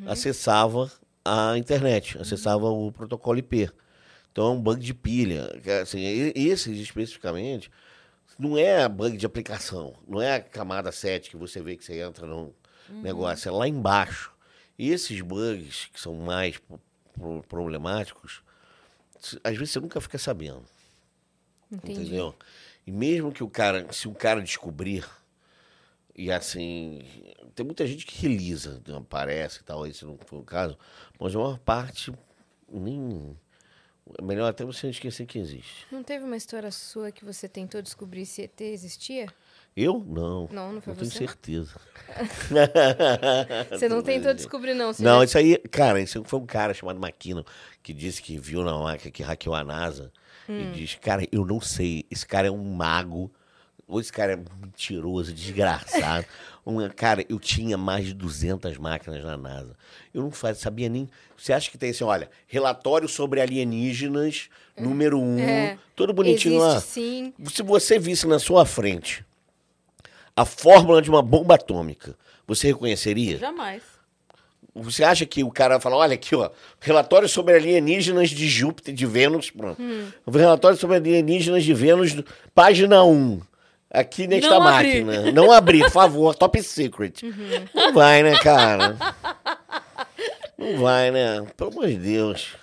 acessava a internet, acessava o protocolo IP. Então é um bug de pilha. Assim, esses especificamente Não é bug de aplicação. Não é a camada 7 que você vê que você entra no Uhum. negócio. É lá embaixo. E esses bugs que são mais problemáticos, às vezes você nunca fica sabendo. Entendi. Entendeu? E mesmo que o cara, se o cara descobrir, e assim, tem muita gente que relisa, não aparece e tal, esse não foi o caso, mas a maior parte nem. É melhor até você esquecer que existe. Não teve uma história sua que você tentou descobrir se ET existia? Eu? Não. Não, não foi não tenho você? certeza. (laughs) Você não (laughs) tentou descobrir, não. Não, já- isso aí, cara, isso foi um cara chamado Maquino que disse que viu na máquina que hackeou a NASA Hum. e diz, cara, eu não sei, esse cara é um mago, ou esse cara é mentiroso, desgraçado. (laughs) Um, cara, eu tinha mais de 200 máquinas na NASA. Eu não faz, sabia nem. Você acha que tem assim, olha, relatório sobre alienígenas, número um, É. todo bonitinho lá. sim. Se você visse na sua frente a fórmula de uma bomba atômica, você reconheceria? Jamais. Você acha que o cara fala, olha aqui, ó, relatório sobre alienígenas de Júpiter, de Vênus, pronto. Hum. Relatório sobre alienígenas de Vênus, página 1. Aqui nesta Não abri. máquina. Não abrir, por favor, top secret. Uhum. Não vai, né, cara? Não vai, né? Pelo amor de Deus.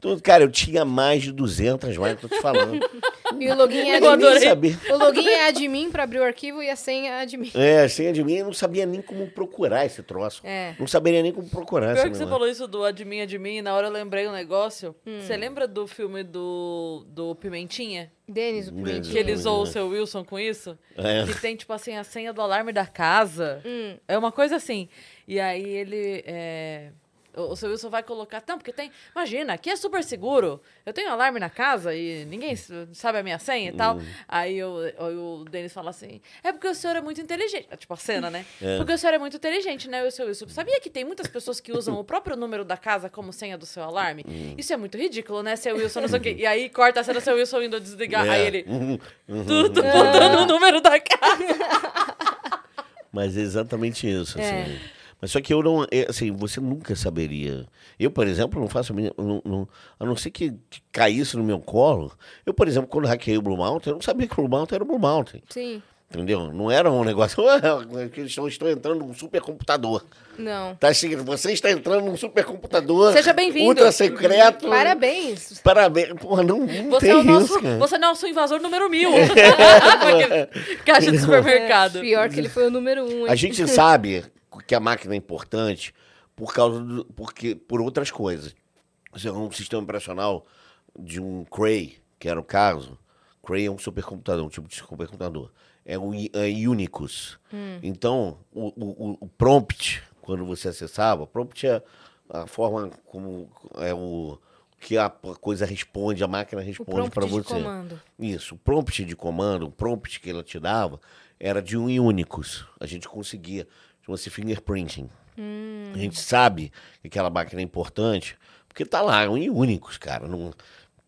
Então, cara, eu tinha mais de 200 máquinas, tô te falando. (laughs) E o login é admin. sabia. O login é admin pra abrir o arquivo e a senha é admin. É, senha de mim, eu não sabia nem como procurar esse troço. É. Não saberia nem como procurar Pior que você falou isso do admin, admin, e na hora eu lembrei um negócio. Hum. Você lembra do filme do, do Pimentinha? Denis, o. Pimentinha. Que ele zoou o seu Wilson com isso? É. Que tem, tipo assim, a senha do alarme da casa. Hum. É uma coisa assim. E aí ele. é, O, o seu Wilson vai colocar. Não, porque tem. Imagina, aqui é super seguro. Eu tenho alarme na casa e ninguém sabe a minha senha e tal. Aí o, o, o Denis fala assim: é porque o senhor é muito inteligente. É Tipo a cena, né? (laughs) É. Porque o senhor é muito inteligente, né? O seu Wilson. Sabia que tem muitas pessoas que usam o próprio número da casa como senha do seu alarme? Isso é muito ridículo, né, seu Wilson? Não sei o quê. E aí corta a cena, seu Wilson indo desligar. É. Aí ele. Uhum, uhum. Tudo botando o número da casa. (laughs) Mas é exatamente isso, É. assim. Mas só que eu não, é, assim, você nunca saberia. Eu, por exemplo, não faço, não, não- a não ser que que caísse no meu colo. Eu, por exemplo, quando hackeei o Blue Mountain, eu não sabia que o Blue Mountain era o Blue Mountain. Sim. Entendeu? Não era um negócio, (laughs) "Ah, que eles estão, estão entrando num supercomputador. Não. Tá assim, você está entrando num supercomputador. Seja bem-vindo. Ultra secreto. Parabéns. Parabéns. Porra, não, não Você tem é o nosso, isso, cara. você é o nosso invasor número mil. (laughs) Aquele Caixa de supermercado. É, pior que ele foi o número um. hein? A gente sabe que a máquina é importante por causa do, porque por outras coisas. Você é um sistema operacional de um Cray, que era o caso. Cray é um supercomputador, um tipo de supercomputador. É um é Unicus. Então, o, o- o prompt, quando você acessava, prompt é a forma como é o que a coisa responde, a máquina responde para de você. comando. Isso, o prompt de comando, o prompt que ela te dava, era de um Unicus. A gente conseguia, chama-se fingerprinting. A gente sabe que aquela máquina é importante, porque tá lá, é um Unicus, cara. Num,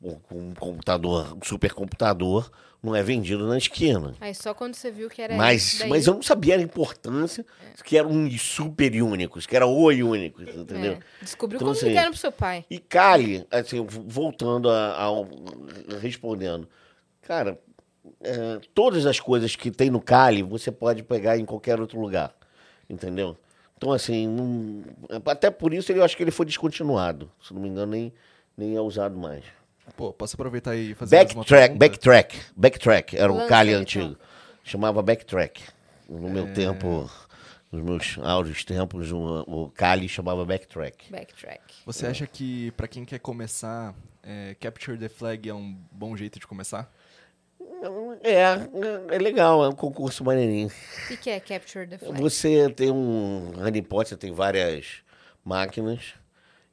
um, computador, um supercomputador, não é vendido na esquina. Aí só quando você viu que era Mas, daí. mas eu não sabia a importância que era um super Unicus, que era o Unicus, entendeu? É. Descobriu Então, como assim, ligaram pro seu pai. E Kali, assim, voltando a- ao. respondendo. Cara, é, todas as coisas que tem no Kali, você pode pegar em qualquer outro lugar. Entendeu? Então, assim, não- até por isso eu acho que ele foi descontinuado. Se não me engano, nem, nem é usado mais. Pô, posso aproveitar e fazer Backtrack? Backtrack, Backtrack, era um Kali aí, antigo. Chamava Backtrack. No meu É. tempo, nos meus áureos tempos, o, o Kali chamava Backtrack. Backtrack. Você acha que pra quem quer começar, é, Capture the Flag é um bom jeito de começar? É, é legal, é um concurso maneirinho. O que, que é Capture the Flag? Você tem um honeypot, você tem várias máquinas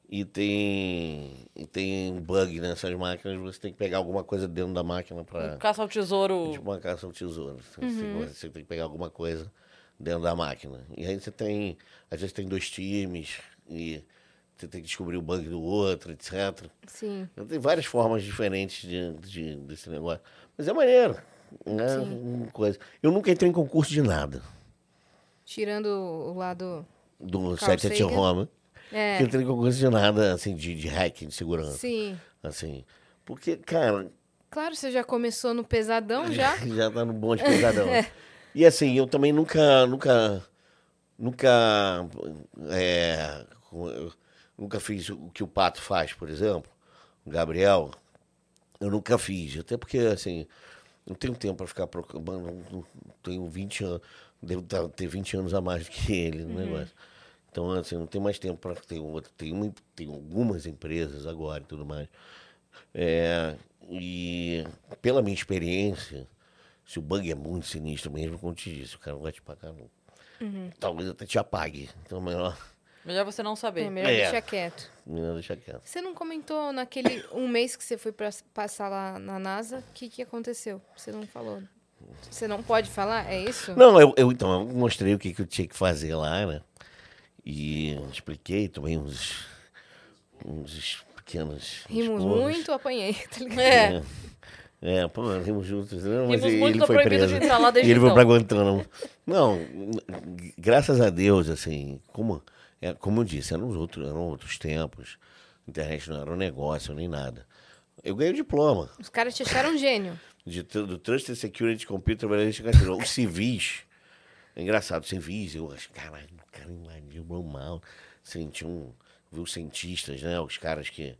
e tem, e tem um bug nessas máquinas, você tem que pegar alguma coisa dentro da máquina para Caça ao tesouro. tipo uma caça ao tesouro. Você, Uhum. você tem que pegar alguma coisa dentro da máquina. E aí você tem, às vezes tem dois times e você tem que descobrir o bug do outro, etc. Sim. Então, Tem várias formas diferentes de, de- desse negócio. Mas é maneiro. Né? Sim. Coisa. Eu nunca entrei em concurso de nada. Tirando o lado. Do Carl site at Sagan. home. É. Eu entrei em concurso de nada, assim, de, de hacking, de segurança. Sim. Assim. Porque, cara, Claro, você já começou no pesadão (laughs) já. já tá no bonde pesadão. (laughs) E assim, eu também nunca, nunca, nunca, é, nunca fiz o que o Pato faz, por exemplo, o Gabriel, eu nunca fiz, até porque, assim, não tenho tempo para ficar procurando, tenho 20 anos, devo tá- ter 20 anos a mais do que ele no negócio. Então, assim, não tenho mais tempo para ter outro. Tem, uma, tem algumas empresas agora e tudo mais. É, e pela minha experiência, se o bug é muito sinistro mesmo, como eu te disse, o cara não vai te pagar, não. Talvez até te apague. Então, melhor, Melhor você não saber. É melhor É. deixar quieto. melhor deixar quieto. Você não comentou naquele um mês que você foi pra passar lá na NASA, o que, que aconteceu? Você não falou. Você não pode falar? É isso? Não, eu, eu, então, eu mostrei o que, que eu tinha que fazer lá, né? E expliquei também uns, uns pequenos. Rimos esporros. muito, apanhei, (laughs) tá ligado? É. É, pô, rimos juntos. Não, mas Rimos ele, muito, ele foi preso. de entrar lá desde E ele foi então. pra Guantánamo. Não, graças a Deus, assim, como, é, como eu disse, eram, os outros, eram outros tempos. A internet não era um negócio nem nada. Eu ganhei o diploma Os caras te acharam um gênio. de, do Trusted Security Computer Validation Control. Os civis, é engraçado, civis, eu acho, caralho, o cara invadiu mal. Assim, tinha um, viu os cientistas, né, os caras que,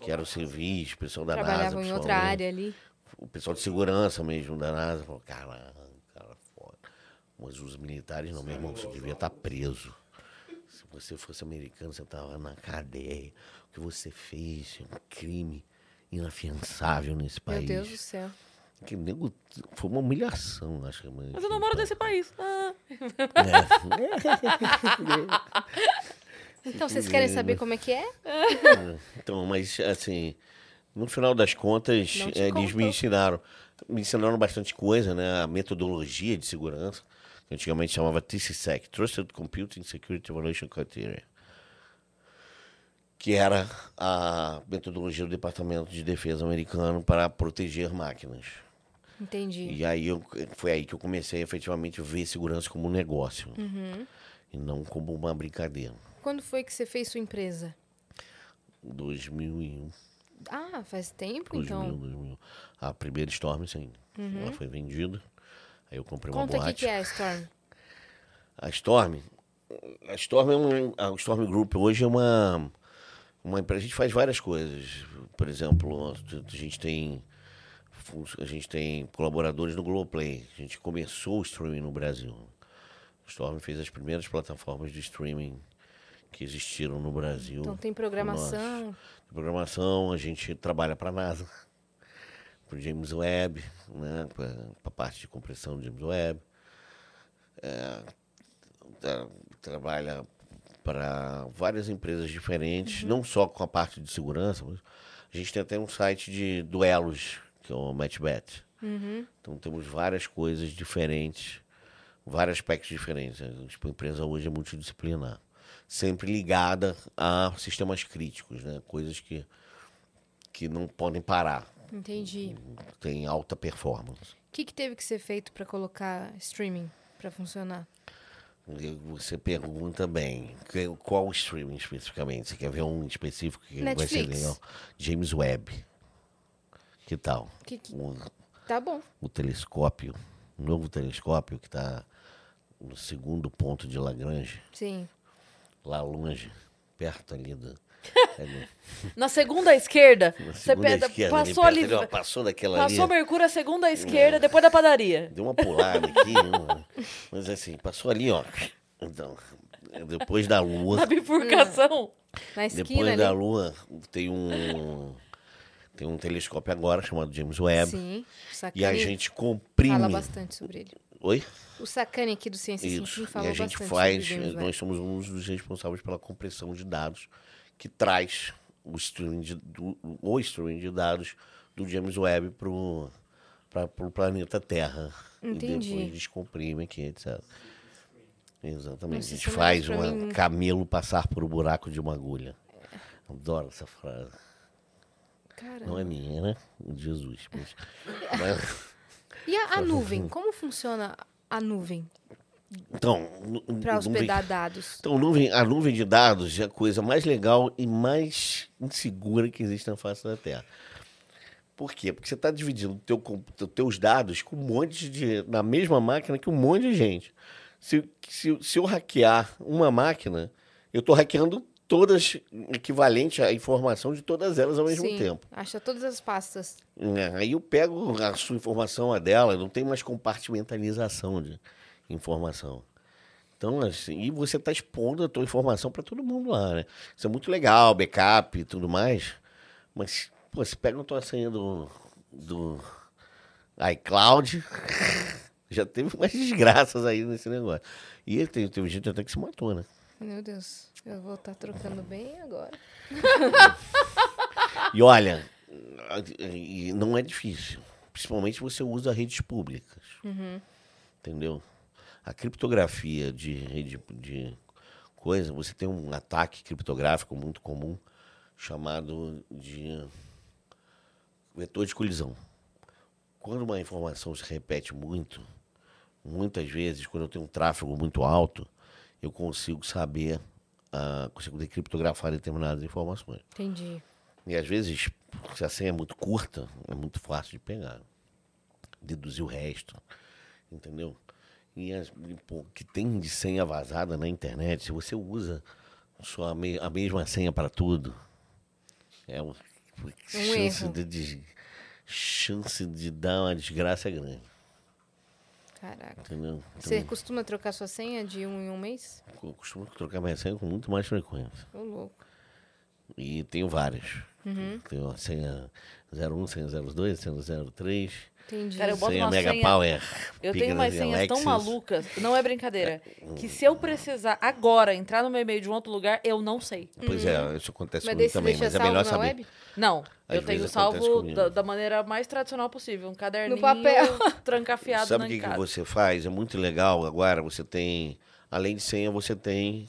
que eram civis, o pessoal da NASA. Trabalhavam em outra área ali. o pessoal de segurança mesmo da NASA falou, cara, cara, foda. Mas os militares não, meu irmão, você devia estar preso. Se você fosse americano, você estava na cadeia. O que você fez é um crime inafiançável nesse Meu país. Deus do céu. Que nego, foi uma humilhação, acho que. Mas eu não moro nesse país. Ah. (laughs) (laughs) Então, vocês querem saber como é que é? Então, mas assim, no final das contas, eh, eles me ensinaram, me ensinaram bastante coisa, né? A metodologia de segurança, que antigamente chamava TCSEC, Trusted Computing Security Evaluation Criteria, que era a metodologia do Departamento de Defesa americano para proteger máquinas. Entendi. E aí eu, foi aí que eu comecei efetivamente a ver segurança como um negócio Uhum. e não como uma brincadeira. Quando foi que você fez sua empresa? 2001. Ah, faz tempo, 2000, então. Uhum. 2000. A primeira Storm, sim. Ela foi vendida. Aí eu comprei uma Conta o que, boate. é a Storm. A Storm. A Storm é um, a Storm Group hoje é uma, uma empresa. A gente faz várias coisas. Por exemplo, a gente tem. A gente tem colaboradores no Globoplay. A gente começou o streaming no Brasil. A Storm fez as primeiras plataformas de streaming que existiram no Brasil. Então tem programação. de programação, a gente trabalha para a NASA, para o James Webb, né, para a parte de compressão do James Webb. É, tra- trabalha para várias empresas diferentes, não só com a parte de segurança, mas a gente tem até um site de duelos, que é o MatchBet. Então temos várias coisas diferentes, vários aspectos diferentes. Tipo, a empresa hoje é multidisciplinar. Sempre ligada a sistemas críticos, né? Coisas que, que não podem parar. Entendi. Tem alta performance. O que, que teve que ser feito para colocar streaming para funcionar? Você pergunta bem, qual streaming especificamente? Você quer ver um específico que vai ser Netflix. legal? James Webb. Que tal? Que que- O, Tá bom. o telescópio, o novo telescópio que está no segundo ponto de Lagrange, Sim. lá longe, perto ali do... (laughs) ali, Na segunda esquerda, na você segunda pega, esquerda, passou perto ali, ali, ó, passou daquela passou ali. Mercúrio à segunda esquerda, depois da padaria. Deu uma pulada aqui, (laughs) uma- mas assim, passou ali, ó. Então, depois da Lua, Na bifurcação. Na esquina depois ali. da Lua, tem um tem um telescópio agora chamado James Webb. Sim. E a gente comprime. fala bastante sobre ele. Oi? O Sacani aqui do Ciência Isso. Fim E a gente faz, nós somos um dos responsáveis pela compressão de dados que traz o streaming de, do, o streaming de dados do James Webb para o planeta Terra. Entendi. E depois descomprime aqui, etc. Exatamente. Nossa, a gente esse faz um camelo passar por um buraco de uma agulha. Adoro essa frase. Caramba. Não é minha, né? Jesus. Mas- (laughs) E a, a nuvem? Como funciona a nuvem então, para nuvem- hospedar dados? Então, nuvem, a nuvem de dados é a coisa mais legal e mais insegura que existe na face da Terra. Por quê? Porque você está dividindo teu- teus dados com um monte de. na mesma máquina que um monte de gente. Se, se, se eu hackear uma máquina, eu estou hackeando todas equivalente à informação de todas elas ao mesmo Sim, tempo. Acha todas as pastas. É, Aí eu pego a sua informação, a dela, não tem mais compartimentalização de informação. Então, assim, e você está expondo a tua informação para todo mundo lá, né? Isso é muito legal, backup e tudo mais. Mas, pô, você pega a tua senha do, do iCloud, (laughs) já teve umas desgraças aí nesse negócio. E tem, teve gente até que se matou, né? Meu Deus, eu vou estar trocando bem agora. (laughs) E olha, não é difícil. Principalmente você usa redes públicas. Entendeu? A criptografia de rede de coisa, você tem um ataque criptográfico muito comum chamado de vetor de colisão. Quando uma informação se repete muito, muitas vezes, quando eu tenho um tráfego muito alto, eu consigo saber, ah, consigo decriptografar determinadas informações. Entendi. E às vezes, se a senha é muito curta, é muito fácil de pegar. Deduzir o resto. Entendeu? E as, pô, que tem de senha vazada na internet, se você usa só a, me- a mesma senha para tudo, é uma chance erro. de, de- chance de dar uma desgraça grande. Caraca. Entendeu? Você Então, costuma trocar sua senha de um em um mês? eu costumo trocar minha senha com muito mais frequência. Ô, louco. E tenho várias. Uhum. Tenho a senha 01, senha 02, senha 03. Entendi. Cara, eu boto senha uma Mega senha- Power. Eu tenho umas senhas tão Alexis. malucas, não é brincadeira, que se eu precisar agora entrar no meu e-mail de um outro lugar, eu não sei. Pois é, isso acontece Mas você também, mas é melhor saber. web? Não, Às eu tenho salvo da, da maneira mais tradicional possível, um caderninho papel. (laughs) trancafiado Sabe na o que, que você faz? É muito legal agora, você tem, além de senha, você tem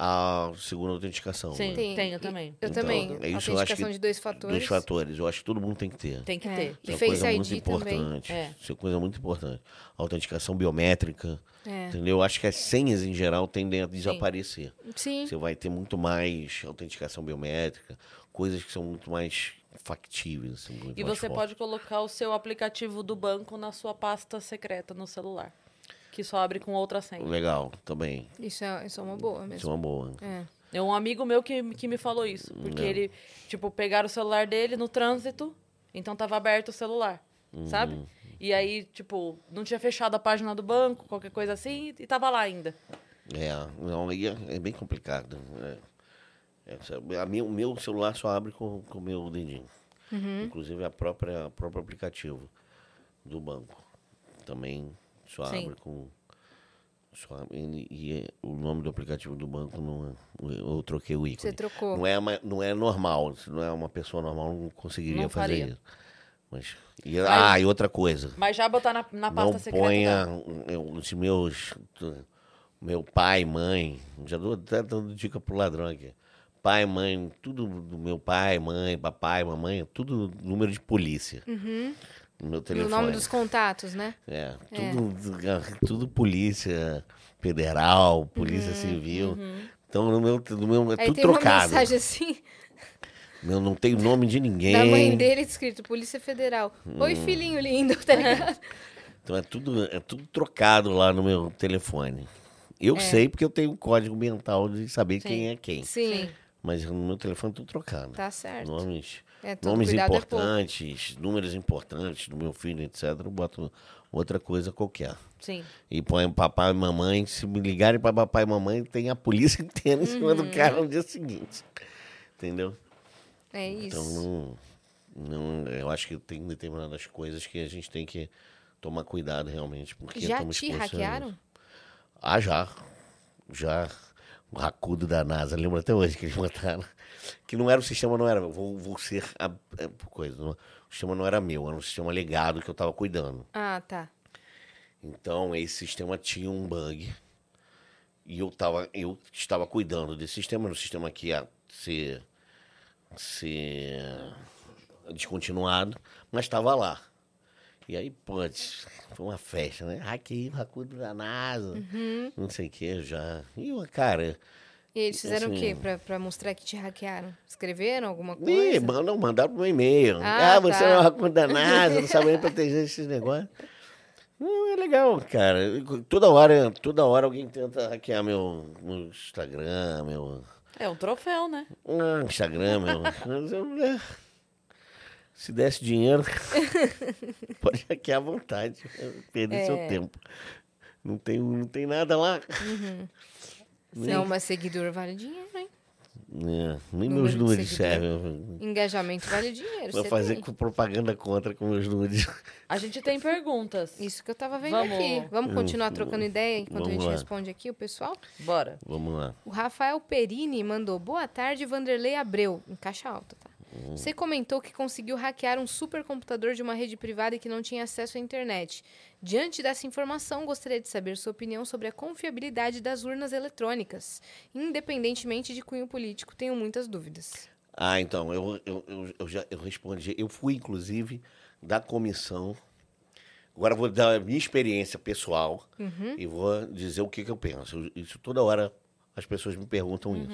a segunda autenticação. Sim, né? Tem. tenho também. Eu Então, também. é isso, eu acho Autenticação que de dois fatores. Dois fatores, eu acho que todo mundo tem que ter. Tem que É. ter. E Isso é Face coisa ID muito também. importante. É. Isso é coisa muito importante. Autenticação biométrica, É. entendeu? Eu acho que as senhas em geral tendem a desaparecer. Sim. Você vai ter muito mais autenticação biométrica, coisas que são muito mais factíveis. assim, muito E mais você fortes. pode colocar o seu aplicativo do banco na sua pasta secreta no celular. Que só abre com outra senha. Legal, também. Isso é, isso é uma boa Isso é mesmo. uma boa. É. É um amigo meu que, que me falou isso. Porque Não. ele, tipo, pegaram o celular dele no trânsito, então tava aberto o celular, sabe? Uhum. E aí, tipo, não tinha fechado a página do banco, qualquer coisa assim, e tava lá ainda. É, não, é, é bem complicado. É. É, sabe, a minha- o meu celular só abre com o meu dedinho. Uhum. Inclusive a própria o próprio aplicativo do banco. Também só Sim. abre com. Só, abre- e, é- o nome do aplicativo do banco não é. Eu troquei o ícone. Você trocou. Não é, uma- não é normal. Se não é uma pessoa normal, não conseguiria Não fazer faria. isso. Mas, e, ah, e outra coisa. Mas já botar na, na pasta não secreta. ponha eu- os meus. Meu pai, mãe. Já dou até dando dica pro ladrão aqui. Pai, mãe, tudo do meu pai, mãe, papai, mamãe, tudo número de polícia. No meu No telefone. nome dos contatos, né? É, É. tudo, tudo polícia federal, polícia civil. Então no meu, no meu é Aí tudo tem uma trocado. mensagem assim, Meu, não tem nome de ninguém. da mãe dele escrito Polícia Federal. Oi, Hum. filhinho lindo, tá ligado? Então é tudo, é tudo trocado lá no meu telefone. Eu É. sei porque eu tenho um código mental de saber Sim. quem é quem. Sim, Mas no meu telefone tudo trocado. tá certo. Nomes, É, nomes cuidado é importantes, números importantes do meu filho, etc. Eu boto outra coisa qualquer. Sim. E põe papai e mamãe. Se me ligarem para papai e mamãe, tem a polícia (laughs) inteira em cima Uhum. do cara no dia seguinte. Entendeu? É isso. Então, não, não, eu acho que tem determinadas coisas que a gente tem que tomar cuidado realmente. Porque Já estamos te hackearam? Ah, já. Já. O racudo da NASA, lembra até hoje que eles botaram. Que não era o sistema, não era. Vou, vou ser a, a coisa. não- o sistema não era meu, era um sistema legado que eu estava cuidando. Ah, tá. Então, esse sistema tinha um bug. E eu, tava, eu estava cuidando desse sistema, era um sistema que ia ser, ser descontinuado, mas estava lá. E aí, pô, foi uma festa, né? Hackei o racudo da NASA, não sei o que já. E, cara, E eles fizeram o Assim- quê pra, pra mostrar que te hackearam? Escreveram alguma Ih, coisa? mandam, mandaram pro meu e-mail. Ah, Ah, você tá. é uma condenada, não sabe nem proteger esses negócios. Não, é legal, cara. Toda hora, toda hora alguém tenta hackear meu, meu Instagram, meu. É um troféu, né? Ah, Instagram, meu. Se desse dinheiro, (laughs) pode hackear à vontade. Perder seu É. tempo. Não tem, não tem nada lá. Não, mas seguidor vale dinheiro, hein? É, nem Número meus de nudes servem. Engajamento vale dinheiro. Vou fazer tem. com propaganda contra com meus nudes. A gente tem perguntas. Isso que eu tava vendo Vamos- aqui. Vamos continuar trocando ideia enquanto a Vamos gente lá. responde aqui o pessoal? Bora. Vamos lá. O Rafael Perini mandou boa tarde, Vanderlei Abreu, em caixa alta, tá? Você comentou que conseguiu hackear um supercomputador de uma rede privada e que não tinha acesso à internet. Diante dessa informação, gostaria de saber sua opinião sobre a confiabilidade das urnas eletrônicas. Independentemente de cunho político, tenho muitas dúvidas. Ah, então, eu, eu, eu, eu já eu respondi. Eu fui, inclusive, da comissão. Agora vou dar a minha experiência pessoal e vou dizer o que, que eu penso. Isso toda hora as pessoas me perguntam isso.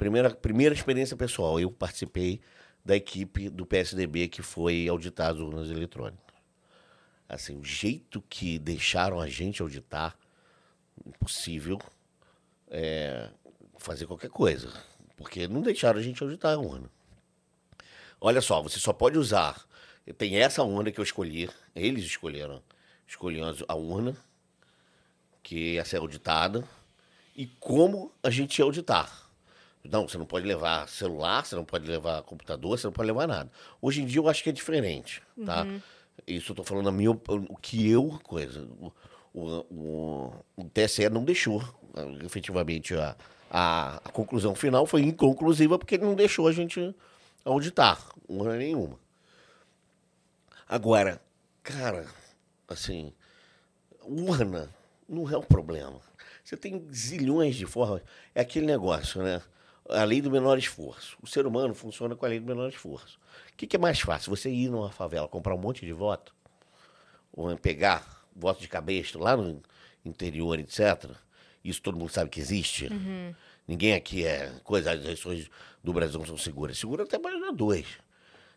Primeira, primeira experiência pessoal, eu participei da equipe do PSDB que foi auditar as urnas eletrônicas. Assim, o jeito que deixaram a gente auditar, impossível é, fazer qualquer coisa. Porque não deixaram a gente auditar a urna. Olha só, você só pode usar. Tem essa urna que eu escolhi, eles escolheram. Escolheram a urna, que ia ser auditada, e como a gente ia auditar. Não, você não pode levar celular, você não pode levar computador, você não pode levar nada. Hoje em dia eu acho que é diferente, tá? Isso eu tô falando a minha, o que eu, coisa. O, o, o, TSE não deixou, efetivamente, a, a, a conclusão final foi inconclusiva porque ele não deixou a gente auditar, urna nenhuma. Agora, cara, assim, urna não é o problema. Você tem zilhões de formas. É aquele negócio, né? A lei do menor esforço. O ser humano funciona com a lei do menor esforço. O que, que é mais fácil? Você ir numa favela, comprar um monte de voto, ou pegar voto de cabresto lá no interior, etc. Isso todo mundo sabe que existe. Ninguém aqui é coisa, as eleições do Brasil não são seguras. Segura até para dois.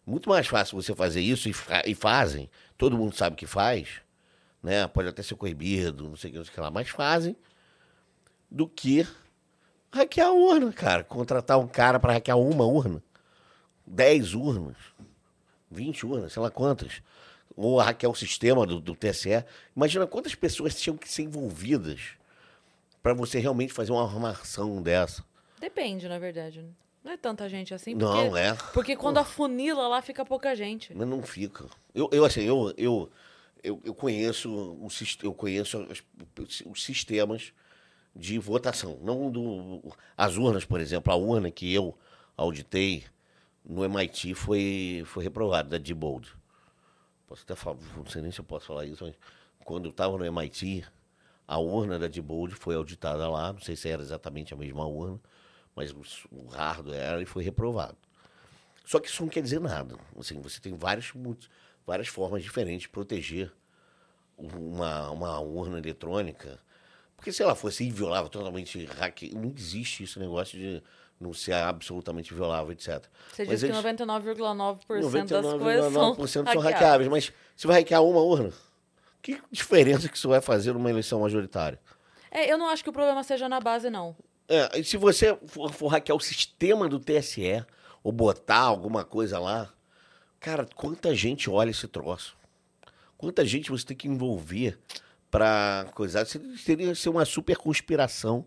Muito mais fácil você fazer isso e, fa- e fazem. Todo mundo sabe que faz, né? Pode até ser coibido, não sei o que, não sei o que lá, mas fazem do que hackear a urna, cara. Contratar um cara para hackear uma urna, 10 urnas, 20 urnas, sei lá quantas. Ou hackear o sistema do, do TSE. Imagina quantas pessoas tinham que ser envolvidas para você realmente fazer uma armação dessa. Depende, na verdade. Não é tanta gente assim. Não, porque, é. Porque quando afunila lá fica pouca gente. Mas não fica. Eu, eu assim, eu, eu, eu, eu conheço, o, eu conheço as- os sistemas de votação. Não do, as urnas, por exemplo, a urna que eu auditei no MIT foi, foi reprovada, da Diebold. Posso até falar, não sei nem se eu posso falar isso, mas quando eu estava no MIT, a urna da Diebold foi auditada lá, não sei se era exatamente a mesma urna, mas o, hardware era e foi reprovado. Só que isso não quer dizer nada. Assim, você tem várias, mu- várias formas diferentes de proteger uma, uma urna eletrônica. Porque se ela fosse inviolável, totalmente hacke, não existe esse negócio de não ser absolutamente violável, etc. Você Mas diz que eles- 99,9% das coisas são 99,9% são hackeáveis. hackeáveis. Mas você vai hackear uma urna? Que diferença que isso vai fazer numa eleição majoritária? É, eu não acho que o problema seja na base, não. É, e se você for, for hackear o sistema do TSE ou botar alguma coisa lá, cara, quanta gente olha esse troço? Quanta gente você tem que envolver pra coisar? Seria, ser uma super conspiração,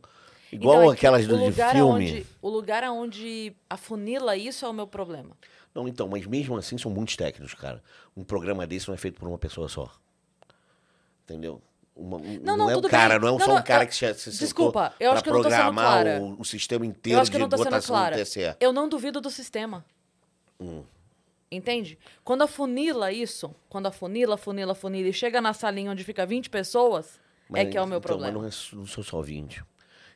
igual Então, é que aquelas do, de filme. Aonde, o lugar aonde afunila isso é o meu problema. Não, então, mas mesmo assim são muitos técnicos, cara. Um programa desse não é feito por uma pessoa só. Entendeu? Uma- um- Não, não, é um cara, bem. não é Não, só não, um cara eu- que se, se Desculpa, eu acho que eu não tô sendo programar clara. o, o sistema Eu inteiro acho que eu de não tô sendo votação clara. Eu não duvido do sistema. Hum. Entende? Quando afunila isso, quando afunila, afunila, afunila e chega na salinha onde fica 20 pessoas, é Mas, que é o meu então, problema. Mas não, é, não são só 20.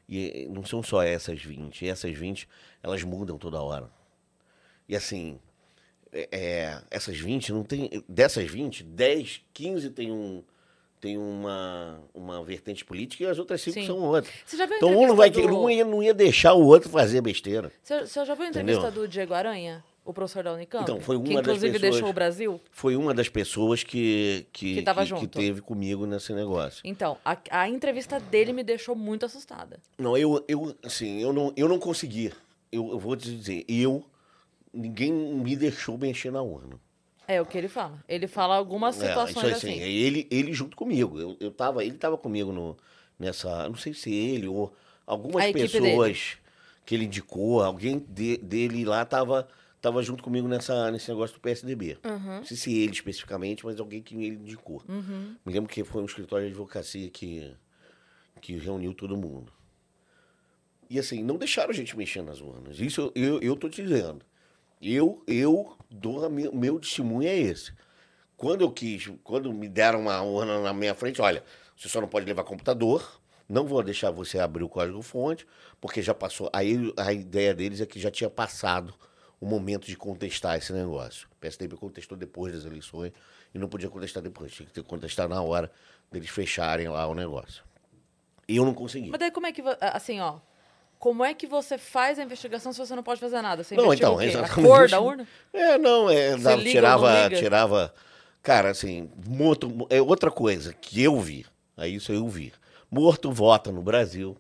E não são só essas 20. Essas 20, elas mudam toda hora. E assim, é, é, essas 20 não tem. Dessas 20, 10, 15 tem um, tem uma, uma vertente política e as outras cinco Sim. são outras. Você já viu a Então um não, vai, do- não, ia, não ia deixar o outro fazer besteira. Você, você já viu a Entendeu? entrevista do Diego Aranha, o professor da Unicamp? Então, foi que uma das inclusive pessoas- deixou o Brasil? Foi uma das pessoas que, que, Que que, junto. teve comigo nesse negócio. Então, a, a entrevista dele me deixou muito assustada. Não, eu, eu assim, eu não, eu não consegui. Eu, eu vou te dizer, eu, ninguém me deixou mexer na urna. É o que ele fala. Ele fala algumas É, situações isso assim. assim, ele, ele junto comigo. Eu, eu tava, ele tava comigo no, nessa, não sei se ele ou algumas pessoas que ele indicou, alguém de- dele lá tava, tava junto comigo nessa, nesse negócio do PSDB. Não sei se ele especificamente, mas alguém que ele indicou. Uhum. Me lembro que foi um escritório de advocacia que, que reuniu todo mundo. E assim, não deixaram a gente mexer nas urnas. Isso eu, eu, eu tô te dizendo. Eu, eu dou o meu testemunho é esse. Quando eu quis, quando me deram uma urna na minha frente, olha, você só não pode levar computador, não vou deixar você abrir o código-fonte, porque já passou. Aí a ideia deles é que já tinha passado o momento de contestar esse negócio. O PSDB contestou depois das eleições e não podia contestar depois, tinha que ter que contestar na hora deles fecharem lá o negócio. E eu não consegui. Mas daí como é que... Assim, ó... Como é que você faz a investigação se você não pode fazer nada? Você Não, então, o quê? A exatamente. cor da urna? É, não, é, liga tirava, não tirava. Cara, assim, morto, é outra coisa que eu vi. Aí isso eu vi. Morto vota no Brasil.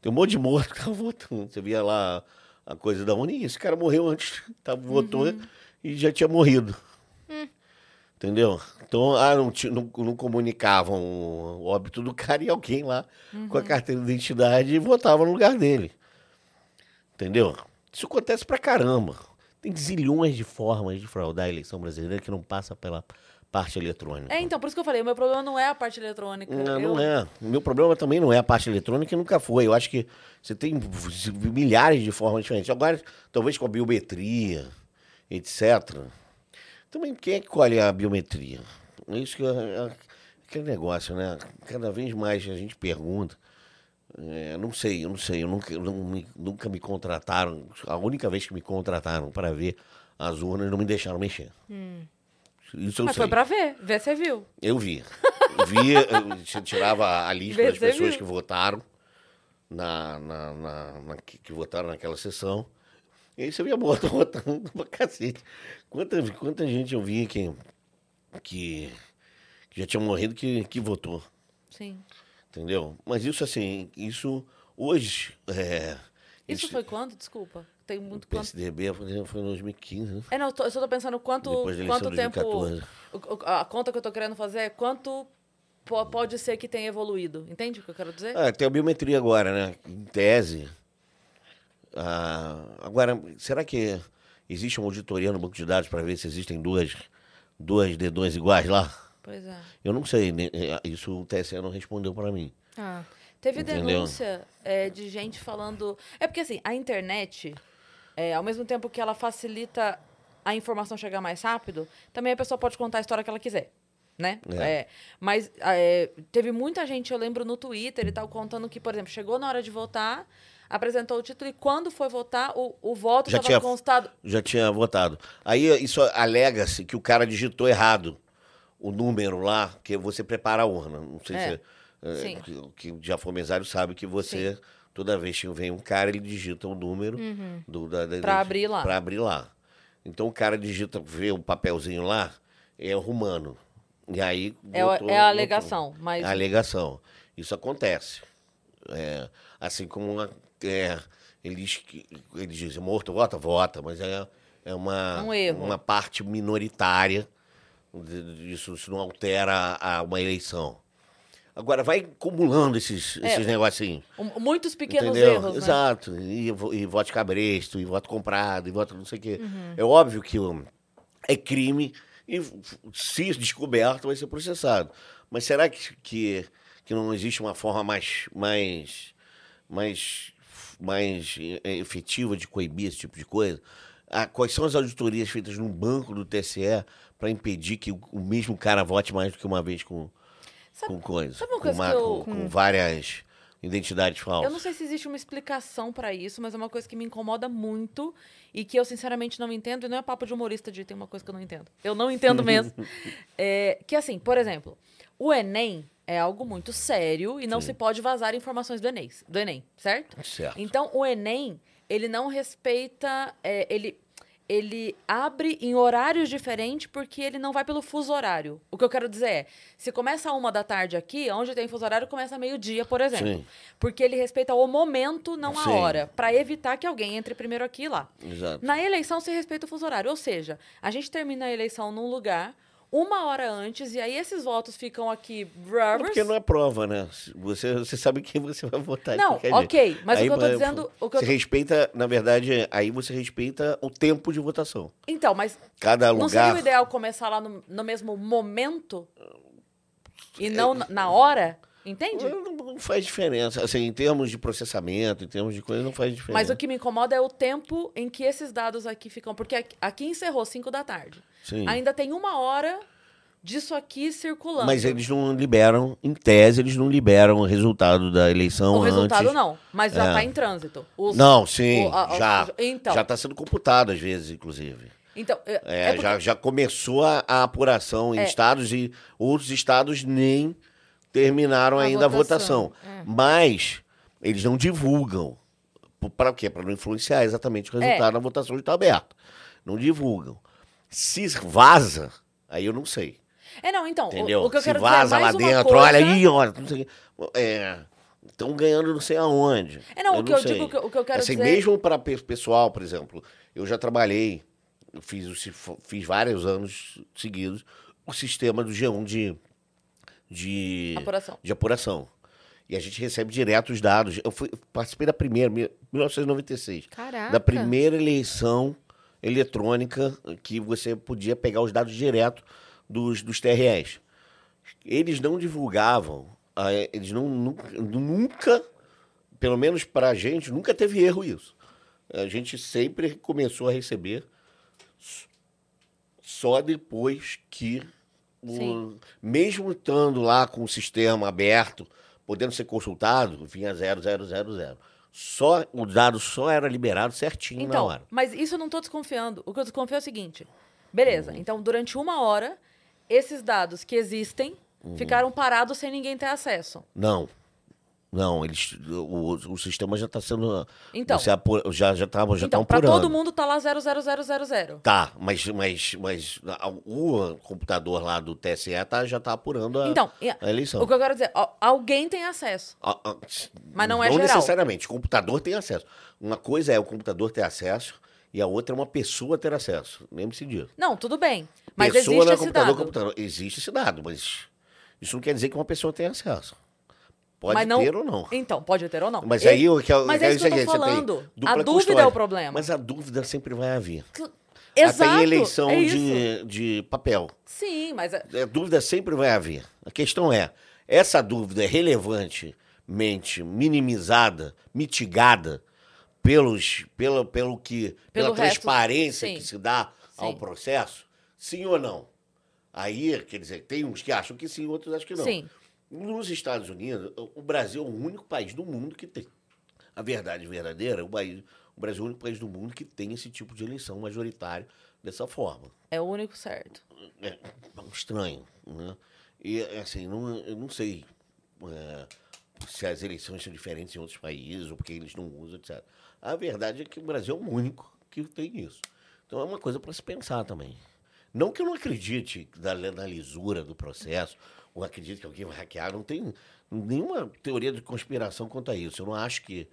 Tem um monte de morto que (laughs) tá votando. Você via lá a coisa da Uni, esse cara morreu antes, (laughs) tá, votou Uhum. e já tinha morrido. Hum. Entendeu? Então, ah, não, não, não comunicavam o óbito do cara e alguém lá com Uhum. a carteira de identidade votava no lugar dele. Entendeu? Isso acontece pra caramba. Tem zilhões de formas de fraudar a eleição brasileira que não passa pela parte eletrônica. É, então, por isso que eu falei, o meu problema não é a parte eletrônica. Não, Eu- não é. O meu problema também não é a parte eletrônica e nunca foi. Eu acho que você tem milhares de formas diferentes. Agora, talvez com a biometria, etc. Também, quem é que colhe a biometria? É isso que é, aquele negócio, né? Cada vez mais a gente pergunta. É, não sei, eu não sei. Eu nunca, eu não nunca me contrataram. A única vez que me contrataram para ver as urnas, não me deixaram mexer. Isso eu Mas sei. foi pra ver, ver você viu. Eu vi. Vi, eu- tirava a (laughs) lista das pessoas viu? que votaram, na, na, na- na- que, que votaram naquela sessão. E aí você via morto (laughs) votando pra cacete. Quanta, quanta gente eu vi que, que, que já tinha morrido que, que votou. Sim. Entendeu? Mas isso assim, isso hoje. É, Isso esse- foi quando? Desculpa. Tem muito o quanto. PSDB foi foi em 2015, né? É, não, eu, tô- eu só tô pensando quanto, quanto tempo. 2014. o- a conta que eu tô querendo fazer é quanto po- pode ser que tenha evoluído. Entende o que eu quero dizer? Ah, tem a biometria agora, né? Em tese. Ah, agora, será que existe uma auditoria no banco de dados para ver se existem duas, duas dedões iguais lá? Pois é. Eu não sei, né? É, isso o TSE não respondeu para mim. Ah, Teve Entendeu? denúncia é, de gente falando. É porque assim, a internet, é, ao mesmo tempo que ela facilita a informação chegar mais rápido, também a pessoa pode contar a história que ela quiser. Né? É. É, mas é, teve muita gente, eu lembro no Twitter e tal, contando que, por exemplo, chegou na hora de votar, apresentou o título e quando foi votar, o, o voto Já estava tinha- constado. Já tinha votado. Aí isso alega-se que o cara digitou errado o número lá, que você prepara a urna. Não sei É, se é, sim. que, que já for mesário sabe que você, toda vez que vem um cara, ele digita o número do, da, da- Uhum. Pra abrir lá. Pra abrir lá. Então o cara digita, vê o papelzinho lá, é romano. E aí. É, votou- é a alegação. Mas É a alegação. Isso acontece. É, assim como uma, é, eles, eles dizem morto, vota, vota, mas é, é uma, Um uma parte minoritária. Isso, isso não altera a, uma eleição. Agora, vai acumulando esses, É. esses negocinhos. muitos pequenos entendeu? erros, né? Exato. E, e voto cabresto, e voto comprado, e voto não sei o quê. Uhum. É óbvio que um, é crime e, se descoberto, vai ser processado. Mas será que, que, que não existe uma forma mais, mais, mais, mais eh, efetiva de coibir esse tipo de coisa? Ah, quais são as auditorias feitas no banco do TSE para impedir que o mesmo cara vote mais do que uma vez com, Sabe- com coisa? sabe uma com, coisa uma- que eu- com- com várias, identidades falsas. Eu não sei se existe uma explicação pra isso, mas é uma coisa que me incomoda muito e que eu sinceramente não entendo. E não é papo de humorista de tem uma coisa que eu não entendo. Eu não entendo mesmo. (laughs) É, que assim, por exemplo, o Enem é algo muito sério e não se pode vazar informações do Enem, do Enem, certo? Certo. Então, o Enem, ele não respeita. é, ele, ele abre em horários diferentes porque ele não vai pelo fuso horário. O que eu quero dizer é: se começa a uma da tarde aqui, onde tem fuso horário, começa meio-dia, por exemplo. Sim. Porque ele respeita o momento, não a Sim. hora. Pra evitar que alguém entre primeiro aqui e lá. Exato. Na eleição se respeita o fuso horário. Ou seja, a gente termina a eleição num lugar. Uma hora antes, e aí esses votos ficam aqui. É Porque não é prova, né? Você, você sabe quem você vai votar. Não, ok, mas o Aí, que eu tô mas, dizendo- o que Você tô- respeita, na verdade, aí você respeita o tempo de votação. Então, mas Cada não seria lugar. o ideal começar lá no, no mesmo momento? E não na- hora? Entende? Não, não faz diferença. Assim, em termos de processamento, em termos de coisa, não faz diferença. Mas o que me incomoda é o tempo em que esses dados aqui ficam. Porque aqui, aqui encerrou 5 da tarde. Sim. Ainda tem uma hora disso aqui circulando. Mas eles não liberam, em tese, eles não liberam o resultado da eleição O resultado antes. não, mas já É. tá em trânsito. Os- Não, sim, o- a- a- já. Então, Já está sendo computado às vezes, inclusive. então é, É, é porque- já, já começou a, a apuração em É. estados e outros estados nem terminaram A ainda votação, a votação. é. Mas eles não divulgam. Para quê? Para não influenciar exatamente o É. resultado da votação que está aberta. Não divulgam. Se vaza, aí eu não sei. É, não, então, o- Entendeu? o, que eu Se quero dizer é vaza lá dentro, coisa... olha aí, olha. Não o é, estão ganhando não sei aonde. É, não, o que eu sei. digo, o que eu- o que eu quero assim, dizer- Mesmo para pessoal, por exemplo, eu já trabalhei, eu fiz, o fiz vários anos seguidos o sistema do G1 de, de, Apuração. de apuração. E a gente recebe direto os dados. Eu fui, participei da primeira, mil- 1996 Caraca. da primeira eleição eletrônica que você podia pegar os dados direto dos, dos TREs. Eles não divulgavam, ah, é, eles não, nunca, pelo menos para a gente, nunca teve erro isso. A gente sempre começou a receber só depois que, o- mesmo estando lá com o sistema aberto, podendo ser consultado, vinha 0000. Só, o dado só era liberado certinho na Então, hora. mas isso eu não tô desconfiando. O que eu desconfio é o seguinte. Uhum. Beleza, então durante uma hora, esses dados que existem Uhum. ficaram parados sem ninguém ter acesso. Não. Não, eles, o, o sistema já está sendo. Então. você apu- já já tá, já então, tá apurando. todo mundo tá lá 00000. Tá, mas, mas, mas a- o computador lá do TSE tá, já está apurando a, Então, a eleição. o que eu quero dizer, alguém tem acesso. Ah, ah, Mas não é Não geral. necessariamente. O computador tem acesso. Uma coisa é o computador ter acesso e a outra é uma pessoa ter acesso. Lembre-se disso. Não, tudo bem. Mas pessoa existe não é esse computador, dado. computador. Existe esse dado, mas isso não quer dizer que uma pessoa tenha acesso. Pode não- ter ou não. Então, pode ter ou não. Mas E- aí o que Mas é isso que eu tô falando. A dúvida custódia. é o problema. Mas a dúvida sempre vai haver. Exato. Até em eleição é de, de papel. Sim, mas é- A dúvida sempre vai haver. A questão é, essa dúvida é relevantemente minimizada, mitigada pelos, pelo, pelo que, Pelo pela resto, transparência sim. que se dá ao Sim. processo? Sim ou não? Aí, quer dizer, tem uns que acham que sim, outros acham que não. Sim. Nos Estados Unidos, o- Brasil é o único país do mundo que tem. A verdade verdadeira, o, país, o Brasil é o único país do mundo que tem esse tipo de eleição majoritária dessa forma é o único certo. é um estranho, né? E assim, não, eu não sei é, se as eleições são diferentes em outros países ou porque eles não usam, etc. A verdade é que o Brasil é o único que tem isso. Então é uma coisa para se pensar também. Não que eu não acredite na, na lisura do processo, ou acredite que alguém vai hackear, não tem nenhuma teoria de conspiração quanto a isso. Eu não acho que.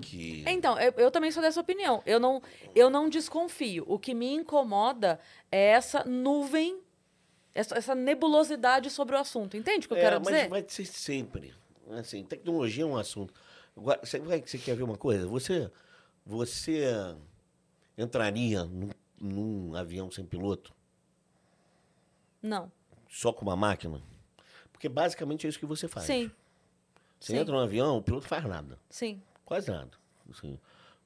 que... Então, eu, eu também sou dessa opinião. Eu não, eu não desconfio. O que me incomoda é essa nuvem, essa, essa nebulosidade sobre o assunto. Entende o que eu É, quero mas dizer? vai ser sempre. Assim, tecnologia é um assunto. Agora, você, você quer ver uma coisa? Você, você entraria num, num avião sem piloto, Não. só com uma máquina? Porque basicamente é isso que você faz. Sim, Você sim. entra num avião, o piloto faz nada. sim. Quase nada. Assim,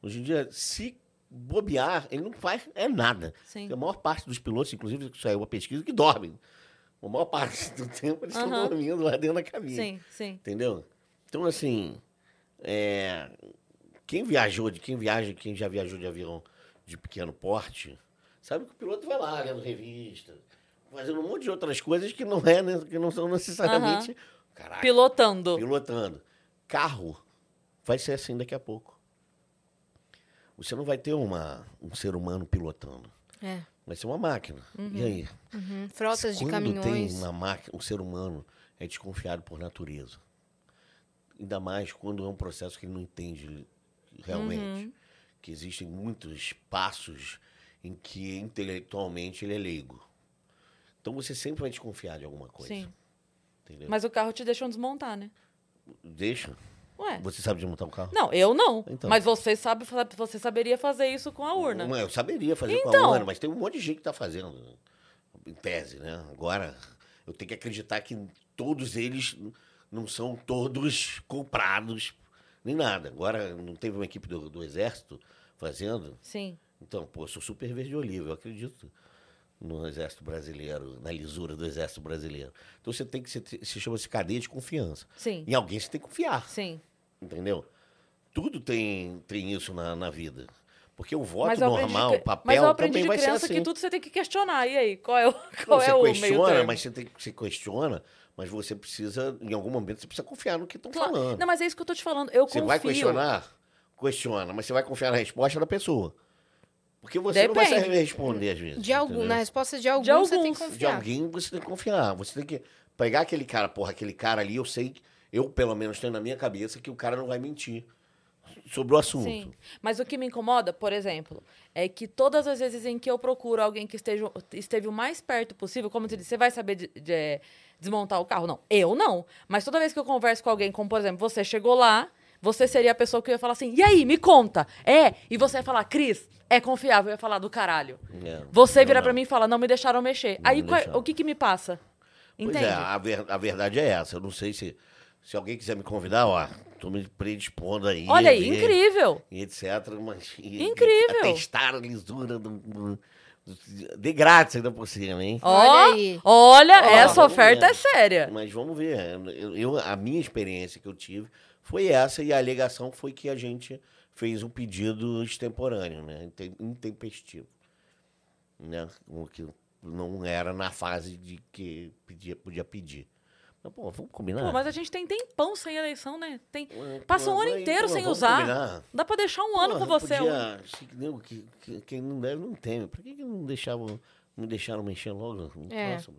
hoje em dia, se bobear, ele não faz é nada. Sim. Porque a maior parte dos pilotos, inclusive, saiu uma pesquisa, que dormem. A maior parte do (laughs) tempo eles estão Aham. dormindo lá dentro da cabine. Sim, sim. Entendeu? Então, assim, é, quem viajou, de quem viaja, quem já viajou de avião de pequeno porte, sabe que o piloto vai lá lendo revista, fazendo um monte de outras coisas que não, é, né, que não são necessariamente. Caraca, Pilotando. pilotando. Carro vai ser assim daqui a pouco. Você não vai ter uma, um ser humano pilotando. É. Vai ser uma máquina. E aí? Uhum. Frotas de Quando caminhões. tem uma máquina, um ser humano é desconfiado por natureza. Ainda mais quando é um processo que ele não entende realmente. Uhum. Que existem muitos passos em que intelectualmente ele é leigo. Então você sempre vai desconfiar de alguma coisa. Sim. Entendeu? Mas o carro te deixam desmontar, né? Deixa. Ué. Você sabe desmontar um carro? Não, eu não. Então. Mas você sabe, você saberia fazer isso com a urna. Não, eu saberia fazer com Então. a urna, mas tem um monte de gente que tá fazendo. Em tese, né? Agora, eu tenho que acreditar que todos eles não são todos comprados, nem nada. Agora, não teve uma equipe do, do Exército fazendo? Sim. Então, pô, eu sou super verde oliva, eu acredito no Exército Brasileiro, na lisura do Exército Brasileiro. Então, você tem que, se, se chama-se cadeia de confiança. Sim. Em alguém você tem que confiar. Sim. Entendeu? Tudo tem, tem isso na, na vida. Porque o voto normal, o papel Mas eu aprendi também de vai ser criança assim. que tudo você tem que questionar. E aí, qual é o, Não, qual você é o meio termo? mas você, tem, você questiona, mas você precisa, em algum momento, você precisa confiar no que estão Claro. falando. Não, mas é isso que eu tô te falando. Eu você confio. vai questionar? Questiona, mas você vai confiar na resposta da pessoa. Porque você não vai Depende. saber responder às vezes. De algum, entendeu? na resposta de algum, De você tem que De confiar. alguém você tem que confiar. Você tem que pegar aquele cara, porra, aquele cara ali, eu sei, eu pelo menos tenho na minha cabeça que o cara não vai mentir sobre o assunto. Sim. Mas o que me incomoda, por exemplo, é que todas as vezes em que eu procuro alguém que esteja, esteve o mais perto possível, como você disse, você vai saber de- de- desmontar o carro? Não, eu não. Mas toda vez que eu converso com alguém, como por exemplo, você chegou lá, você seria a pessoa que eu ia falar assim, e aí, me conta? É? E você ia falar, Cris, é confiável, eu ia falar do caralho. É, Você eu vira não. pra mim e fala, não me deixaram mexer. Não aí me qual- deixaram. o que que me passa? Pois Entende? é, a, ver- a verdade é essa. Eu não sei se, se alguém quiser me convidar, ó, tô me predispondo aí. Olha aí, ver, incrível. E etc. Mas, e- Incrível. A testar a lisura do, do- de grátis ainda por cima, hein? Olha aí. olha, Ó, essa oferta ver. é séria. Mas vamos ver. Eu, eu- a minha experiência que eu tive foi essa, e a alegação foi que a gente fez um pedido extemporâneo, né? intem- Intempestivo. Né? O que não era na fase de que pedia, podia pedir. Mas, pô, vamos combinar? Pô, mas a gente tem tempão sem eleição, né? Tem... Passa um pô, ano inteiro pô, sem usar. combinar. Dá pra deixar um ano Porra, com você. Podia, achei que, que, que- quem não deve não teme. Por que, que não deixavam, não deixaram mexer logo no É. próximo?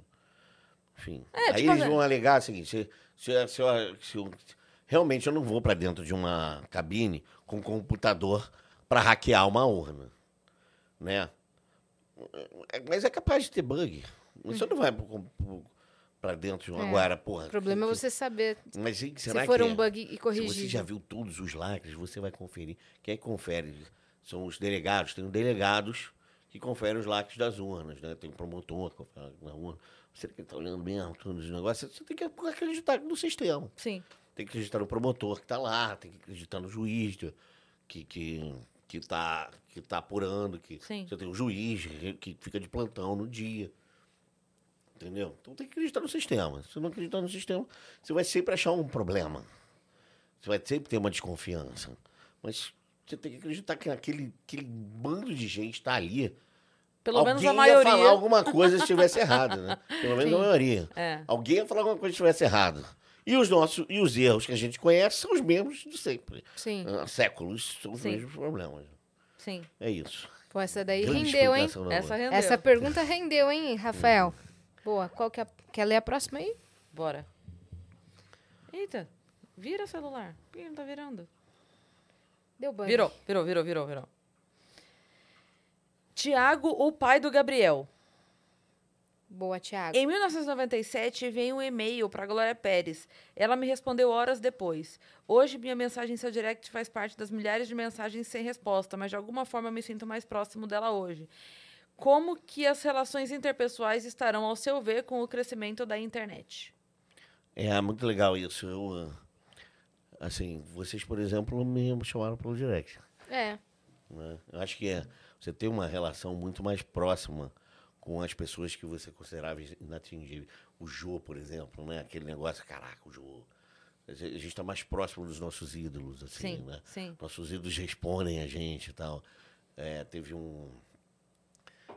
Enfim. É, aí tipo, eles né? vão alegar o seguinte: se, se, se se eu- realmente eu não vou para dentro de uma cabine com computador para hackear uma urna. Né? É, Mas é capaz de ter bug. Você não vai para dentro de uma É. agora, porra. O problema é você saber Mas e será se for um bug e se corrigir. você já viu todos os lacres, você vai conferir. Quem é que confere? São os delegados. Tem delegados que conferem os lacres das urnas, né? Tem promotor que confere na urna. Você que está olhando mesmo todos os negócios, você tem que acreditar no sistema. Sim. Tem que acreditar no promotor que está lá, tem que acreditar no juiz que que que está que tá apurando, que Sim. você tem um juiz que- que fica de plantão no dia. Entendeu? Então tem que acreditar no sistema. Se não acreditar no sistema, você vai sempre achar um problema. Você vai sempre ter uma desconfiança. Mas você tem que acreditar que aquele, aquele bando de gente está ali. Pelo Alguém menos a ia maioria. falar alguma coisa se estivesse errado, né? Pelo menos Sim. a maioria. É. Alguém ia falar alguma coisa se estivesse errado. E os nossos e os erros que a gente conhece são os mesmos de sempre. Sim. Há séculos são os Sim. mesmos problemas. Sim. É isso. Pô, essa daí Grande rendeu, hein? da Essa rendeu. Essa pergunta rendeu, hein, Rafael? Boa. Qual que é? Quer ler a próxima aí? Bora. Eita. Vira celular. Por que não tá virando? Deu banho. Virou, virou, virou, virou, virou. Tiago, o pai do Gabriel. Boa, Thiago. Em 1997, veio um e-mail para Glória Pérez. Ela me respondeu horas depois. Hoje, minha mensagem em seu direct faz parte das milhares de mensagens sem resposta, mas de alguma forma eu me sinto mais próximo dela hoje. Como que as relações interpessoais estarão, ao seu ver, com o crescimento da internet? É muito legal isso. Eu, ah, assim, vocês, por exemplo, me chamaram pelo direct. É. né? Eu acho que é, você tem uma relação muito mais próxima com as pessoas que você considerava inatingíveis. O Jô, por exemplo, né? Aquele negócio, caraca, o Jô. a gente está mais próximo dos nossos ídolos, assim, Sim, né? sim. Nossos ídolos respondem a gente e tal. É, teve um.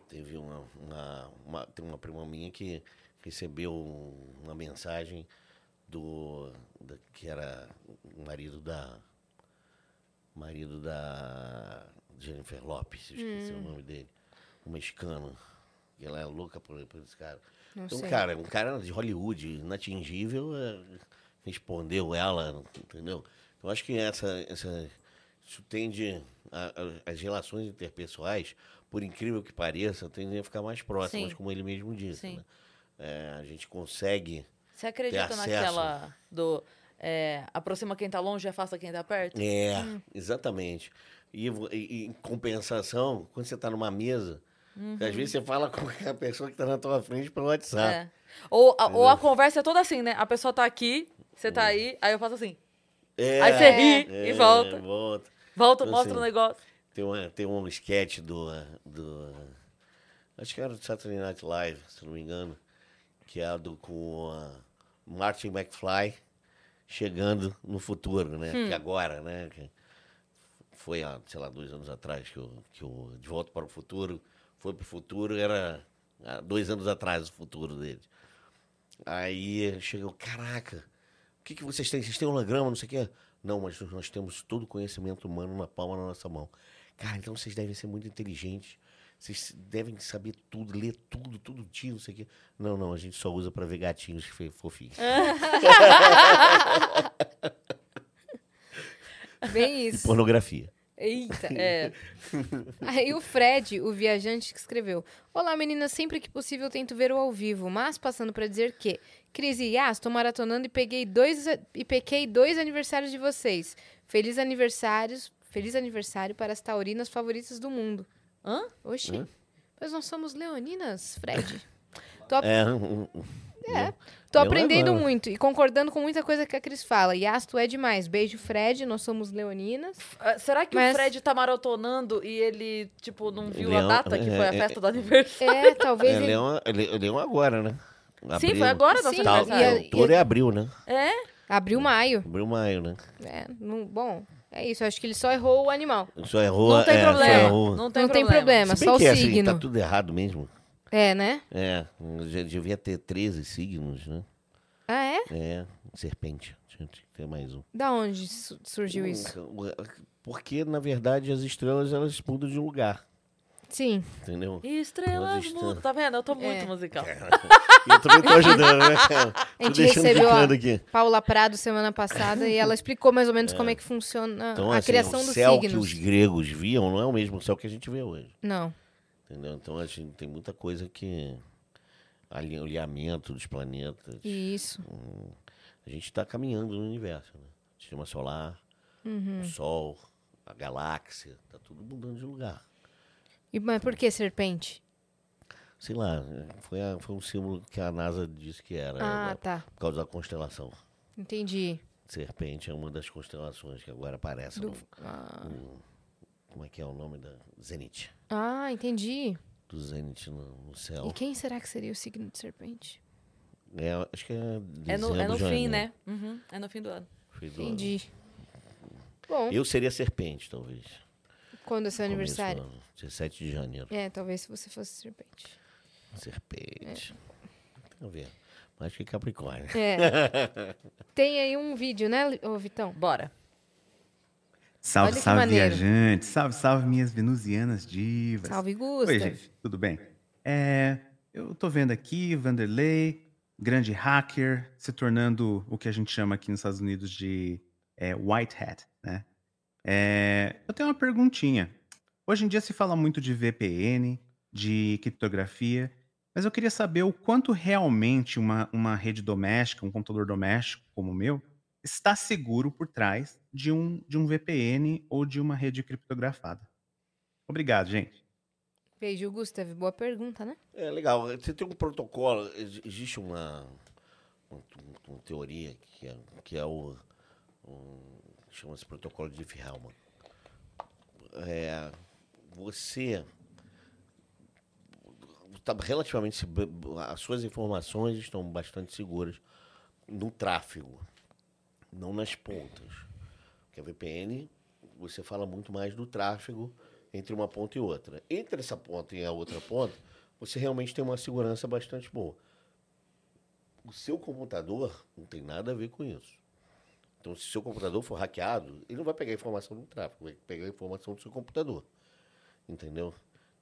Teve uma, uma, uma- Tem uma prima minha que recebeu um- uma mensagem do. da- que era o marido da. Marido da Jennifer Lopes, esqueci o nome dele. Um mexicano. E ela é louca por, por esse cara. Não Então, sei. cara, um cara de Hollywood, inatingível, é, respondeu ela, entendeu? Eu acho que essa, essa isso tende a- a- as relações interpessoais, por incrível que pareça, tendem a ficar mais próximas, Sim. como ele mesmo disse. Né? É, a gente consegue. Você acredita naquela do é, aproxima quem tá longe e afasta quem tá perto? É, Hum. exatamente. E- e em compensação, quando você está numa mesa, às vezes você fala com a pessoa que está na tua frente pelo WhatsApp. É. Ou, a, ou a conversa é toda assim, né? A pessoa tá aqui, você tá aí, aí eu faço assim. É, Aí você ri é, e volta. volta. Volta, Então, mostra assim, o negócio. Tem, uma, tem um sketch do, do. Acho que era do Saturday Night Live, se não me engano. Que é do com a Martin McFly chegando no futuro, né? Hum. Que agora, né? que foi há, sei lá, dois anos atrás que o, que o De Volta para o Futuro foi para o futuro, era há dois anos atrás o futuro dele. Aí chegou, caraca, o que, que vocês têm? Vocês têm holograma, não sei o quê? Não, mas nós temos todo o conhecimento humano na palma da nossa mão. Cara, então vocês devem ser muito inteligentes. Vocês devem saber tudo, ler tudo, tudo tio, não sei o quê. Não, não, a gente só usa pra ver gatinhos fofinhos. (laughs) Bem (laughs) E isso. pornografia. Eita. É. (laughs) Aí o Fred, o viajante, que escreveu: Olá, meninas, sempre que possível tento ver o ao vivo, mas passando pra dizer que Cris e Yas, tô maratonando e peguei dois e pequei dois aniversários de vocês. Feliz aniversários, feliz aniversário para as taurinas favoritas do mundo. Hã? Oxi. Hã? Mas nós somos leoninas, Fred. Tô, É, um- um- é, tô aprendendo muito e concordando com muita coisa que a Cris fala. Yas, tu é demais. Beijo, Fred. Nós somos leoninas. Ah, Será que Mas- o Fred tá maratonando e ele, tipo, não viu Leão- a data que foi a é, festa do aniversário? É, talvez é ele... Leão, Le- Leão agora, né? Sim, Abril. foi agora nosso Sim, Tal, aniversário. e a- Touro é abril, né? É? abriu maio. Abril, maio, né? É, não- bom, é isso. Acho que ele só errou o animal. Só errou. Não tem é, só problema. errou. Não tem não tem problema. problema, Se bem só o assim, signo. tá tudo errado mesmo. É, né? É, já devia ter 13 signos, né? Ah, é? É, serpente. Tinha que ter mais um. Da onde su- surgiu isso? Porque, na verdade, as estrelas elas mudam de lugar, Sim. entendeu? Estrelas Nós estamos- mudam. Tá vendo? Eu tô muito É. musical. E (laughs) eu também tô ajudando, né? (laughs) A Tô gente deixando recebeu a ficando aqui. Paula Prado semana passada e ela explicou mais ou menos como é que funciona Então, a assim, criação o dos céu que signos. os gregos viam não é o mesmo céu que a gente vê hoje, Não. Entendeu? Então, a gente tem muita coisa que... ali- Alinhamento dos planetas. Isso. A gente está caminhando no universo, né? Sistema solar, Uhum. o Sol, a galáxia, tá tudo mudando de lugar. E, mas por que serpente? Sei lá, foi, a- foi um símbolo que a NASA disse que era, Ah, né, tá. por causa da constelação. Entendi. Serpente é uma das constelações que agora aparece. Do- no- Ah, no- como é que é o nome da Zenit? Ah, entendi. Do Zenit no, no céu. E quem será que seria o signo de serpente? É, acho que é É no, é no fim, né? Uhum, é no fim do ano. Fim do ano. Entendi. Bom, Eu seria serpente, talvez. quando é seu aniversário? ano, 17 de janeiro. É, talvez se você fosse serpente. Serpente. Tem a ver. Mas acho que é Capricórnio. É. (laughs) Tem aí um vídeo, né, ô Vitão? Bora. Salve, Olha salve, viajantes. Salve, salve, minhas venusianas divas. Salve, Oi, Gustav. gente. Tudo bem? É, eu tô vendo aqui Vanderlei, grande hacker, se tornando o que a gente chama aqui nos Estados Unidos de é, white hat, né? É, eu tenho uma perguntinha. Hoje em dia se fala muito de VPN, de criptografia, mas eu queria saber o quanto realmente uma, uma rede doméstica, um computador doméstico como o meu, está seguro por trás de um, de um VPN ou de uma rede criptografada. Obrigado, gente. Beijo, Gustav. Boa pergunta, né? É legal. Você tem um protocolo. ex- Existe uma, uma, uma teoria que é, que é o. Um, Chama-se protocolo de Diffie-Hellman. É, você. Tá relativamente. As suas informações estão bastante seguras no tráfego não nas pontas. Porque a VPN, você fala muito mais do tráfego entre uma ponta e outra. Entre essa ponta e a outra ponta, você realmente tem uma segurança bastante boa. O seu computador não tem nada a ver com isso. Então, se o seu computador for hackeado, ele não vai pegar a informação do tráfego, vai pegar a informação do seu computador. Entendeu?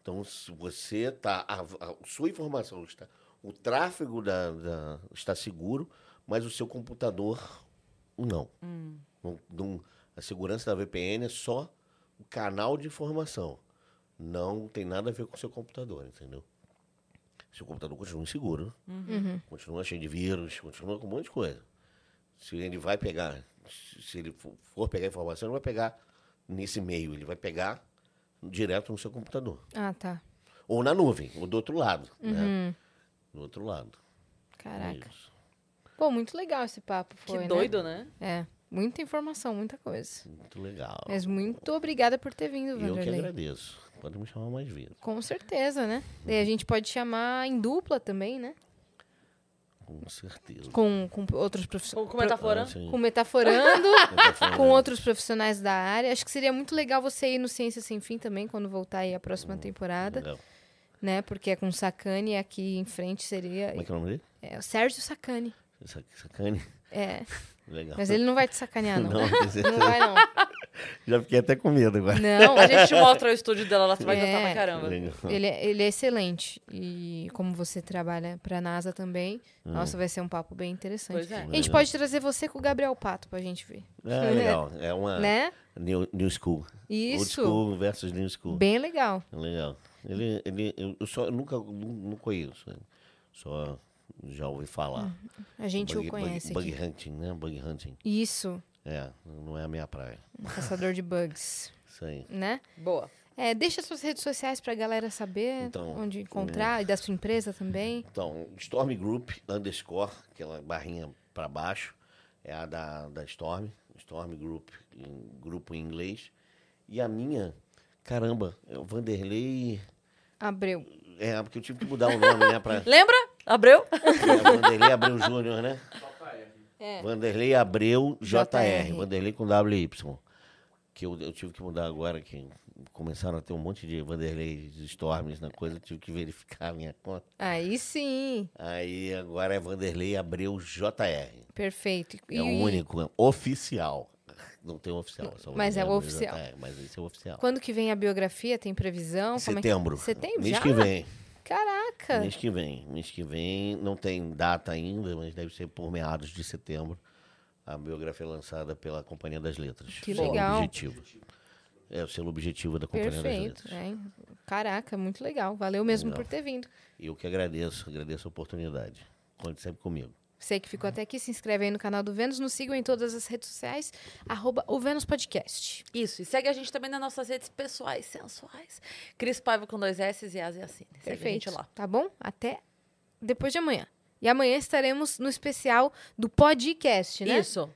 Então, se você está. A, a sua informação está. O tráfego da, da- está seguro, mas o seu computador não. Não- não- a segurança da VPN é só o canal de informação. Não tem nada a ver com o seu computador, entendeu? Seu computador continua inseguro, Uhum. continua cheio de vírus, continua com um monte de coisa. Se ele vai pegar, se ele for pegar informação, ele vai pegar nesse meio, ele vai pegar direto no seu computador. Ah, tá. Ou na nuvem, ou do outro lado, né? Uhum. Do outro lado. Caraca. Isso. Pô, muito legal esse papo, Que foi, né? doido, né? É, muita informação, muita coisa. Muito legal. Mas muito obrigada por ter vindo, Eu que Vanderlei. agradeço. Pode me chamar mais vezes. Com certeza, né? E a gente pode chamar em dupla também, né? Com certeza. Com, com outros profissionais. Com, metaforando. Ah. Com (laughs) metaforando, com outros profissionais da área. Acho que seria muito legal você ir no Ciência Sem Fim também, quando voltar aí a próxima temporada, Legal. né? Porque é com o Sacani aqui em frente seria Como é que é o nome dele? é, o Sérgio Sacani. Sa- Sacane? É, Legal. mas ele não vai te sacanear, não. Não, Não, vai, não. Já fiquei até com medo agora. Não, A gente (laughs) mostra o estúdio dela, ela vai É. gostar pra caramba. Ele, é- ele é excelente. E como você trabalha pra NASA também, Hum. nossa, vai ser um papo bem interessante. Pois é. A gente pode trazer você com o Gabriel Pato pra gente ver. É legal. É uma Né? new, new school. Old Isso. school versus new school. Bem legal. Legal. Ele, ele, eu, só eu nunca não, não conheço. né? Só já ouvi falar. A gente bug, o conhece bug, aqui. bug hunting, né? Bug hunting. Isso. É, não é a minha praia. Um caçador de bugs, (laughs) Isso aí. né? Boa. É, deixa suas redes sociais pra galera saber Então, onde encontrar e da sua empresa também. Então, Storm Group underscore, aquela barrinha para baixo, é a da, da Storm. Storm Group, em, grupo em inglês. E a minha, caramba, é o Vanderlei. Abreu. É, porque eu tive que mudar o nome, né? Pra, (laughs) Lembra? Abreu? é, Vanderlei Abreu Júnior, né? É. Vanderlei Abreu JR. JR. Vanderlei com WY. Que eu, eu tive que mudar agora, que começaram a ter um monte de Vanderlei Storms na coisa, eu tive que verificar a minha conta. Aí sim. Aí agora é Vanderlei Abreu JR. Perfeito. É o único, é oficial. Não tem oficial. só Mas é o oficial. JR, mas esse é o oficial. Quando que vem a biografia? Tem previsão? Como é que- Setembro. Setembro Mês já? que vem. Caraca. Mês que vem. Mês que vem. Não tem data ainda, mas deve ser por meados de setembro. A biografia é lançada pela Companhia das Letras. Que legal. Objetivo. É o selo objetivo da Companhia das Perfeito. Letras. é. Caraca, muito legal. Valeu mesmo Legal. por ter vindo. E eu que agradeço, agradeço a oportunidade. Conte sempre comigo. Você que ficou até aqui, se inscreve aí no canal do Vênus, nos sigam em todas as redes sociais, arroba o Vênus Podcast. Isso. E segue a gente também nas nossas redes pessoais, sensuais. Cris Paiva com dois S e As e Assine. Segue a Perfeito. gente lá. Tá bom? Até depois de amanhã. E amanhã estaremos no especial do podcast, né? Isso.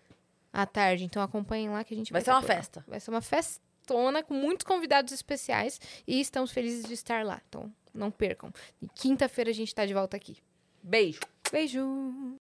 À tarde. Então acompanhem lá que a gente vai Vai ser uma por lá. festa. Vai ser uma festona com muitos convidados especiais e estamos felizes de estar lá. Então não percam. E quinta-feira a gente tá de volta aqui. Beijo. Beijo!